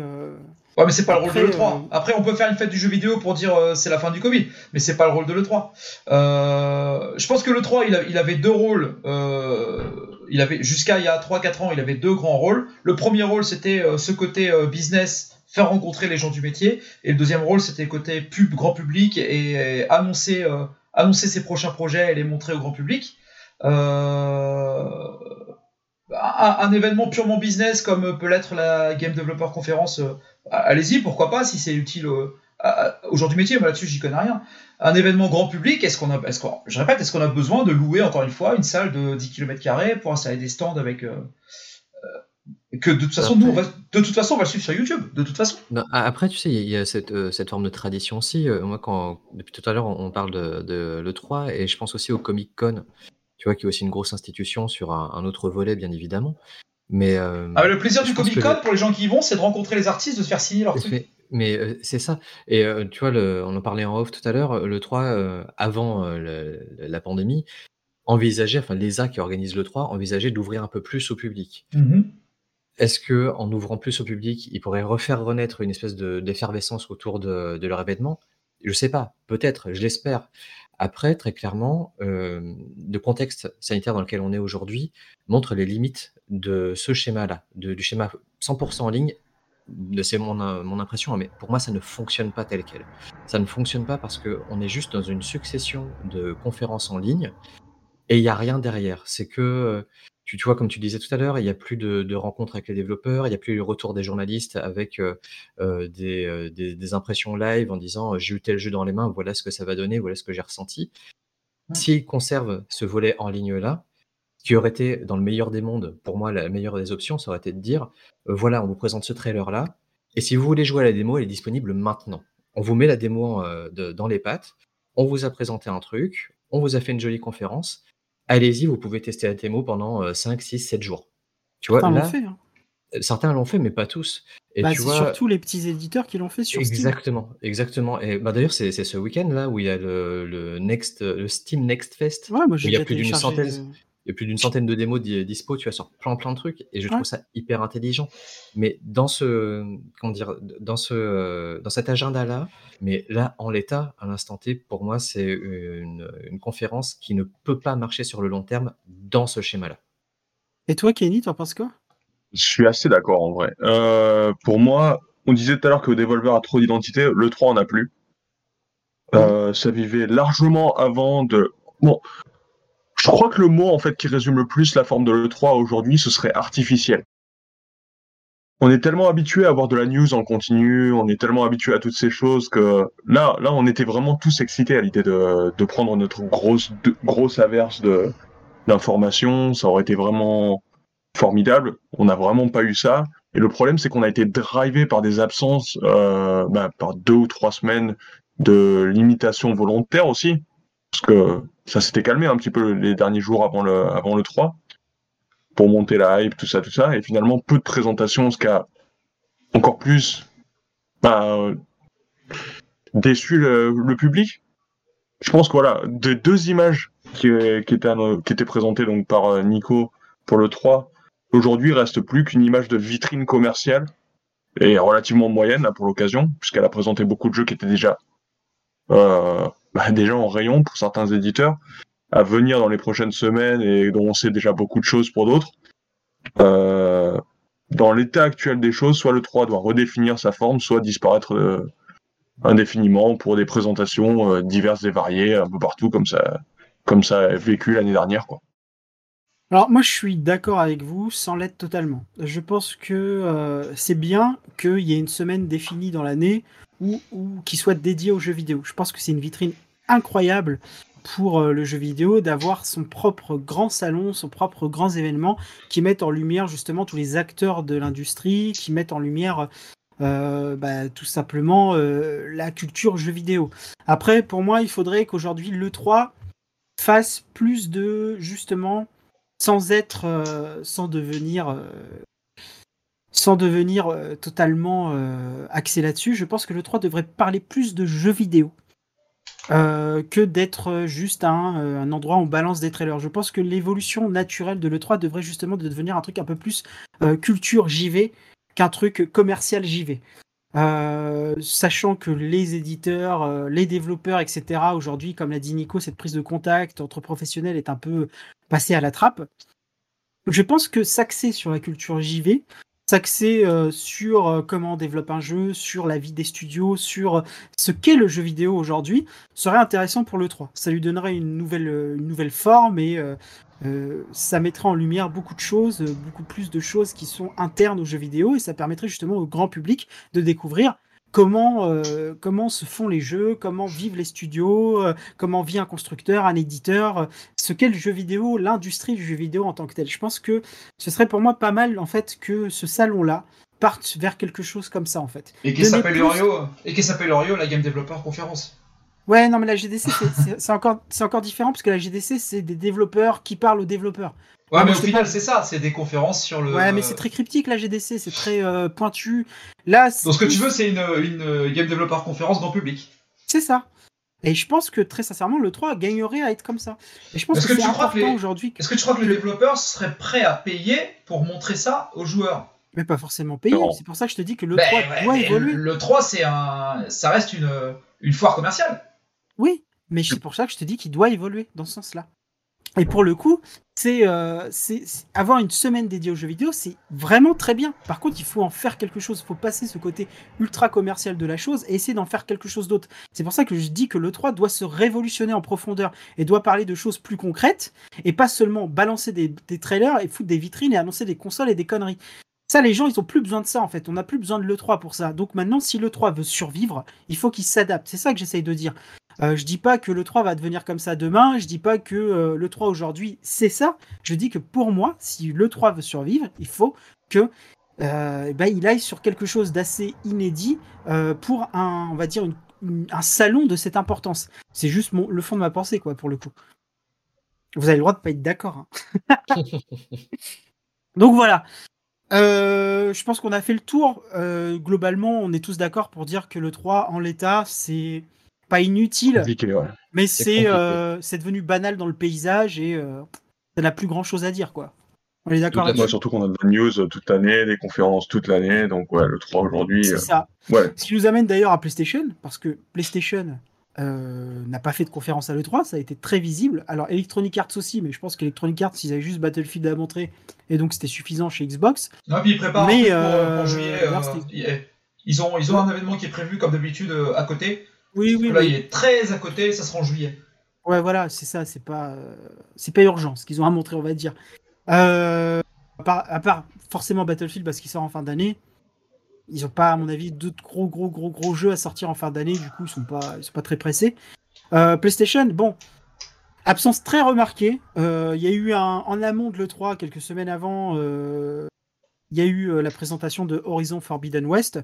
Ouais, mais c'est pas le rôle Après, de l'E3. euh, Après, on peut faire une fête du jeu vidéo pour dire euh, c'est la fin du Covid, mais c'est pas le rôle de l'E3. Euh, je pense que l'E3, il, il avait deux rôles. euh, il avait Jusqu'à il y a 3-4 ans, il avait deux grands rôles. Le premier rôle, c'était euh, ce côté euh, business, faire rencontrer les gens du métier. Et le deuxième rôle, c'était côté pub, grand public, et, et annoncer, euh, annoncer ses prochains projets et les montrer au grand public. Euh, un, un événement purement business comme peut l'être la Game Developer Conference, euh, allez-y, pourquoi pas, si c'est utile euh, à- à- aux gens du métier, moi là-dessus j'y connais rien. Un événement grand public, est-ce qu'on a, est-ce qu'on- je répète, est-ce qu'on a besoin de louer encore une fois une salle de 10 km pour installer des stands avec, euh, euh, que de toute façon, Après- nous, on va, de toute façon, on va le suivre sur YouTube. De toute façon. Non, après, tu sais, il y a- il y a cette, euh, cette forme de tradition aussi. Euh, moi, quand, depuis tout à l'heure, on on parle de, de l'E3 et je pense aussi au Comic Con, tu vois, qui est aussi une grosse institution sur un, un autre volet, bien évidemment. Mais, euh, Ah, le plaisir du Comic Con pour les gens qui y vont, c'est de rencontrer les artistes, de se faire signer leurs trucs. Mais, mais, euh, c'est ça. Et euh, tu vois, le, on en parlait en off tout à l'heure, le 3, euh, avant le- la pandémie, envisageait, enfin l'ESA qui organise le 3, envisageait d'ouvrir un peu plus au public. Mhm. Est-ce que en ouvrant plus au public, ils pourraient refaire renaître une espèce de- d'effervescence autour de, de leur événement? Je sais pas, peut-être, je l'espère. Après, très clairement, euh, le contexte sanitaire dans lequel on est aujourd'hui montre les limites de ce schéma-là, du schéma 100% en ligne. C'est mon, euh, mon impression, hein, mais pour moi, ça ne fonctionne pas tel quel. Ça ne fonctionne pas parce qu'on est juste dans une succession de conférences en ligne et il n'y a rien derrière. C'est que, euh, tu, tu vois, comme tu disais tout à l'heure, il n'y a plus de, de rencontres avec les développeurs, il n'y a plus le retour des journalistes avec euh, euh, des, euh, des- des impressions live en disant j'ai eu tel jeu dans les mains, voilà ce que ça va donner, voilà ce que j'ai ressenti. S'ils conservent ce volet en ligne-là, ce qui aurait été, dans le meilleur des mondes, pour moi, la meilleure des options, ça aurait été de dire euh, voilà, on vous présente ce trailer-là, et si vous voulez jouer à la démo, elle est disponible maintenant. On vous met la démo euh, de- dans les pattes, on vous a présenté un truc, on vous a fait une jolie conférence, allez-y, vous pouvez tester la démo pendant euh, 5, 6, 7 jours. Tu vois, Certains l'ont là, fait. hein. certains l'ont fait, mais pas tous. Et Bah, tu c'est vois, surtout les petits éditeurs qui l'ont fait sur Steam. exactement, exactement. Et bah, d'ailleurs, c'est ce week-end là où il y a le, le Next, le Steam Next Fest. Ouais, moi où il y a plus d'une téléchargé centaine, le- il y a plus d'une centaine de démos di- dispo, tu vois, sur plein plein de trucs, et je Ouais. trouve ça hyper intelligent. Mais dans ce, comment dire, dans ce, dans cet agenda-là, mais là, en l'état, à l'instant T, pour moi, c'est une, une conférence qui ne peut pas marcher sur le long terme dans ce schéma-là. Et toi, Kenny, t'en penses quoi? Je suis assez d'accord en vrai. Euh, pour moi, on disait tout à l'heure que Devolver a trop d'identité, le 3 en a plus. Euh, ça vivait largement avant de. Bon, je crois que le mot en fait qui résume le plus la forme de l'E3 aujourd'hui, ce serait artificiel. On est tellement habitué à avoir de la news en continu, on est tellement habitué à toutes ces choses que là, là, on était vraiment tous excités à l'idée de, de prendre notre grosse, de- grosse averse de d'informations. Ça aurait été vraiment formidable. On n'a vraiment pas eu ça. Et le problème, c'est qu'on a été drivé par des absences, euh, bah, par deux ou trois semaines de limitation volontaire aussi, parce que ça s'était calmé un petit peu les derniers jours avant le, avant le 3, pour monter la hype, tout ça, tout ça, et finalement peu de présentations, ce qui a encore plus bah, euh, déçu le, le public. Je pense que voilà, de deux images qui, qui, étaient, anno- qui étaient présentées donc par euh, Nico pour le 3, aujourd'hui il reste plus qu'une image de vitrine commerciale et relativement moyenne là, pour l'occasion, puisqu'elle a présenté beaucoup de jeux qui étaient déjà euh, bah, déjà en rayon pour certains éditeurs, à venir dans les prochaines semaines et dont on sait déjà beaucoup de choses pour d'autres. Euh, dans l'état actuel des choses, soit le 3 doit redéfinir sa forme, soit disparaître euh, indéfiniment pour des présentations euh, diverses et variées un peu partout comme ça, comme ça a vécu l'année dernière. Quoi. Alors moi je suis d'accord avec vous sans l'être totalement. Je pense que c'est bien qu'il y ait une semaine définie dans l'année ou qui soit dédiée aux jeux vidéo. Je pense que c'est une vitrine incroyable pour euh, le jeu vidéo d'avoir son propre grand salon, son propre grand événement qui mettent en lumière justement tous les acteurs de l'industrie, qui mettent en lumière euh, bah, tout simplement euh, la culture jeu vidéo. Après pour moi il faudrait qu'aujourd'hui l'E3 fasse plus de justement sans être, sans devenir, sans devenir totalement axé là-dessus, je pense que le 3 devrait parler plus de jeux vidéo euh, que d'être juste un, euh, un endroit où on balance des trailers. Je pense que l'évolution naturelle de l'E3 devrait justement devenir un truc un peu plus euh, culture JV qu'un truc commercial JV. Euh, sachant que les éditeurs, euh, les développeurs, etc., aujourd'hui, comme l'a dit Nico, cette prise de contact entre professionnels est un peu passée à la trappe. Je pense que s'axer sur la culture JV, s'axer euh, sur euh, comment on développe un jeu, sur la vie des studios, sur ce qu'est le jeu vidéo aujourd'hui, serait intéressant pour le 3. Ça lui donnerait une nouvelle, euh, une nouvelle forme et euh, euh, ça mettrait en lumière beaucoup de choses, euh, beaucoup plus de choses qui sont internes aux jeux vidéo et ça permettrait justement au grand public de découvrir comment, euh, comment se font les jeux, comment vivent les studios, euh, comment vit un constructeur, un éditeur, euh, ce qu'est le jeu vidéo, l'industrie du jeu vidéo en tant que tel. Je pense que ce serait pour moi pas mal en fait que ce salon-là parte vers quelque chose comme ça en fait. Et qui s'appelle plus- Orio, et qui s'appelle Orio, la Game Developer Conference. Ouais, non mais la GDC c'est- encore, c'est encore différent parce que la GDC c'est des développeurs qui parlent aux développeurs. Ouais, mais au final, pas- c'est ça, c'est des conférences sur le. Ouais, mais c'est très cryptique la GDC, c'est très euh, pointu. Là, Donc ce que tu veux, c'est une, une euh, Game Developer Conference grand public. C'est ça. Et je pense que très sincèrement, le 3 gagnerait à être comme ça. Et je pense Est-ce que, que c'est tu crois important que les- aujourd'hui. que- Est-ce que tu crois que les développeurs seraient prêts à payer pour montrer ça aux joueurs? Mais pas forcément. Non. C'est pour ça que je te dis que le Ben 3 ouais, doit évoluer. Le 3, c'est un, ça reste une, une foire commerciale. Oui, mais c'est pour ça que je te dis qu'il doit évoluer dans ce sens-là. Et pour le coup, c'est euh, c'est- avoir une semaine dédiée aux jeux vidéo, c'est vraiment très bien. Par contre, il faut en faire quelque chose. Il faut passer ce côté ultra commercial de la chose et essayer d'en faire quelque chose d'autre. C'est pour ça que je dis que le 3 doit se révolutionner en profondeur et doit parler de choses plus concrètes et pas seulement balancer des, des trailers et foutre des vitrines et annoncer des consoles et des conneries. Ça, les gens, ils ont plus besoin de ça en fait. On n'a plus besoin de l'E3 pour ça. Donc maintenant, si l'E3 veut survivre, il faut qu'il s'adapte. C'est ça que j'essaye de dire. Euh, je dis pas que le 3 va devenir comme ça demain, je dis pas que euh, le 3 aujourd'hui c'est ça. Je dis que pour moi, si le 3 veut survivre, il faut que euh, ben, il aille sur quelque chose d'assez inédit pour un, on va dire une- une- un salon de cette importance. C'est juste mon, le fond de ma pensée quoi pour le coup. Vous avez le droit de pas être d'accord. hein. Donc voilà. Euh, je pense qu'on a fait le tour. Euh, globalement, on est tous d'accord pour dire que le 3 en l'état, c'est pas inutile, ouais. mais C'est euh, devenu banal dans le paysage et euh, ça n'a plus grand chose à dire quoi. On est d'accord Ouais, surtout qu'on a de la news toute l'année, des conférences toute l'année, donc ouais, le 3 aujourd'hui. C'est euh, ça. ouais. Ce qui nous amène d'ailleurs à PlayStation, parce que PlayStation euh, n'a pas fait de conférence à l'E3, ça a été très visible. Alors Electronic Arts aussi, mais je pense qu'Electronic Arts, ils avaient juste Battlefield à montrer, et donc c'était suffisant chez Xbox. Non, puis ils préparent Mais, pour, euh, pour juillet. euh, ils ont, ils ont un événement qui est prévu comme d'habitude euh, à côté. Oui, oui, Là, oui. il est très à côté, ça sera en juillet. Ouais, voilà, c'est ça, c'est pas, euh, c'est pas urgent ce qu'ils ont à montrer, on va dire. Euh, à, part, à part forcément Battlefield parce qu'il sort en fin d'année, ils ont pas, à mon avis, d'autres gros, gros, gros, gros jeux à sortir en fin d'année, du coup, ils sont pas, ils sont pas très pressés. Euh, PlayStation, bon, absence très remarquée. Euh, Il y a eu un, en amont de l'E3, quelques semaines avant, il y a eu la présentation de Horizon Forbidden West.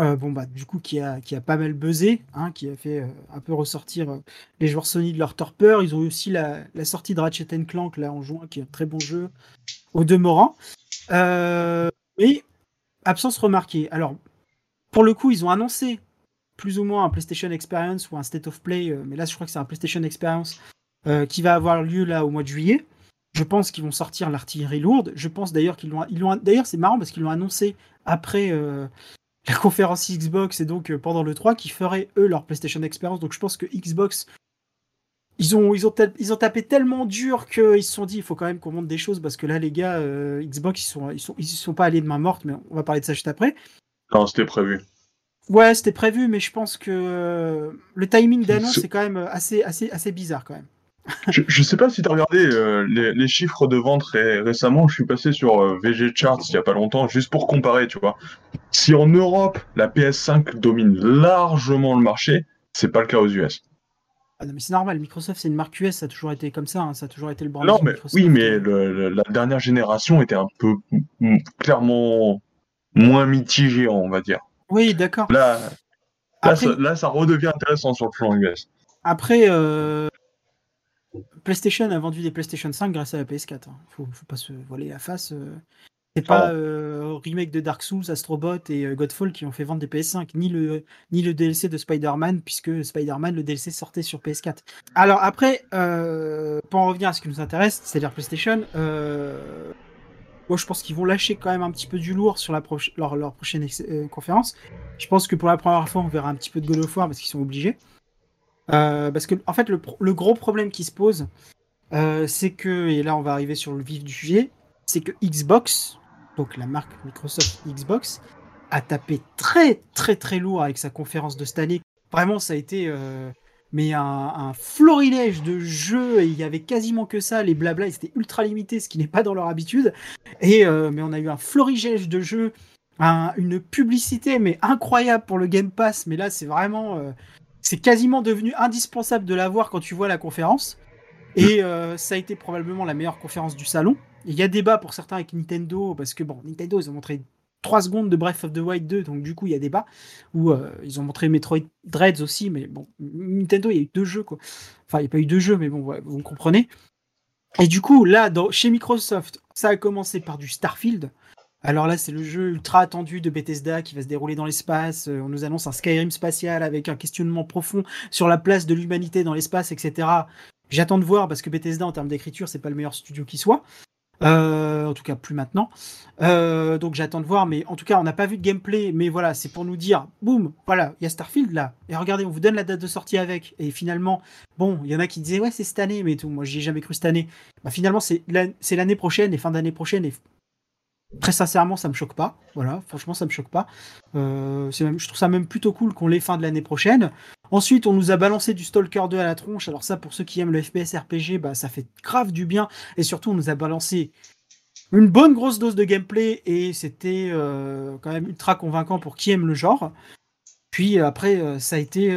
Euh, bon bah du coup qui a qui a pas mal buzzé, hein, qui a fait euh, un peu ressortir euh, les joueurs Sony de leur torpeur. Ils ont eu aussi la, sortie de Ratchet Clank là en juin, qui est un très bon jeu au demeurant. Mais absence remarquée. Alors pour le coup, ils ont annoncé plus ou moins un PlayStation Experience ou un State of Play, mais là je crois que c'est un PlayStation Experience qui va avoir lieu là au mois de juillet. Je pense qu'ils vont sortir l'artillerie lourde. Je pense d'ailleurs qu'ils l'ont. Ils l'ont. D'ailleurs, c'est marrant parce qu'ils l'ont annoncé après la conférence Xbox et donc euh, pendant le 3 qui feraient eux leur PlayStation Experience. Donc je pense que Xbox ils ont ils ont ils ont tapé tellement dur qu'ils se sont dit il faut quand même qu'on monte des choses parce que là les gars euh, Xbox ils sont ils sont ils sont pas allés de main morte mais on va parler de ça juste après. Non, c'était prévu. Ouais, c'était prévu mais je pense que le timing d'annonce Ce- c'est quand même assez assez assez bizarre quand même. Je, je sais pas si t'as regardé euh, les, les chiffres de vente ré- récemment. Je suis passé sur euh, VG Charts il y a pas longtemps, juste pour comparer, tu vois. Si en Europe la PS5 domine largement le marché, c'est pas le cas aux US. Ah non mais c'est normal, Microsoft c'est une marque US, ça a toujours été comme ça, hein, ça a toujours été le brand Non, mais Microsoft. oui, mais le- le- la dernière génération était un peu mm, clairement moins mitigée, on va dire. Oui, d'accord. Là, là, Après- ça, là, ça redevient intéressant sur le plan US. Après, euh, PlayStation a vendu des PlayStation 5 grâce à la PS4. hein. Faut, faut pas se voiler la face. euh. C'est pas Ah euh, remake de Dark Souls, Astrobot et euh, Godfall qui ont fait vendre des PS5, ni le, ni le DLC de Spider-Man, puisque Spider-Man, le DLC sortait sur PS4. Alors après, euh, pour en revenir à ce qui nous intéresse, c'est-à-dire PlayStation, euh, moi je pense qu'ils vont lâcher quand même un petit peu du lourd sur la leur, leur prochaine conférence. Je pense que pour la première fois, on verra un petit peu de God of War parce qu'ils sont obligés. Euh, parce que, en fait, le, gros problème qui se pose, euh, c'est que, et là on va arriver sur le vif du sujet, c'est que Xbox, donc la marque Microsoft Xbox, a tapé très très très lourd avec sa conférence de cette année. Vraiment, ça a été euh, mais un, florilège de jeux et il y avait quasiment que ça. Les blabla, ils étaient ultra limités, ce qui n'est pas dans leur habitude. Et mais on a eu un florilège de jeux un- une publicité mais incroyable pour le Game Pass. Mais là, c'est vraiment, c'est quasiment devenu indispensable de l'avoir quand tu vois la conférence. Et euh, ça a été probablement la meilleure conférence du salon. Il y a débat pour certains avec Nintendo parce que bon, Nintendo ils ont montré 3 secondes de Breath of the Wild 2, donc du coup il y a débat. Ou euh, ils ont montré Metroid Dreads aussi, mais bon, Nintendo il y a eu deux jeux quoi. Enfin, il n'y a pas eu deux jeux, mais bon, vous comprenez. Et du coup, là, chez Microsoft, ça a commencé par du Starfield. Alors là, c'est le jeu ultra attendu de Bethesda qui va se dérouler dans l'espace. Euh, on nous annonce un Skyrim spatial avec un questionnement profond sur la place de l'humanité dans l'espace, etc. J'attends de voir parce que Bethesda, en termes d'écriture, c'est pas le meilleur studio qui soit. Euh, en tout cas, plus maintenant. Euh, donc j'attends de voir, mais en tout cas, on n'a pas vu de gameplay. Mais voilà, c'est pour nous dire, boum, voilà, il y a Starfield là. Et regardez, on vous donne la date de sortie avec. Et finalement, bon, il y en a qui disaient, ouais, c'est cette année, mais tout. Moi, j'y ai jamais cru cette année. Bah, finalement, c'est l'an- c'est l'année prochaine et fin d'année prochaine. Et très sincèrement, ça me choque pas. Voilà, franchement, ça me choque pas. Euh, même, je trouve ça même plutôt cool qu'on l'ait fin de l'année prochaine. Ensuite, on nous a balancé du Stalker 2 à la tronche. Alors ça, pour ceux qui aiment le FPS RPG, bah, ça fait grave du bien. Et surtout, on nous a balancé une bonne grosse dose de gameplay et c'était euh, quand même ultra convaincant pour qui aime le genre. Puis euh, après, ça a été,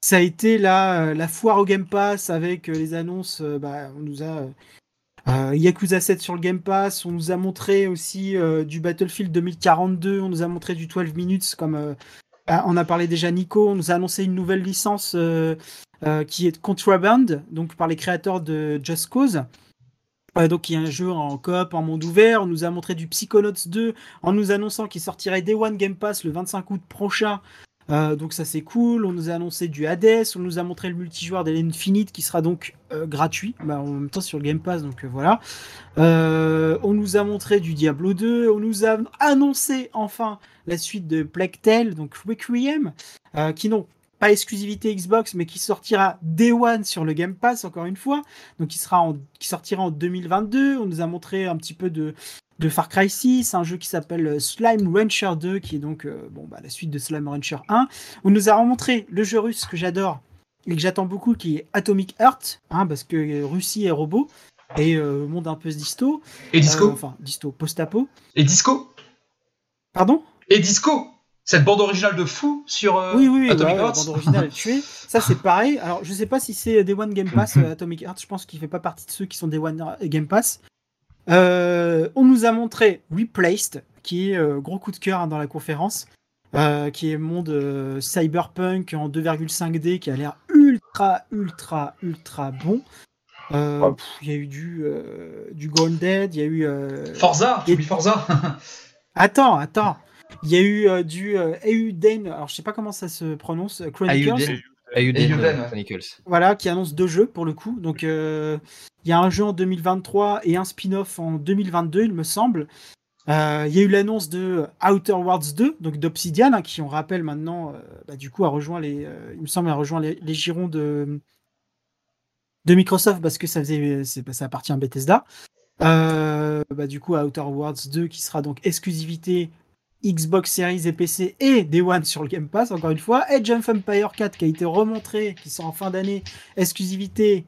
ça a été la, la foire au Game Pass avec les annonces. bah, on nous a euh, Yakuza 7 sur le Game Pass. On nous a montré aussi euh, du Battlefield 2042. On nous a montré du 12 minutes comme euh, ah, on a parlé déjà Nico. On nous a annoncé une nouvelle licence qui est Contraband, donc par les créateurs de Just Cause. Donc il y a un jeu en coop, en monde ouvert. On nous a montré du Psychonauts 2 en nous annonçant qu'il sortirait Day One Game Pass le 25 août prochain. Euh, donc ça c'est cool. On nous a annoncé du Hades. On nous a montré le multijoueur d'Infinite qui sera donc euh, gratuit bah, en même temps sur le Game Pass. Donc euh, voilà. Euh, on nous a montré du Diablo 2. On nous a annoncé enfin la suite de Plague Tale, donc Requiem, qui n'ont pas exclusivité Xbox, mais qui sortira Day One sur le Game Pass, encore une fois. Donc, qui, sera en, qui sortira en 2022. On nous a montré un petit peu de, de Far Cry 6, un jeu qui s'appelle euh, Slime Rancher 2, qui est donc euh, bon, bah, la suite de Slime Rancher 1. On nous a montré le jeu russe que j'adore et que j'attends beaucoup, qui est Atomic Heart, hein, parce que euh, Russie est robot. Et euh, monde un peu disto. Et Disco Euh, enfin, disto, post-apo. Et Disco Pardon? Et Disco Cette bande originale de fou sur euh, Oui, oui, oui, Atomic ouais, la bande originale est tuée. Ça, c'est pareil. Alors, je sais pas si c'est Day One Game Pass, euh, Atomic Heart. Je pense qu'il fait pas partie de ceux qui sont Day One Game Pass. Euh, on nous a montré Replaced, qui est euh, gros coup de cœur hein, dans la conférence, euh, qui est monde euh, cyberpunk en 2,5D, qui a l'air ultra, ultra, ultra bon. Euh, Il y a eu du, euh, du Grounded, il y a eu. euh, Forza, oublies Forza Attends, attends. Il y a eu euh, du euh, Euden, alors je sais pas comment ça se prononce, euh, Chronicles. Ayuden. Ayuden euh, ouais. Chronicles. Voilà, qui annonce deux jeux pour le coup. Donc, euh, il y a un jeu en 2023 et un spin-off en 2022, il me semble. Euh, Il y a eu l'annonce de Outer Worlds 2, donc d'Obsidian, hein, qui, on rappelle maintenant, euh, bah, du coup, a rejoint les, euh, il me semble, a rejoint les, les girons de, de Microsoft parce que ça faisait, c'est- ça appartient à Bethesda. Euh, bah, du coup, Outer Worlds 2 qui sera donc exclusivité Xbox Series et PC et Day One sur le Game Pass, encore une fois. Edge of Empire 4 qui a été remontré, qui sort en fin d'année, exclusivité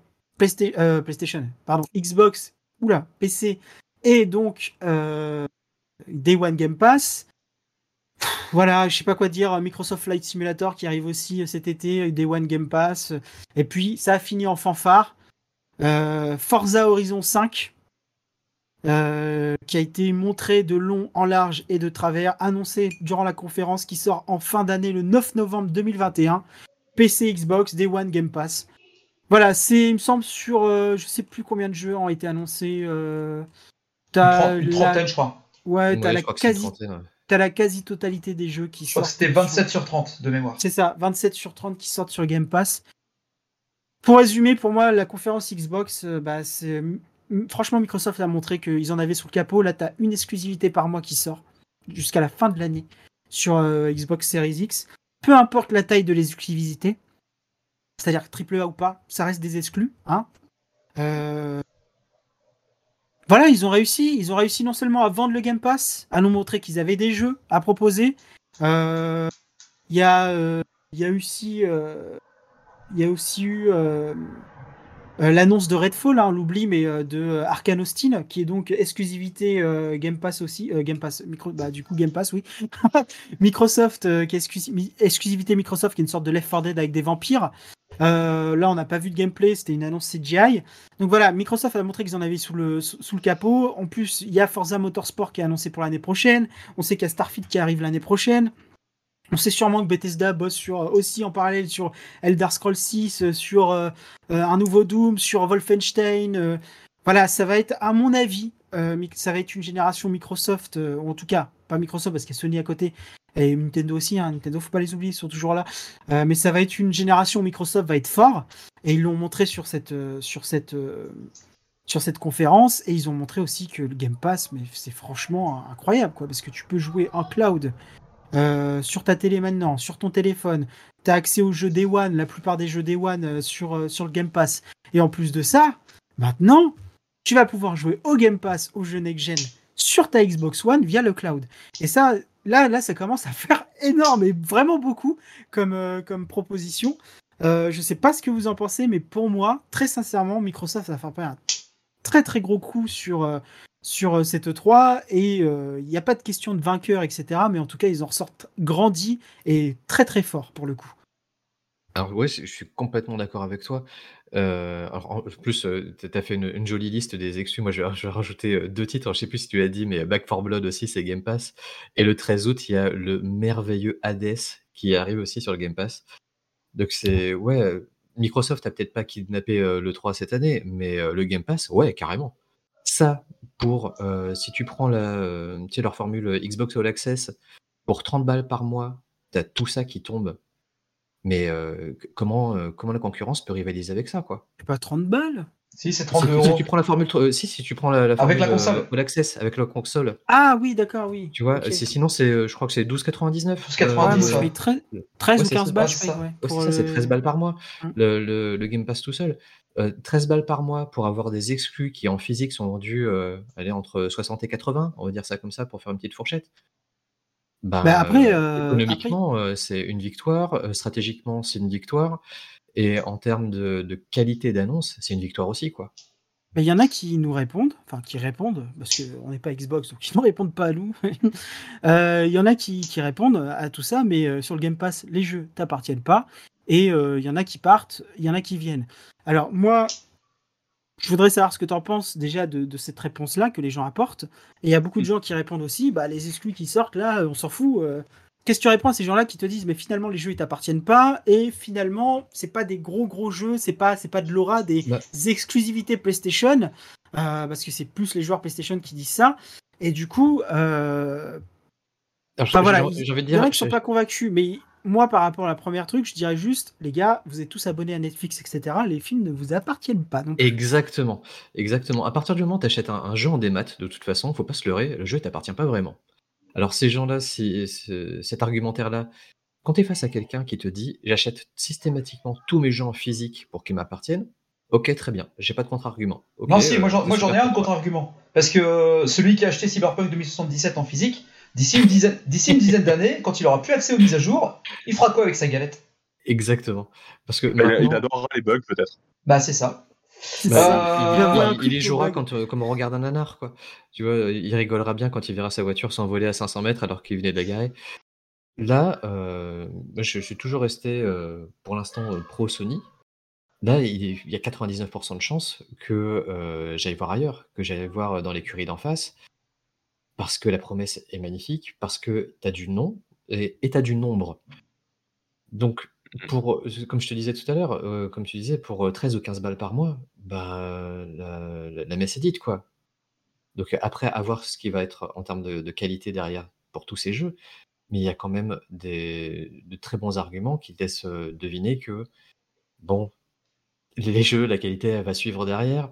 euh, PlayStation, pardon, Xbox, oula, PC, et donc euh, Day One Game Pass. Voilà, je sais pas quoi dire. Microsoft Flight Simulator qui arrive aussi euh, cet été, Day One Game Pass. Et puis ça a fini en fanfare. Forza Horizon 5, euh, qui a été montré de long, en large et de travers, annoncé durant la conférence qui sort en fin d'année le 9 novembre 2021. PC, Xbox, Day One, Game Pass. Voilà, c'est, il me semble, sur euh, je sais plus combien de jeux ont été annoncés. euh, Une la- trentaine, je crois. Ouais, t'as Ouais, la quasi, ouais. t'as la quasi-totalité des jeux qui Je crois que sortent. c'était sur- 27 sur 30 de mémoire. c'est ça, 27 sur 30 qui sortent sur Game Pass. Pour résumer, pour moi, la conférence Xbox, euh, bah, c'est... franchement, Microsoft a montré qu'ils en avaient sous le capot. Là, tu as une exclusivité par mois qui sort jusqu'à la fin de l'année sur euh, Xbox Series X. Peu importe la taille de l'exclusivité, c'est-à-dire AAA ou pas, ça reste des exclus. Hein Euh, Voilà, ils ont réussi. Ils ont réussi non seulement à vendre le Game Pass, à nous montrer qu'ils avaient des jeux à proposer. Euh, Il y a, a aussi, il y a aussi eu, euh, l'annonce de Redfall, hein, on l'oublie, mais euh, de euh, Arkane Austin, qui est donc exclusivité euh, Game Pass aussi, euh, Game Pass, bah, du coup Game Pass, oui. Microsoft, qui est exclusivité Microsoft, qui est une sorte de Left 4 Dead avec des vampires. Là, on n'a pas vu de gameplay, c'était une annonce CGI. Donc voilà, Microsoft a montré qu'ils en avaient sous le, sous le capot. En plus, il y a Forza Motorsport qui est annoncé pour l'année prochaine. On sait qu'il y a Starfield qui arrive l'année prochaine. On sait sûrement que Bethesda bosse euh, aussi en parallèle sur Elder Scrolls 6, euh, sur euh, un nouveau Doom, sur Wolfenstein. voilà, ça va être, à mon avis, ça va être une génération Microsoft, en tout cas, pas Microsoft parce qu'il y a Sony à côté, et Nintendo aussi, hein, Nintendo, faut pas les oublier, ils sont toujours là. Mais ça va être une génération Microsoft va être fort, et ils l'ont montré sur cette conférence, et ils ont montré aussi que le Game Pass, mais c'est franchement incroyable, quoi, parce que tu peux jouer en cloud. Euh, sur ta télé maintenant, sur ton téléphone, tu as accès aux jeux Day One, la plupart des jeux Day One euh, sur, euh, sur le Game Pass. Et en plus de ça, maintenant, tu vas pouvoir jouer au Game Pass, aux jeux Next Gen, sur ta Xbox One via le cloud. Et ça, là, là, ça commence à faire énorme et vraiment beaucoup comme, comme proposition. Je sais pas ce que vous en pensez, mais pour moi, très sincèrement, Microsoft va faire un très très gros coup sur, sur euh, cette E3 et euh, il n'y a pas de question de vainqueur, etc. Mais en tout cas, ils en ressortent grandis et très très fort pour le coup. Alors ouais, je suis complètement d'accord avec toi. Alors en plus, heu, tu as fait une jolie liste des exclus. Moi, je vais je vais rajouter, heu, 2 titres. Alors je sais plus si tu l'as dit, mais Back 4 Blood aussi, c'est Game Pass et le 13 août, il y a le merveilleux Hades qui arrive aussi sur le Game Pass. Donc c'est ouais, Microsoft a peut-être pas kidnappé, heu, l'E3 cette année, mais le Game Pass, ouais, carrément. Ça, pour, heu, si tu prends la, heu, tu sais leur formule, Xbox All Access, pour 30 balles par mois, tu as tout ça qui tombe. Mais heu, c comment, heu, comment la concurrence peut rivaliser avec ça, quoi? C'est pas 30 balles? Si, c'est Si 32 si euros. tu prends la formule heu, si, si tu prends la la Avec formule, la heu, console. All Access, avec la console. Ah oui, d'accord, oui. Tu vois? Ok. C'est sinon c'est, heu, je crois que c'est 12,99, 12,99, Ouais, moi, heu, je ouais. paye tre- 13 Ouais, ou c'est 15 ça. balles, je paye, ouais, c'est pour ça, c'est le- 13 balles par mois, Mmh. le le le Game Pass tout seul. Heu, 13 balles par mois pour avoir des exclus qui, en physique, sont vendus, allez, entre 60 et 80, on va dire ça comme ça, pour faire une petite fourchette. Bah, Ben, après, heu, euh, après, économiquement, heu, c'est une victoire, stratégiquement, c'est une victoire et en termes de de qualité d'annonce, c'est une victoire aussi, quoi. bah, il y en a qui nous répondent, enfin qui répondent, parce qu'on n'est pas Xbox, donc ils ne répondent pas à nous. Euh, Il y en a qui, qui répondent à tout ça, mais euh, sur le Game Pass, les jeux t'appartiennent pas. Et euh, il y en a qui partent, il y en a qui viennent. Alors moi, je voudrais savoir ce que tu en penses déjà de, de cette réponse-là que les gens apportent. Et il y a beaucoup de gens qui répondent aussi, bah, les exclus qui sortent là, on s'en fout. euh. Qu'est-ce que tu réponds à ces gens-là qui te disent, mais finalement les jeux ils t'appartiennent pas et finalement c'est pas des gros gros jeux, c'est pas c'est pas de l'aura des Bah. exclusivités PlayStation, euh, parce que c'est plus les joueurs PlayStation qui disent ça. Et du coup, euh, Alors, j'ai voilà, il y en a qui sont pas convaincus, mais moi par rapport à la première truc, je dirais juste, les gars, vous êtes tous abonnés à Netflix, etc. Les films ne vous appartiennent pas. Donc Exactement, exactement. À partir du moment où tu achètes un, un jeu en démat, de toute façon, faut pas se leurrer, le jeu t'appartient pas vraiment. Alors ces gens-là, si, ce- cet argumentaire-là, quand tu es face à quelqu'un qui te dit j'achète systématiquement tous mes jeux en physique pour qu'ils m'appartiennent, ok, très bien, j'ai pas de contre-argument. Non, si, euh, moi j'en j'en ai un contre-argument. Parce que euh, celui qui a acheté Cyberpunk 2077 en physique, d'ici une dizaine, d'années, quand il aura plus accès aux mises à jour, il fera quoi avec sa galette? Exactement. Parce que Il, il adorera les bugs, peut-être. Bah, c'est ça. bah, Euh, il- les jouera quand, euh, comme on regarde un nanar, quoi. Tu vois, il rigolera bien quand il verra sa voiture s'envoler à 500 mètres alors qu'il venait de la garer. Là, euh, je, je suis toujours resté, euh, pour l'instant, euh, pro Sony. Là, il, il y a 99% de chances que euh, j'aille voir ailleurs, que j'aille voir dans l'écurie d'en face, parce que la promesse est magnifique, parce que tu as du nom et tu as du nombre. Donc, pour, comme je te disais tout à l'heure, euh, comme tu disais, pour euh, 13 ou 15 balles par mois, bah, la, messe est dite, quoi. Donc après, à voir ce qui va être en termes de, de qualité derrière pour tous ces jeux, mais il y a quand même des, de très bons arguments qui laissent euh, deviner que, bon, les jeux, la qualité, elle va suivre derrière.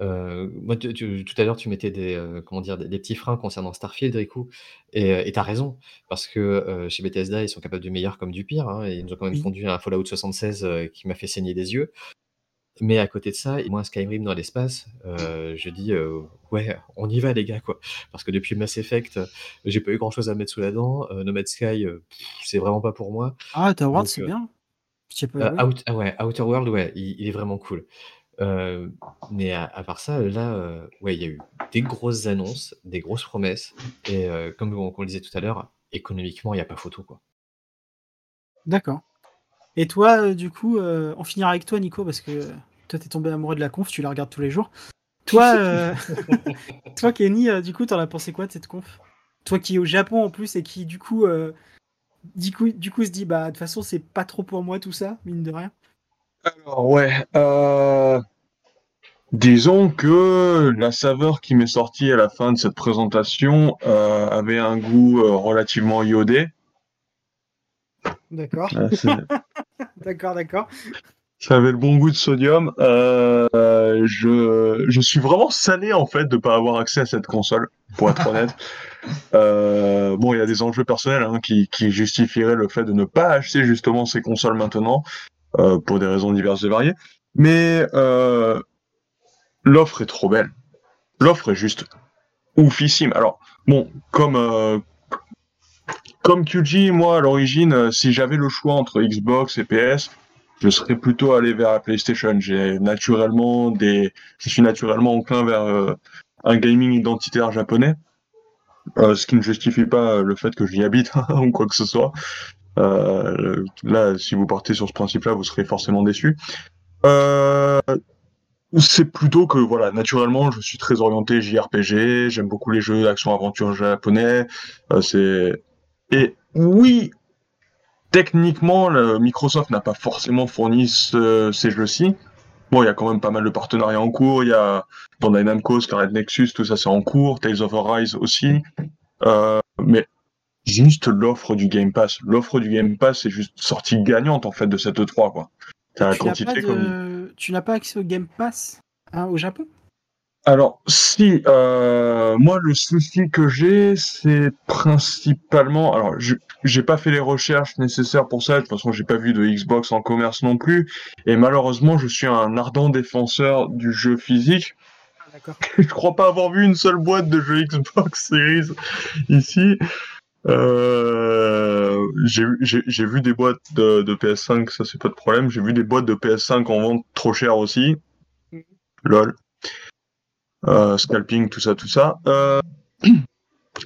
Euh, moi, tu- tu- tout à l'heure, tu mettais des, euh, comment dire, des, des petits freins concernant Starfield, Riku, et euh, et t'as raison, parce que euh, chez Bethesda, ils sont capables du meilleur comme du pire, hein, et ils nous ont quand même Oui. conduit à un Fallout 76 euh, qui m'a fait saigner des yeux. Mais à côté de ça, et moi, Skyrim dans l'espace, je dis, ouais, on y va, les gars, quoi. Parce que depuis Mass Effect, j'ai pas eu grand chose à mettre sous la dent. Euh, Nomad Sky, c'est vraiment pas pour moi. Ah, Outer World, c'est bien. Pas, ouais. Out- ah ouais, Outer World, ouais, il, il est vraiment cool. Euh, mais à, à part ça, là, euh, ouais, il y a eu des grosses annonces, des grosses promesses, et euh, comme on, on le disait tout à l'heure, économiquement, il n'y a pas photo, quoi. D'accord. Et toi, du coup, on finira avec toi, Nico, parce que toi, t'es tombé amoureux de la conf, tu la regardes tous les jours. Toi, toi Kenny, du coup, t'en as pensé quoi de cette conf? Toi qui es au Japon en plus et qui, du coup, du coup, du coup, se dit, bah, de toute façon, c'est pas trop pour moi tout ça, mine de rien. Alors, ouais. euh, Disons que la saveur qui m'est sortie à la fin de cette présentation euh, avait un goût euh, relativement iodé. D'accord, c'est- d'accord, d'accord. Ça avait le bon goût de sodium. Euh, je, je suis vraiment salé en fait de pas avoir accès à cette console, pour être honnête. Bon, il y a des enjeux personnels hein, qui, qui justifieraient le fait de ne pas acheter justement ces consoles maintenant, pour des raisons diverses et variées. Mais euh, l'offre est trop belle. L'offre est juste oufissime. Alors, bon, comme euh, comme QG, moi à l'origine, euh, si j'avais le choix entre Xbox et PS, je serais plutôt allé vers la PlayStation. J'ai naturellement des, je suis naturellement enclin vers euh, un gaming identitaire japonais, euh, ce qui ne justifie pas le fait que j'y habite ou quoi que ce soit. Euh, là, si vous partez sur ce principe-là, vous serez forcément déçu. Euh, c'est plutôt que voilà, naturellement, je suis très orienté JRPG. J'aime beaucoup les jeux d'action-aventure japonais. Euh, c'est et oui, techniquement, Microsoft n'a pas forcément fourni ce- ces jeux-ci. Bon, il y a quand même pas mal de partenariats en cours. Il y a Bandai Namco, Scarlet Nexus, tout ça c'est en cours. Tales of Arise aussi. Euh, mais juste l'offre du Game Pass. L'offre du Game Pass est juste sortie gagnante en fait de cette E3 quoi. T'as la Tu n'as pas, quantité comme. de... tu n'as pas accès au Game Pass hein, au Japon? Alors, si, euh, moi, le souci que j'ai, c'est principalement, alors, j'ai pas fait les recherches nécessaires pour ça, de toute façon, j'ai pas vu de Xbox en commerce non plus, et malheureusement, je suis un ardent défenseur du jeu physique. Ah. Je crois pas avoir vu une seule boîte de jeux Xbox Series ici. Euh, j'ai vu des boîtes de, de PS5, ça c'est pas de problème. J'ai vu des boîtes de PS5 en vente trop chères aussi. Lol. Euh, scalping, tout ça, tout ça. Euh,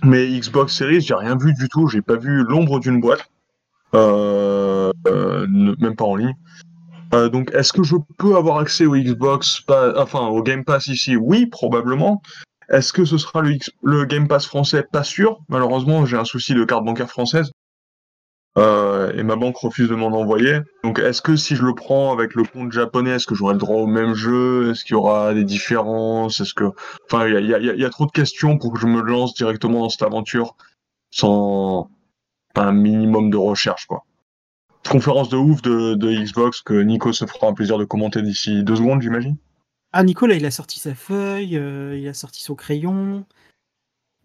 mais Xbox Series, j'ai rien vu du tout. J'ai pas vu l'ombre d'une boîte. Même pas en ligne. Donc, est-ce que je peux avoir accès au Xbox, enfin au Game Pass ici? Oui, probablement. Est-ce que ce sera le, X- le Game Pass français? Pas sûr. Malheureusement, j'ai un souci de carte bancaire française. Euh, et ma banque refuse de m'en envoyer. Donc, est-ce que si je le prends avec le compte japonais, est-ce que j'aurai le droit au même jeu? Est-ce qu'il y aura des différences? Est-ce que, enfin, il y a, y, a, y a trop de questions pour que je me lance directement dans cette aventure sans un minimum de recherche, quoi. Conférence de ouf de, de Xbox que Nico se fera un plaisir de commenter d'ici deux secondes, j'imagine. Ah, Nicolas, il a sorti sa feuille, euh, il a sorti son crayon.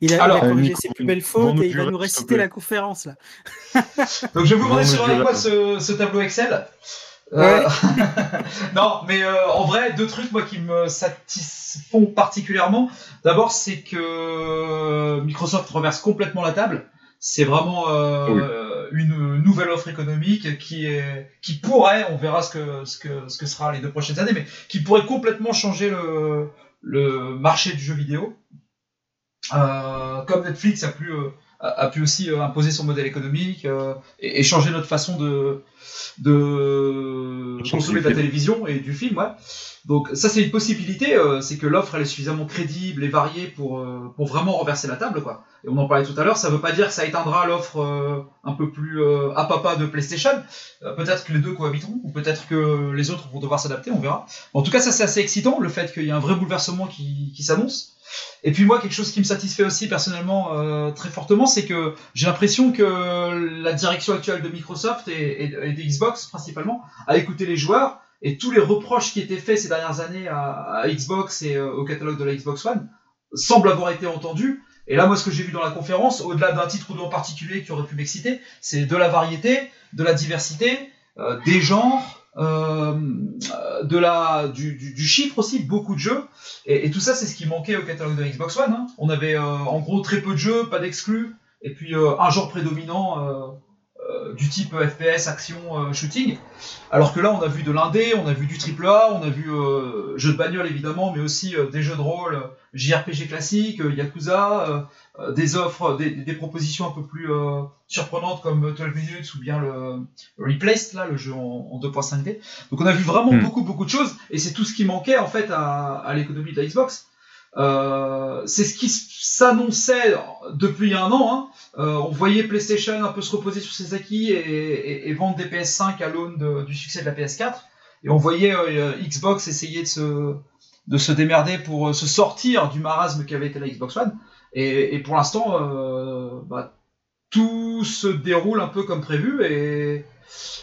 Il a, Alors, il a corrigé Nico, ses plus belles fautes et il va nous réciter la conférence là. Donc je vais vous montrer sur monsieur avec moi Lapin. ce, ce tableau Excel. Ouais. Euh, non, mais euh, en vrai, deux trucs moi qui me satisfont particulièrement. D'abord, c'est que Microsoft reverse complètement la table. C'est vraiment euh, une nouvelle offre économique qui est qui pourrait, on verra ce que ce que ce que sera les deux prochaines années, mais qui pourrait complètement changer le le marché du jeu vidéo. Euh, comme Netflix a pu euh, a, a pu aussi euh, imposer son modèle économique euh, et, et changer notre façon de de consommer de la film. télévision et du film, ouais. Donc ça c'est une possibilité, euh, c'est que l'offre elle est suffisamment crédible et variée pour pour vraiment renverser la table, quoi. Et on en parlait tout à l'heure, ça veut pas dire que ça éteindra l'offre un peu plus à papa de PlayStation. Peut-être que les deux cohabiteront, ou peut-être que les autres vont devoir s'adapter, on verra. En tout cas, ça c'est assez excitant, le fait qu'il y ait un vrai bouleversement qui, qui s'annonce. Et puis moi, quelque chose qui me satisfait aussi personnellement euh, très fortement, c'est que j'ai l'impression que la direction actuelle de Microsoft et, et, de Xbox principalement a écouté les joueurs et tous les reproches qui étaient faits ces dernières années à, à Xbox et euh, au catalogue de la Xbox One semblent avoir été entendus. Et là, moi, ce que j'ai vu dans la conférence, au-delà d'un titre ou d'un particulier qui aurait pu m'exciter, c'est de la variété, de la diversité, euh, des genres, euh, de la, du, du, chiffre aussi, beaucoup de jeux. Et, tout ça, c'est ce qui manquait au catalogue de Xbox One. hein. On avait euh, en gros très peu de jeux, pas d'exclus, et puis euh, un genre prédominant, du type FPS, action, shooting. Alors que là, on a vu de l'indé, on a vu du triple A, on a vu jeux de bagnole évidemment, mais aussi des jeux de rôle, JRPG classiques, euh, Yakuza, des offres, des, des propositions un peu plus euh, surprenantes comme 12 minutes ou bien le Replaced, là, le jeu en, en 2.5D. Donc on a vu vraiment Hmm. beaucoup beaucoup de choses et c'est tout ce qui manquait en fait à, à l'économie de la Xbox. Euh, c'est ce qui s'annonçait depuis un an. Hein. Euh, on voyait PlayStation un peu se reposer sur ses acquis et, et- et vendre des PS5 à l'aune du succès de la PS4. Et on voyait euh, Xbox essayer de se, de se démerder pour euh, se sortir du marasme qu'avait été la Xbox One. Et, pour l'instant, euh, bah, tout se déroule un peu comme prévu et,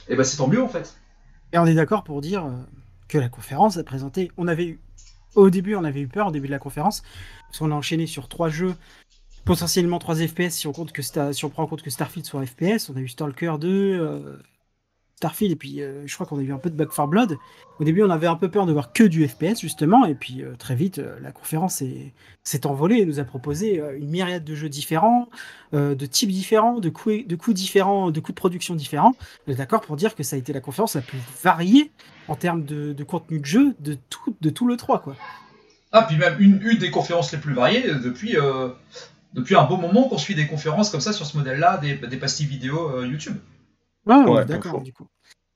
bah, c'est tant mieux en fait. Et on est d'accord pour dire euh, que la conférence a présenté. On avait eu. Au début, on avait eu peur au début de la conférence, parce qu'on a enchaîné sur trois jeux, potentiellement trois FPS si on, compte que si on prend en compte que Starfield soit FPS. On a eu Stalker 2, euh, Starfield, et puis euh, je crois qu'on a eu un peu de Back 4 Blood. Au début, on avait un peu peur de voir que du FPS, justement, et puis euh, très vite, euh, la conférence s'est envolée et nous a proposé une myriade de jeux différents, de types différents, de coûts, différents, de coûts de production différents. On est d'accord pour dire que ça a été la conférence la plus variée en termes de, contenu de jeu de tout, de tout le 3, quoi. Ah, puis même une, des conférences les plus variées depuis, depuis un bon moment qu'on suit des conférences comme ça sur ce modèle-là, des, des pastilles vidéo YouTube. Ouais, on Ouais, d'accord, pas du coup.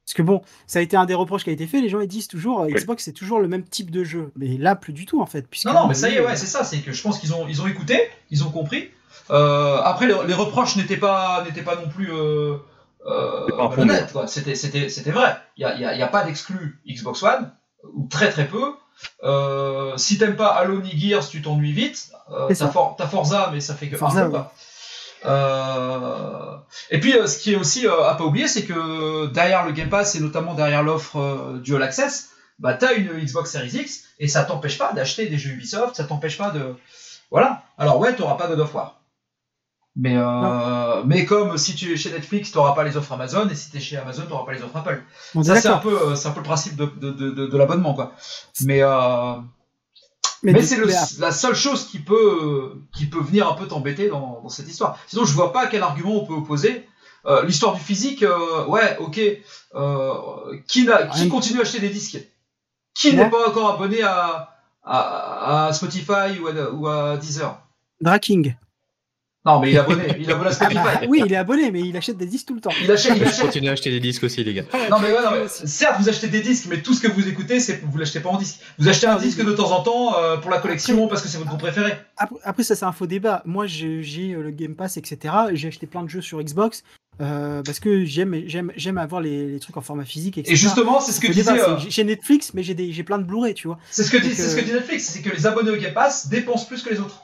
Parce que bon, ça a été un des reproches qui a été fait. Les gens ils disent toujours euh, Oui. Xbox c'est toujours le même type de jeu, mais là plus du tout en fait. Puisque Non, non, mais ça y est, euh, ouais, c'est ça, c'est que je pense qu'ils ont, ils ont écouté, ils ont compris. Euh, après, les, les reproches n'étaient pas, n'étaient pas non plus euh, euh, pas quoi. C'était, c'était, c'était vrai. Il n'y a, il y a- il y a pas d'exclus Xbox One, ou très très peu. Euh, si t'aimes pas Halo ni Gears, tu t'ennuies vite. Euh, t'as. For- Forza, mais ça fait que Forza, un peu, quoi. Euh, et puis, euh, ce qui est aussi euh, à pas oublier, c'est que derrière le Game Pass et notamment derrière l'offre du All Access, bah t'as une Xbox Series X et ça t'empêche pas d'acheter des jeux Ubisoft, ça t'empêche pas de, voilà. Alors ouais, t'auras pas God of War. Mais, euh, mais comme si tu es chez Netflix, t'auras pas les offres Amazon, et si t'es chez Amazon, t'auras pas les offres Apple. Ça, c'est un peu, c'est un peu le principe de, de, de, de- de l'abonnement, quoi. Mais, euh, mais, c'est la seule chose qui peut, qui peut venir un peu t'embêter dans, dans cette histoire. Sinon, je vois pas quel argument on peut opposer. Euh, L'histoire du physique, euh, ouais, ok. Euh, qui, n'a- qui continue à acheter des disques? Qui Ouais. n'est pas encore abonné à, à, à Spotify ou à, ou à Deezer? Draking. Non, mais il est abonné, il est abonné à Ah Spotify. bah, oui, il est abonné, mais il achète des disques tout le temps. Il achète, il Je achète. continue à acheter des disques aussi, les gars. Non mais, ouais, non, mais certes vous achetez des disques, mais tout ce que vous écoutez, c'est vous l'achetez pas en disque. Vous achetez un Ah, disque de temps en temps euh, pour la collection parce que c'est votre groupe préféré. Après, après, ça, c'est un faux débat. Moi, j'ai euh, le Game Pass, etc. et J'ai acheté plein de jeux sur Xbox euh, parce que j'aime j'aime j'aime avoir les, les trucs en format physique, etc. Et justement, c'est ce que disait, euh, J'ai Netflix, mais j'ai plein de Blu-ray, tu vois. c'est ce que dit, Donc, c'est ce que dit Netflix, c'est que les abonnés au Game Pass dépensent plus que les autres.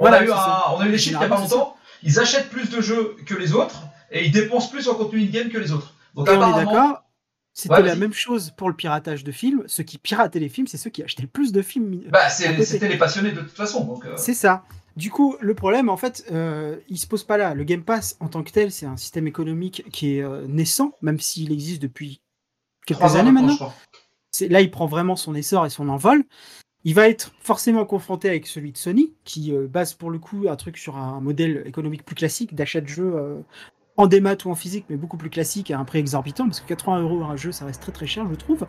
On Voilà, a eu un, on a eu les chiffres il y a pas longtemps. Ils achètent plus de jeux que les autres et ils dépensent plus en contenu in-game que les autres. Donc Et on est d'accord. C'était Ouais, la même chose pour le piratage de films. Ceux qui pirataient les films, c'est ceux qui achetaient le plus de films. bah, c'est- côté. c'était les passionnés de toute façon. Euh, C'est ça. Du coup, le problème, en fait, euh, il se pose pas là. Le Game Pass, en tant que tel, c'est un système économique qui est euh, naissant, même s'il existe depuis quelques années maintenant, Là, il prend vraiment son essor et son envol. Il va être forcément confronté avec celui de Sony, qui euh, base pour le coup un truc sur un modèle économique plus classique d'achat de jeux euh, en démat ou en physique, mais beaucoup plus classique à un prix exorbitant, parce que 80 euros un jeu, ça reste très très cher, je trouve.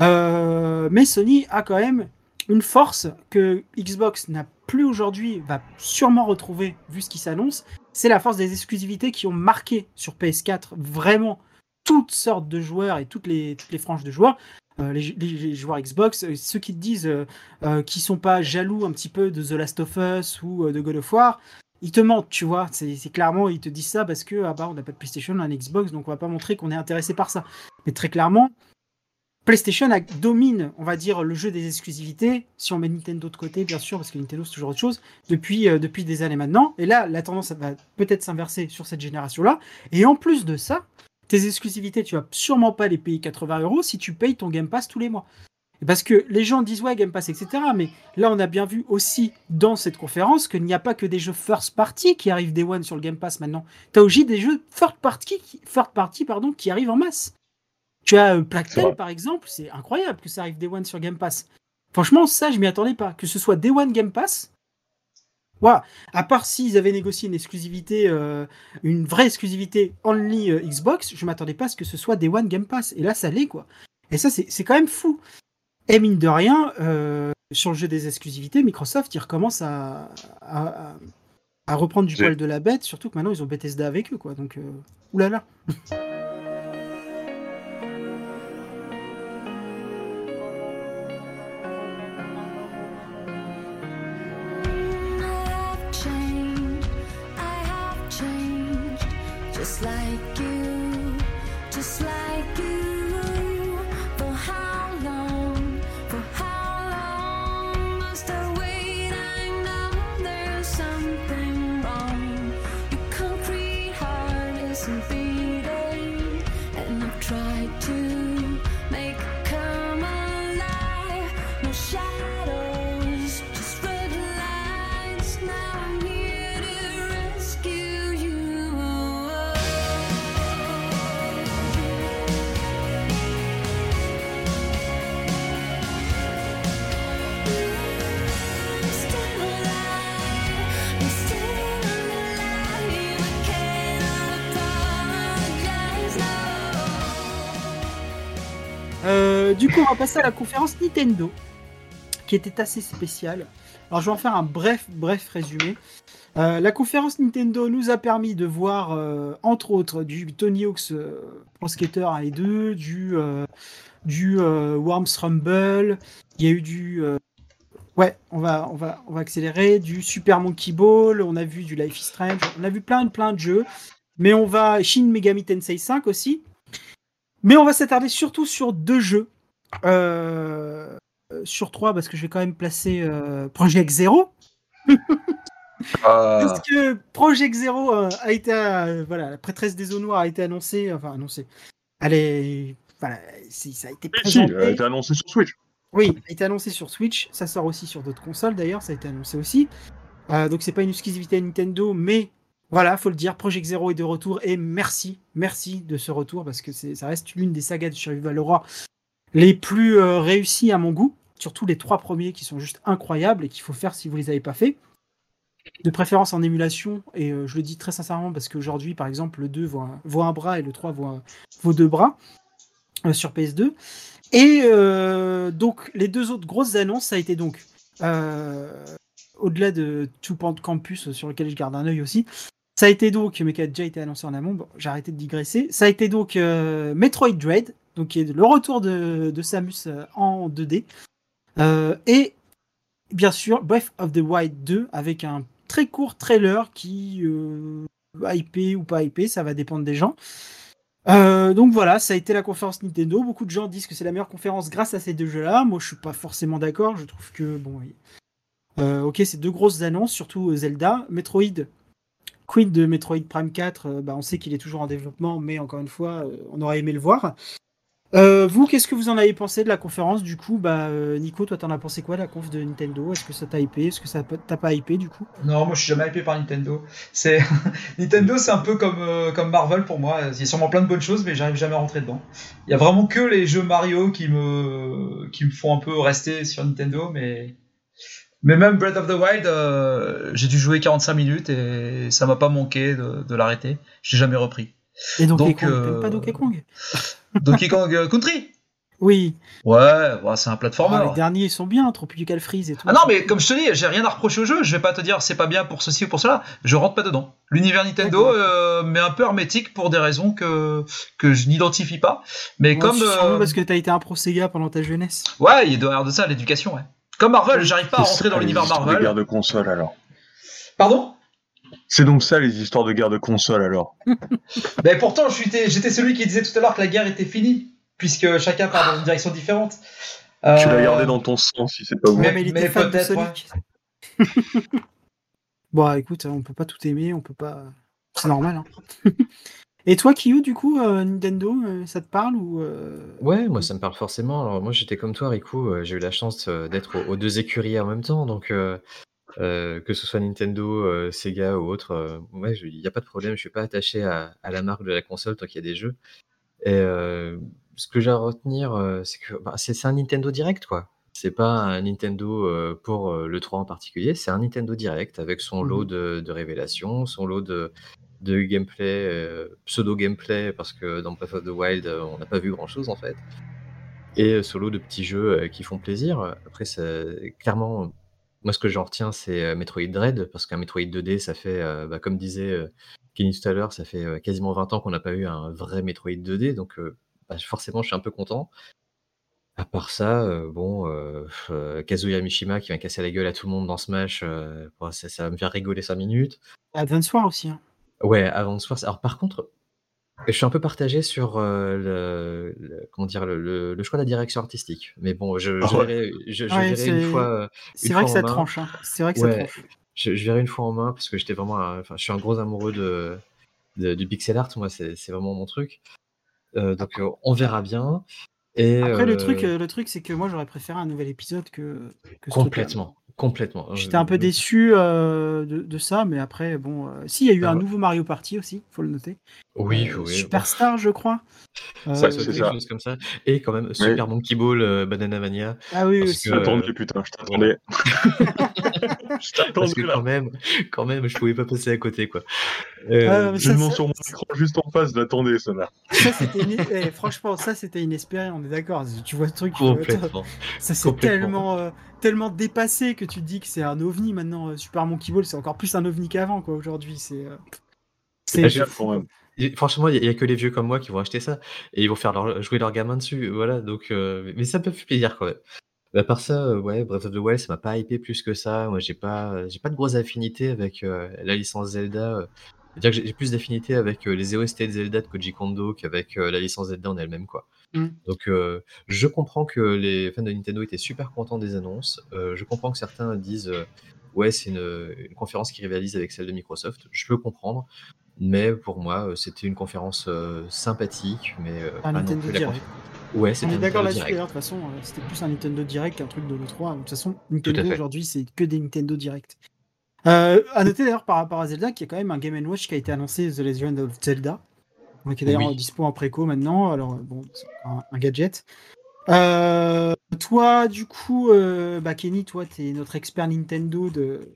Euh, mais Sony a quand même une force que Xbox n'a plus aujourd'hui, va sûrement retrouver vu ce qui s'annonce, c'est la force des exclusivités qui ont marqué sur PS4 vraiment toutes sortes de joueurs et toutes les, toutes les franges de joueurs. Euh, les, joueurs Xbox, euh, ceux qui te disent euh, euh, qui sont pas jaloux un petit peu de The Last of Us ou de God of War, ils te mentent, tu vois. C'est clairement, ils te disent ça parce que ah bah, on n'a pas de PlayStation, on a un Xbox, donc on va pas montrer qu'on est intéressé par ça. Mais très clairement, PlayStation a- domine, on va dire, le jeu des exclusivités, si on met Nintendo de côté, bien sûr, parce que Nintendo c'est toujours autre chose, depuis, depuis des années maintenant. Et là, la tendance va peut-être s'inverser sur cette génération-là. Et en plus de ça, tes exclusivités, tu vas sûrement pas les payer 80 euros si tu payes ton Game Pass tous les mois. Parce que les gens disent ouais Game Pass etc. Mais là on a bien vu aussi dans cette conférence qu'il n'y a pas que des jeux first party qui arrivent day one sur le Game Pass maintenant. T'as aussi des jeux third party, qui- third party pardon, qui arrivent en masse. Tu as euh, par exemple, c'est incroyable que ça arrive day one sur Game Pass. Franchement ça je m'y attendais pas. Que ce soit day one Game Pass, Voilà. À part s'ils avaient négocié une exclusivité, euh, une vraie exclusivité only euh, Xbox, je m'attendais pas à ce que ce soit Day One Game Pass. Et là, ça l'est, quoi. Et ça, c'est quand même fou. Et mine de rien, euh, sur le jeu des exclusivités, Microsoft, ils recommencent à, à, à- à reprendre du poil de la bête, surtout que maintenant, ils ont Bethesda avec eux, quoi. Donc, euh, oulala. On va passer à la conférence Nintendo, qui était assez spéciale. Alors, je vais en faire un bref, bref résumé. Euh, la conférence Nintendo nous a permis de voir, euh, entre autres, du Tony Hawk's euh, Pro Skater 1 et 2, du, euh, du Worms Rumble, il y a eu du... ouais, on va, on, va, on va accélérer, du Super Monkey Ball, on a vu du Life is Strange, on a vu plein plein de jeux, mais on va... Shin Megami Tensei 5 aussi, mais on va s'attarder surtout sur deux jeux. Euh, sur trois, parce que je vais quand même placer euh, Project Zero. Euh, Parce que Project Zero euh, a été. euh, voilà, la prêtresse des eaux noires a été annoncée. Enfin, annoncée. Elle est. Voilà, si, ça a été Si, si, présenté. elle a été annoncée sur Switch. Oui, a été annoncé sur Switch. Ça sort aussi sur d'autres consoles d'ailleurs. Ça a été annoncé aussi. Euh, donc c'est pas une exclusivité Nintendo, mais voilà, faut le dire. Project Zero est de retour et merci, merci de ce retour parce que ça reste l'une des sagas de Survival Horror les plus euh, réussies à mon goût. Surtout les trois premiers qui sont juste incroyables et qu'il faut faire si vous les avez pas fait. De préférence en émulation, et euh, je le dis très sincèrement parce qu'aujourd'hui, par exemple, le 2 vaut un, bras et le 3 vaut, un- deux bras euh, sur PS2. Et donc, les deux autres grosses annonces, ça a été donc, au-delà de Two Point Campus, sur lequel je garde un œil aussi, ça a été donc, mais qui a déjà été annoncé en amont, j'ai arrêté de digresser, ça a été donc Metroid Dread, donc qui est le retour de, Samus euh, en 2D, euh, et bien sûr Breath of the Wild 2 avec un très court trailer qui euh, hypé ou pas hypé, ça va dépendre des gens. Donc voilà, ça a été la conférence Nintendo. Beaucoup de gens disent que c'est la meilleure conférence grâce à ces deux jeux-là. Moi, je suis pas forcément d'accord. Je trouve que bon, ok, c'est deux grosses annonces, surtout Zelda, Metroid. Quid de Metroid Prime 4, euh, bah, on sait qu'il est toujours en développement, mais encore une fois, on aurait aimé le voir. Euh, vous, qu'est-ce que vous en avez pensé de la conférence du coup? Bah, euh, Nico, toi, t'en as pensé quoi de la conf de Nintendo? Est-ce que ça t'a hypé? Est-ce que ça t'a pas hypé du coup? Non, moi je suis jamais hypé par Nintendo. C'est Nintendo, c'est un peu comme euh, comme Marvel pour moi. Il y a sûrement plein de bonnes choses, mais j'arrive jamais à rentrer dedans. Il y a vraiment que les jeux Mario qui me qui me font un peu rester sur Nintendo, mais mais même Breath of the Wild, j'ai dû jouer 45 minutes et ça m'a pas manqué de, l'arrêter. J'ai jamais repris. Et Donkey Donc, Kong, euh, pas Donkey Kong? Donkey Kong euh, Country. Oui, Ouais, ouais, c'est un platformer. Ah, les derniers ils sont bien, Tropical Freeze et tout. Ah non, mais comme je te dis, j'ai rien à reprocher au jeu. Je vais pas te dire c'est pas bien pour ceci ou pour cela. Je rentre pas dedans. L'univers Nintendo euh, m'est un peu hermétique pour des raisons que que je n'identifie pas. Mais Ouais, comme sûrement euh, parce que t'as été un pro Sega pendant ta jeunesse. ouais, il y a derrière de ça l'éducation. Ouais. Comme Marvel, j'arrive pas à rentrer dans l'univers de guerre Marvel. de console alors. Pardon? C'est donc ça les histoires de guerre de console alors. Mais pourtant, j'étais celui qui disait tout à l'heure que la guerre était finie, puisque chacun part dans une direction différente. Tu l'as Euh, gardé dans ton sang si c'est pas vous. mais- mais il était fan de bon, écoute, on peut pas tout aimer, on peut pas. C'est normal. Hein. Et toi, Kyu, du coup, euh, Nintendo, euh, ça te parle ou euh, Ouais, moi ça me parle forcément. Alors moi j'étais comme toi, Rico, euh, j'ai eu la chance d'être aux, aux deux écuries en même temps, donc euh, que ce soit Nintendo, euh, Sega ou autre, euh, ouais, il n'y a pas de problème, je suis pas attaché à, à la marque de la console tant qu'il y a des jeux. Et ce que j'ai à retenir, c'est que bah, c'est un Nintendo Direct, quoi. C'est pas un Nintendo pour le 3 en particulier, c'est un Nintendo Direct avec son lot Mhm. de, de révélations, son lot de, de gameplay, pseudo-gameplay, parce que dans Breath of the Wild, on n'a pas vu grand-chose en fait. Et son lot de petits jeux qui font plaisir. Après, clairement, moi ce que j'en retiens, c'est euh, Metroid Dread, parce qu'un Metroid 2D, ça fait, euh, bah, comme disait euh, Kenny tout à l'heure, ça fait euh, quasiment 20 ans qu'on n'a pas eu un vrai Metroid 2D, donc bah, forcément, je suis un peu content. À part ça, bon, Kazuya Mishima qui va casser la gueule à tout le monde dans Smash, bon, ça, ça va me faire rigoler 5 minutes. Advance War aussi. hein. Ouais, se faire. Alors par contre, je suis un peu partagé sur euh, le, le- comment dire le, le- le choix de la direction artistique. Mais bon, je, je Ah ouais. verrai, je, je Ouais, verrai une c'est- fois. euh, C'est une vrai que ça tranche. hein. C'est vrai que ça tranche. Je, je verrai une fois en main parce que j'étais vraiment, un- enfin, je suis un gros amoureux de, de- du pixel art. Moi, c'est c'est vraiment mon truc. Euh, donc euh, on verra bien. Et Après, le truc, le truc, c'est que moi, j'aurais préféré un nouvel épisode que, que ce truc-là. complètement, complètement. J'étais un peu Euh, déçu euh, de, de ça, mais après, bon. euh, si, il y a eu Ah un ouais. nouveau Mario Party aussi, faut le noter. Oui, Euh, oui. Superstar, je crois. Euh, Ça, c'est quelque ça. chose comme ça. Et quand même, Super Monkey Ball, euh, Banana Mania. Ah oui, Parce aussi. que- putain, je t'attendais. je Parce t'attendais que là. quand même, quand même, je pouvais pas passer à côté, quoi. Ah, Euh, Je ça- sur mon écran juste en face, l'attendais, ça là. Ça, eh, franchement, ça, c'était inespéré, on est d'accord. Tu vois ce truc, complètement. ça c'est tellement, euh, tellement dépassé que tu te dis que c'est un ovni maintenant. euh, Super Monkey Ball, c'est encore plus un ovni qu'avant, quoi, aujourd'hui. C'est. euh, C'est. Et Franchement, il y, a que les vieux comme moi qui vont acheter ça et ils vont faire leur, jouer leur gamin dessus. Voilà, donc, euh, mais ça peut faire plaisir quand même. Mais à part ça, ouais, Breath of the Wild, ça m'a pas hypé plus que ça. Moi, j'ai pas, j'ai pas de grosse affinité avec euh, la licence Zelda. C'est-à-dire que j'ai- plus d'affinité avec euh, les OST de Zelda de Koji Kondo qu'avec la licence Zelda en elle-même, quoi. Mm. Donc, euh, je comprends que les fans de Nintendo étaient super contents des annonces. Euh, je comprends que certains disent, euh, ouais, c'est une, une conférence qui rivalise avec celle de Microsoft. Je peux comprendre. Mais pour moi, c'était une conférence sympathique, mais un pas non Nintendo plus la Direct. Ouais, On est d'accord Nintendo là-dessus Direct. d'ailleurs, de toute façon, c'était plus un Nintendo Direct qu'un truc de l'E3. De toute façon, Nintendo aujourd'hui, c'est que des Nintendo Direct. Euh, à noter d'ailleurs par rapport à Zelda qu'il y a quand même un Game Watch qui a été annoncé, The Legend of Zelda, qui est d'ailleurs Oui. dispo en préco maintenant. Alors, bon, c'est un, un gadget. Euh, toi, du coup, euh, bah, Kenny, toi, tu es notre expert Nintendo de.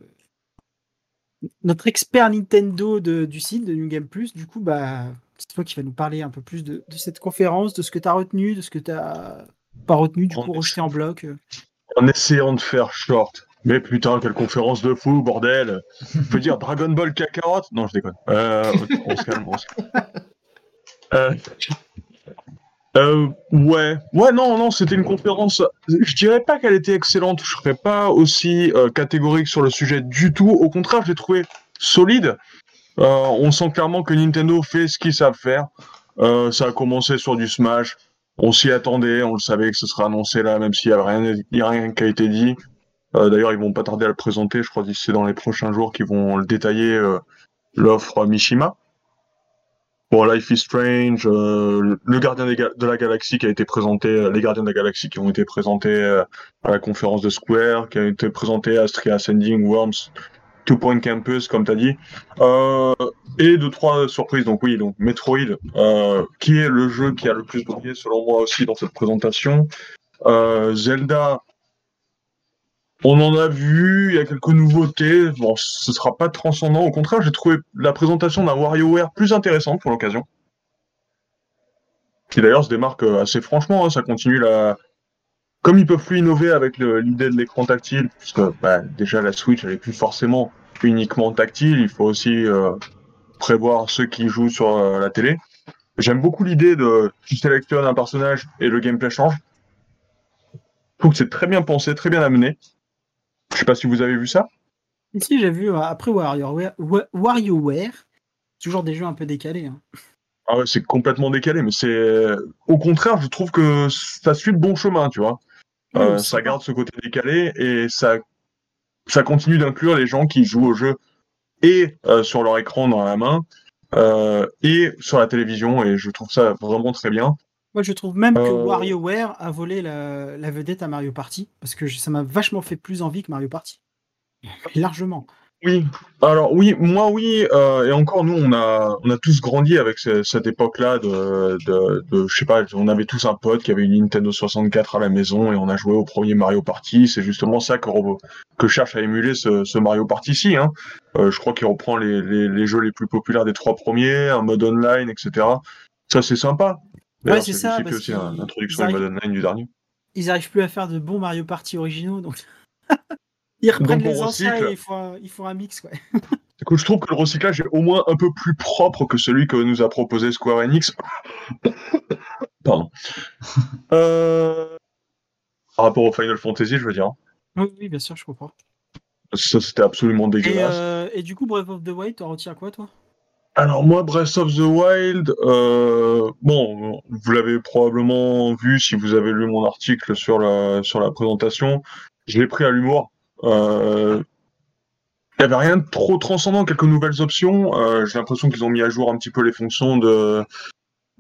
Notre expert Nintendo de- du site de New Game Plus, du coup, bah, c'est toi qui vas nous parler un peu plus de, de cette conférence, de ce que tu as retenu, de ce que tu pas retenu, du En coup, rejeté en bloc. En essayant de faire short. Mais putain, quelle conférence de fou, bordel. Je veux dire Dragon Ball Kakarot? Non, je déconne. Euh, on se calme, on se calme. Euh, euh, ouais, ouais, non, non, c'était une conférence. Je dirais pas qu'elle était excellente. Je serais pas aussi euh, catégorique sur le sujet du tout. Au contraire, j'ai trouvé solide. Euh, on sent clairement que Nintendo fait ce qu'ils savent faire. Ça a commencé sur du Smash. On s'y attendait, on le savait que ce serait annoncé là, même s'il y avait rien, a rien qui a été dit. D'ailleurs, ils vont pas tarder à le présenter. Je crois que c'est dans les prochains jours qu'ils vont le détailler l'offre Mishima. Bon, Life is Strange, euh, le Gardien de la Galaxie qui a été présenté, euh, les Gardiens de la Galaxie qui ont été présentés euh, à la conférence de Square, qui a été présenté à Astria Ascending, Worms, Two Point Campus, comme tu as dit. Euh, et deux, trois surprises. Donc oui, donc Metroid, euh, qui est le jeu qui a le plus brillé selon moi aussi dans cette présentation. Euh, Zelda, on en a vu, il y a quelques nouveautés. Bon, ce sera pas transcendant. Au contraire, j'ai trouvé la présentation d'un WarioWare plus intéressante pour l'occasion. Qui d'ailleurs se démarque euh, assez franchement. hein, ça continue la. Comme ils peuvent plus innover avec l'idée de l'écran tactile, puisque bah, déjà la Switch elle est plus forcément uniquement tactile, il faut aussi euh, prévoir ceux qui jouent sur euh, la télé. J'aime beaucoup l'idée de tu sélectionnes un personnage et le gameplay change. Je que c'est très bien pensé, très bien amené. Je sais pas si vous avez vu ça. Ici, j'ai vu, euh, après WarioWare, Wa- WarioWare, toujours des jeux un peu décalés. hein. Ah ouais, c'est complètement décalé, mais c'est au contraire, je trouve que ça suit le bon chemin, tu vois. Euh, ça garde ce côté décalé et ça, ça continue d'inclure les gens qui jouent au jeu et euh, sur leur écran dans la main euh, et sur la télévision et je trouve ça vraiment très bien. Moi, je trouve même que Euh. WarioWare a volé la, la vedette à Mario Party, parce que je- ça m'a vachement fait plus envie que Mario Party. Largement. Oui, alors oui, moi oui, euh, et encore nous on a on a tous grandi avec ce- cette époque-là de, de de je sais pas, on avait tous un pote qui avait une Nintendo 64 à la maison et on a joué au premier Mario Party. C'est justement ça que que cherche à émuler ce, ce Mario Party-ci. Hein. Euh, je crois qu'il reprend les, les les jeux les plus populaires des trois premiers, un mode online, etc. Ça c'est sympa. D'ailleurs, c'est ça, parce aussi l'introduction mode online du dernier. Ils arrivent plus à faire de bons Mario Party originaux, donc ils reprennent Donc, les anciens et ils font, un, ils font un mix. Quoi. Écoute, je trouve que le recyclage est au moins un peu plus propre que celui que nous a proposé Square Enix. Pardon. Euh, Par rapport au Final Fantasy, je veux dire. Oui, oui, bien sûr, je comprends. Ça, c'était absolument Et, dégueulasse. euh, et du coup, Breath of the Wild, t'en retiens quoi, toi? Alors moi, Breath of the Wild, euh, bon, vous l'avez probablement vu si vous avez lu mon article sur la, sur la présentation. Je l'ai pris à l'humour. Euh, Il n'y avait rien de trop transcendant, quelques nouvelles options. Euh, J'ai l'impression qu'ils ont mis à jour un petit peu les fonctions de,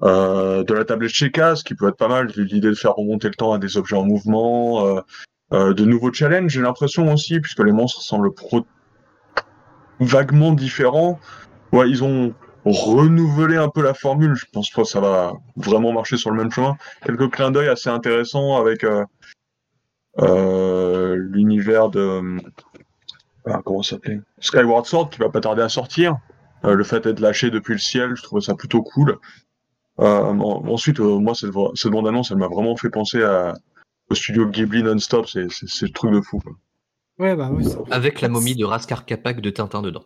euh, de la tablette Sheikah, ce qui peut être pas mal. L'idée de faire remonter le temps à des objets en mouvement, euh, de nouveaux challenges, j'ai l'impression aussi, puisque les monstres semblent pro- vaguement différents. Ouais, ils ont renouvelé un peu la formule. Je pense pas que ça va vraiment marcher sur le même chemin. Quelques clins d'œil assez intéressants avec euh, euh, l'univers de ah, comment ça s'appelait? Skyward Sword qui va pas tarder à sortir. Euh, le fait d'être lâché depuis le ciel, je trouvais ça plutôt cool. Euh, en- ensuite, euh, moi, cette, bande-annonce, elle m'a vraiment fait penser à, au studio Ghibli non-stop. C'est le truc de fou. quoi. Ouais, bah c'est- Avec la momie de Raskar Kapak de Tintin dedans.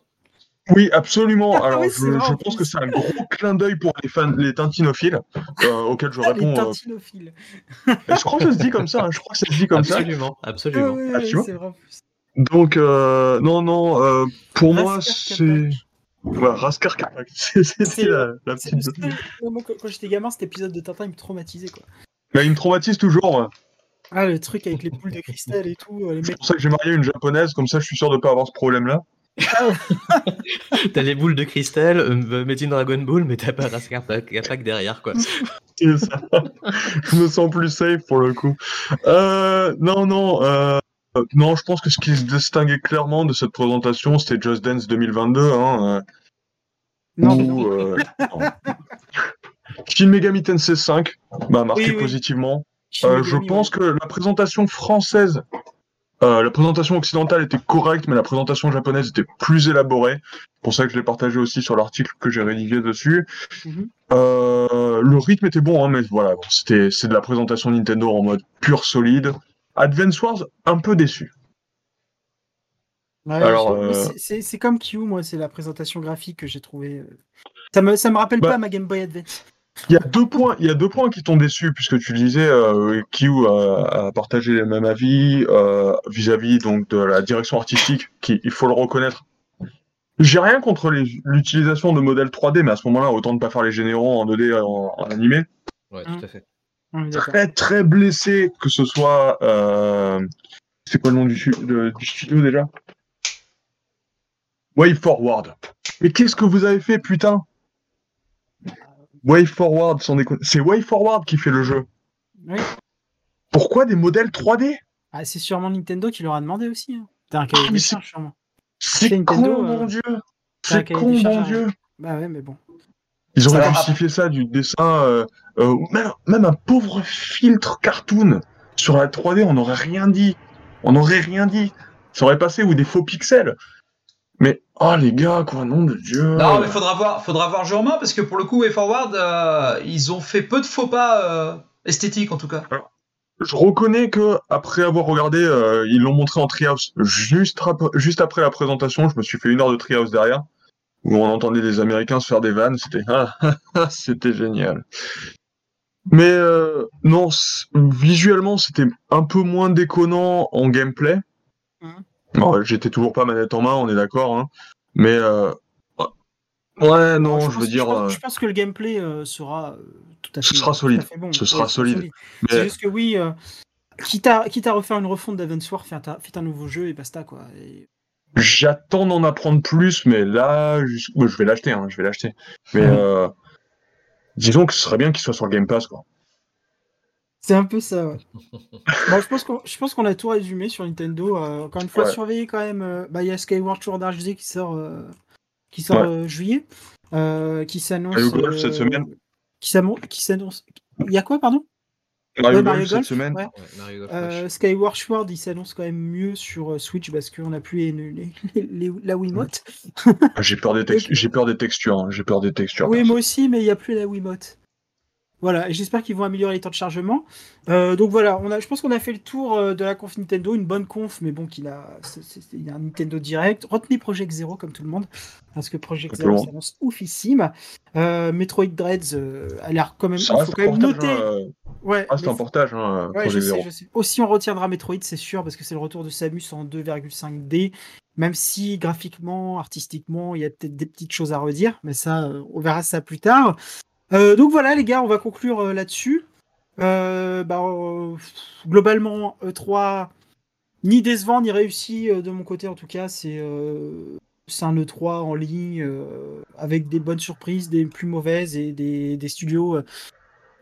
Oui, absolument. Ah Alors, oui, je, pense que c'est un gros clin d'œil pour les fans, les tintinophiles, euh, auxquels je Ah, les réponds. euh, tintinophiles. je crois que ça se dit comme ça. hein, je crois que ça se dit comme ça. absolument, Ah, absolument. ouais, Ah, ouais, vrai. Donc, euh, non, non, euh, pour moi, c'est. Voilà, Raskar Kapak. C'est- C'était la, petite. quand, j'étais gamin, cet épisode de Tintin, il me traumatisait. Quoi. Mais il me traumatise toujours. ouais. Ah, le truc avec les boules de cristal et tout. Les C'est pour ça que j'ai marié une japonaise, comme ça je suis sûr de pas avoir ce problème-là. T'as les boules de cristal, euh, made in Dragon Ball, mais t'as pas Raskar Kapak derrière, quoi. C'est ça. je me sens plus safe pour le coup. Euh, non, non, euh, non, je pense que ce qui se distinguait clairement de cette présentation, c'était Just Dance 2022. Hein, euh, Non, où, euh. Shin Megami Tensei 5 m'a marqué Oui, oui. positivement. Euh, je pense que la présentation française, euh, la présentation occidentale était correcte, mais la présentation japonaise était plus élaborée. C'est pour ça que je l'ai partagé aussi sur l'article que j'ai rédigé dessus. Mhm. Euh, le rythme était bon, hein, mais voilà, bon, c'était c'est de la présentation Nintendo en mode pur solide. Advance Wars, un peu déçu. Ouais, euh, c'est- c'est c'est comme Q, moi, c'est la présentation graphique que j'ai trouvé. euh, Ça me, ça me rappelle Bah. pas ma Game Boy Advance. Il y a deux points, il y a deux points qui t'ont déçu puisque tu le disais, euh, Q a, a partagé le même avis euh, vis-à-vis donc de la direction artistique, qui il faut le reconnaître. J'ai rien contre les- l'utilisation de modèles 3D, mais à ce moment-là, autant ne pas faire les généraux en 2D en, en animé. Ouais, Hum. tout à fait. Est d'accord. Très très blessé que ce soit. Euh, c'est quoi le nom du, de- du studio déjà? Wave Forward. Mais qu'est-ce que vous avez fait, putain? Wave Forward, sans déconner. C'est Wave Forward qui fait le jeu. Oui. Pourquoi des modèles 3D Ah, c'est sûrement Nintendo qui leur a demandé aussi. Hein. T'as un cahier Ah, des mais charges, sûrement. C'est con, Nintendo, mon euh, dieu t'as un C'est cahier con, charges mon dieu Bah ouais, mais bon. Ils auraient justifié ça du dessin, euh, euh, même, même un pauvre filtre cartoon sur la 3D, on n'aurait rien dit. On n'aurait rien dit. Ça aurait passé ou des faux pixels. Mais oh les gars, quoi, nom de Dieu. Non, mais faudra voir, faudra voir jeu en main parce que pour le coup, WayForward, euh, ils ont fait peu de faux pas euh, esthétiques en tout cas. Je reconnais que après avoir regardé, euh, ils l'ont montré en Treehouse juste, juste après la présentation. Je me suis fait une heure de Treehouse derrière, où on entendait des Américains se faire des vannes. C'était ah, ah, c'était génial. Mais euh, non, visuellement, c'était un peu moins déconnant en gameplay. Bon, J'étais toujours pas manette en main, on est d'accord. Hein. Mais euh, ouais, non, je, veux dire, pense, euh, je pense que le gameplay euh, sera euh, tout à fait. Ce sera solide. bon. Ce Ouais, sera solide. C'est juste que oui, euh, quitte, à, quitte à refaire une refonte d'Advance Wars, faites un, nouveau jeu et basta quoi. Et- J'attends d'en apprendre plus, mais là, bon, je vais l'acheter, hein, je vais l'acheter. Mais disons que ce serait bien qu'il soit sur le Game Pass, quoi. C'est un peu ça, ouais. Bon, je pense qu'on a tout résumé sur Nintendo. Euh, encore une fois, Ouais. surveillez quand même. euh, bah, il y a Skyward Sword HD qui sort, euh, qui sort Ouais. euh, juillet, euh, qui s'annonce. Mario Golf cette semaine. Qui s'annonce. Il y a quoi, pardon? Mario Ouais, Golf Mario cette Golf, semaine. ouais. Ouais, Mario Golf Euh, Rush. Skyward Sword, il s'annonce quand même mieux sur euh, Switch parce qu'on a plus les, les- les- les- la Wiimote. J'ai peur des j'ai peur des textures. hein. J'ai peur des textures. Oui, moi aussi, mais il n'y a plus la Wiimote. Voilà, et j'espère qu'ils vont améliorer les temps de chargement. Euh, donc voilà, on a, je pense qu'on a fait le tour euh, de la conf Nintendo, une bonne conf, mais bon, qu'il a, c'est- c'est- il y a un Nintendo Direct. Retenez Project Zero comme tout le monde, parce que Project Zero s'annonce oufissime. Euh, Metroid Dreads euh, a l'air quand même. Il faut quand même noter. hein, euh, Ouais, reste mais un portage. Hein, Ouais, je Project sais, Zero. je sais. Aussi, on retiendra Metroid, c'est sûr, parce que c'est le retour de Samus en 2,5D. Même si graphiquement, artistiquement, il y a peut-être des petites choses à redire, mais ça, euh, on verra ça plus tard. Euh, donc voilà, les gars, on va conclure euh, là-dessus. Euh, bah, globalement, E3, ni décevant ni réussi de mon côté, en tout cas, c'est un E3 en ligne avec des bonnes surprises, des plus mauvaises et des, des studios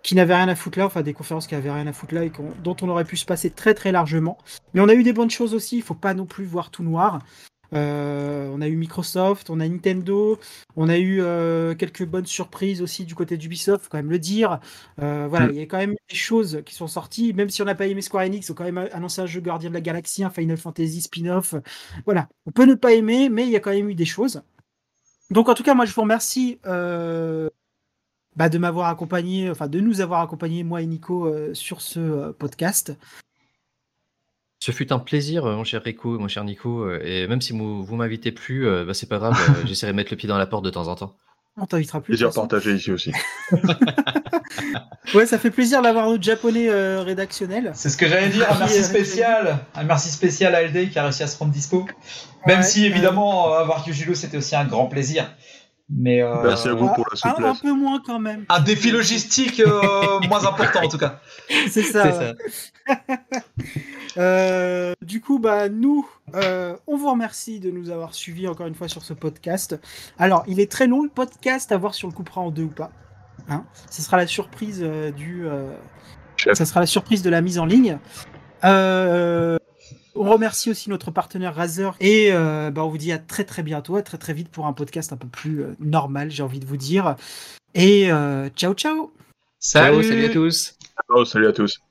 qui n'avaient rien à foutre là, enfin des conférences qui avaient rien à foutre là et dont on aurait pu se passer très très largement. Mais on a eu des bonnes choses aussi, il faut pas non plus voir tout noir. Euh, on a eu Microsoft, on a Nintendo, on a eu euh, quelques bonnes surprises aussi du côté d'Ubisoft, faut quand même le dire. Euh, voilà, Mm. il y a quand même des choses qui sont sorties, même si on n'a pas aimé Square Enix, ils ont quand même annoncé un jeu Gardien de la Galaxie, un Final Fantasy spin-off. Voilà, on peut ne pas aimer, mais il y a quand même eu des choses. Donc en tout cas, moi je vous remercie bah, de m'avoir accompagné, enfin de nous avoir accompagné, moi et Nico, sur ce podcast. Ce fut un plaisir, euh, mon cher Rico, mon cher Nico. euh, Et même si vous, vous m'invitez plus, euh, bah, c'est pas grave, euh, j'essaierai de mettre le pied dans la porte de temps en temps. On t'invitera plus. de Plaisir toute façon. partagé ici aussi. Ouais, ça fait plaisir d'avoir notre japonais euh, rédactionnel. C'est ce que j'allais dire, un merci spécial, un merci spécial à LD qui a réussi à se rendre dispo. Même Ouais, si évidemment euh, avoir Yujilo c'était aussi un grand plaisir. Mais euh, Merci à vous pour la un, un souplesse. peu moins quand même. un défi logistique euh, moins important en tout cas. C'est ça. C'est ouais. Ça. Euh, du coup, bah, nous, euh, on vous remercie de nous avoir suivis encore une fois sur ce podcast. Alors, il est très long le podcast, à voir si on le coupera en deux ou pas. Hein ce sera la surprise euh, du. euh, ça sera la surprise de la mise en ligne. Euh, on remercie aussi notre partenaire Razer et euh, bah, on vous dit à très très bientôt, à très très vite pour un podcast un peu plus euh, normal, j'ai envie de vous dire. Et euh, ciao ciao Ciao, salut à tous. Oh, salut à tous.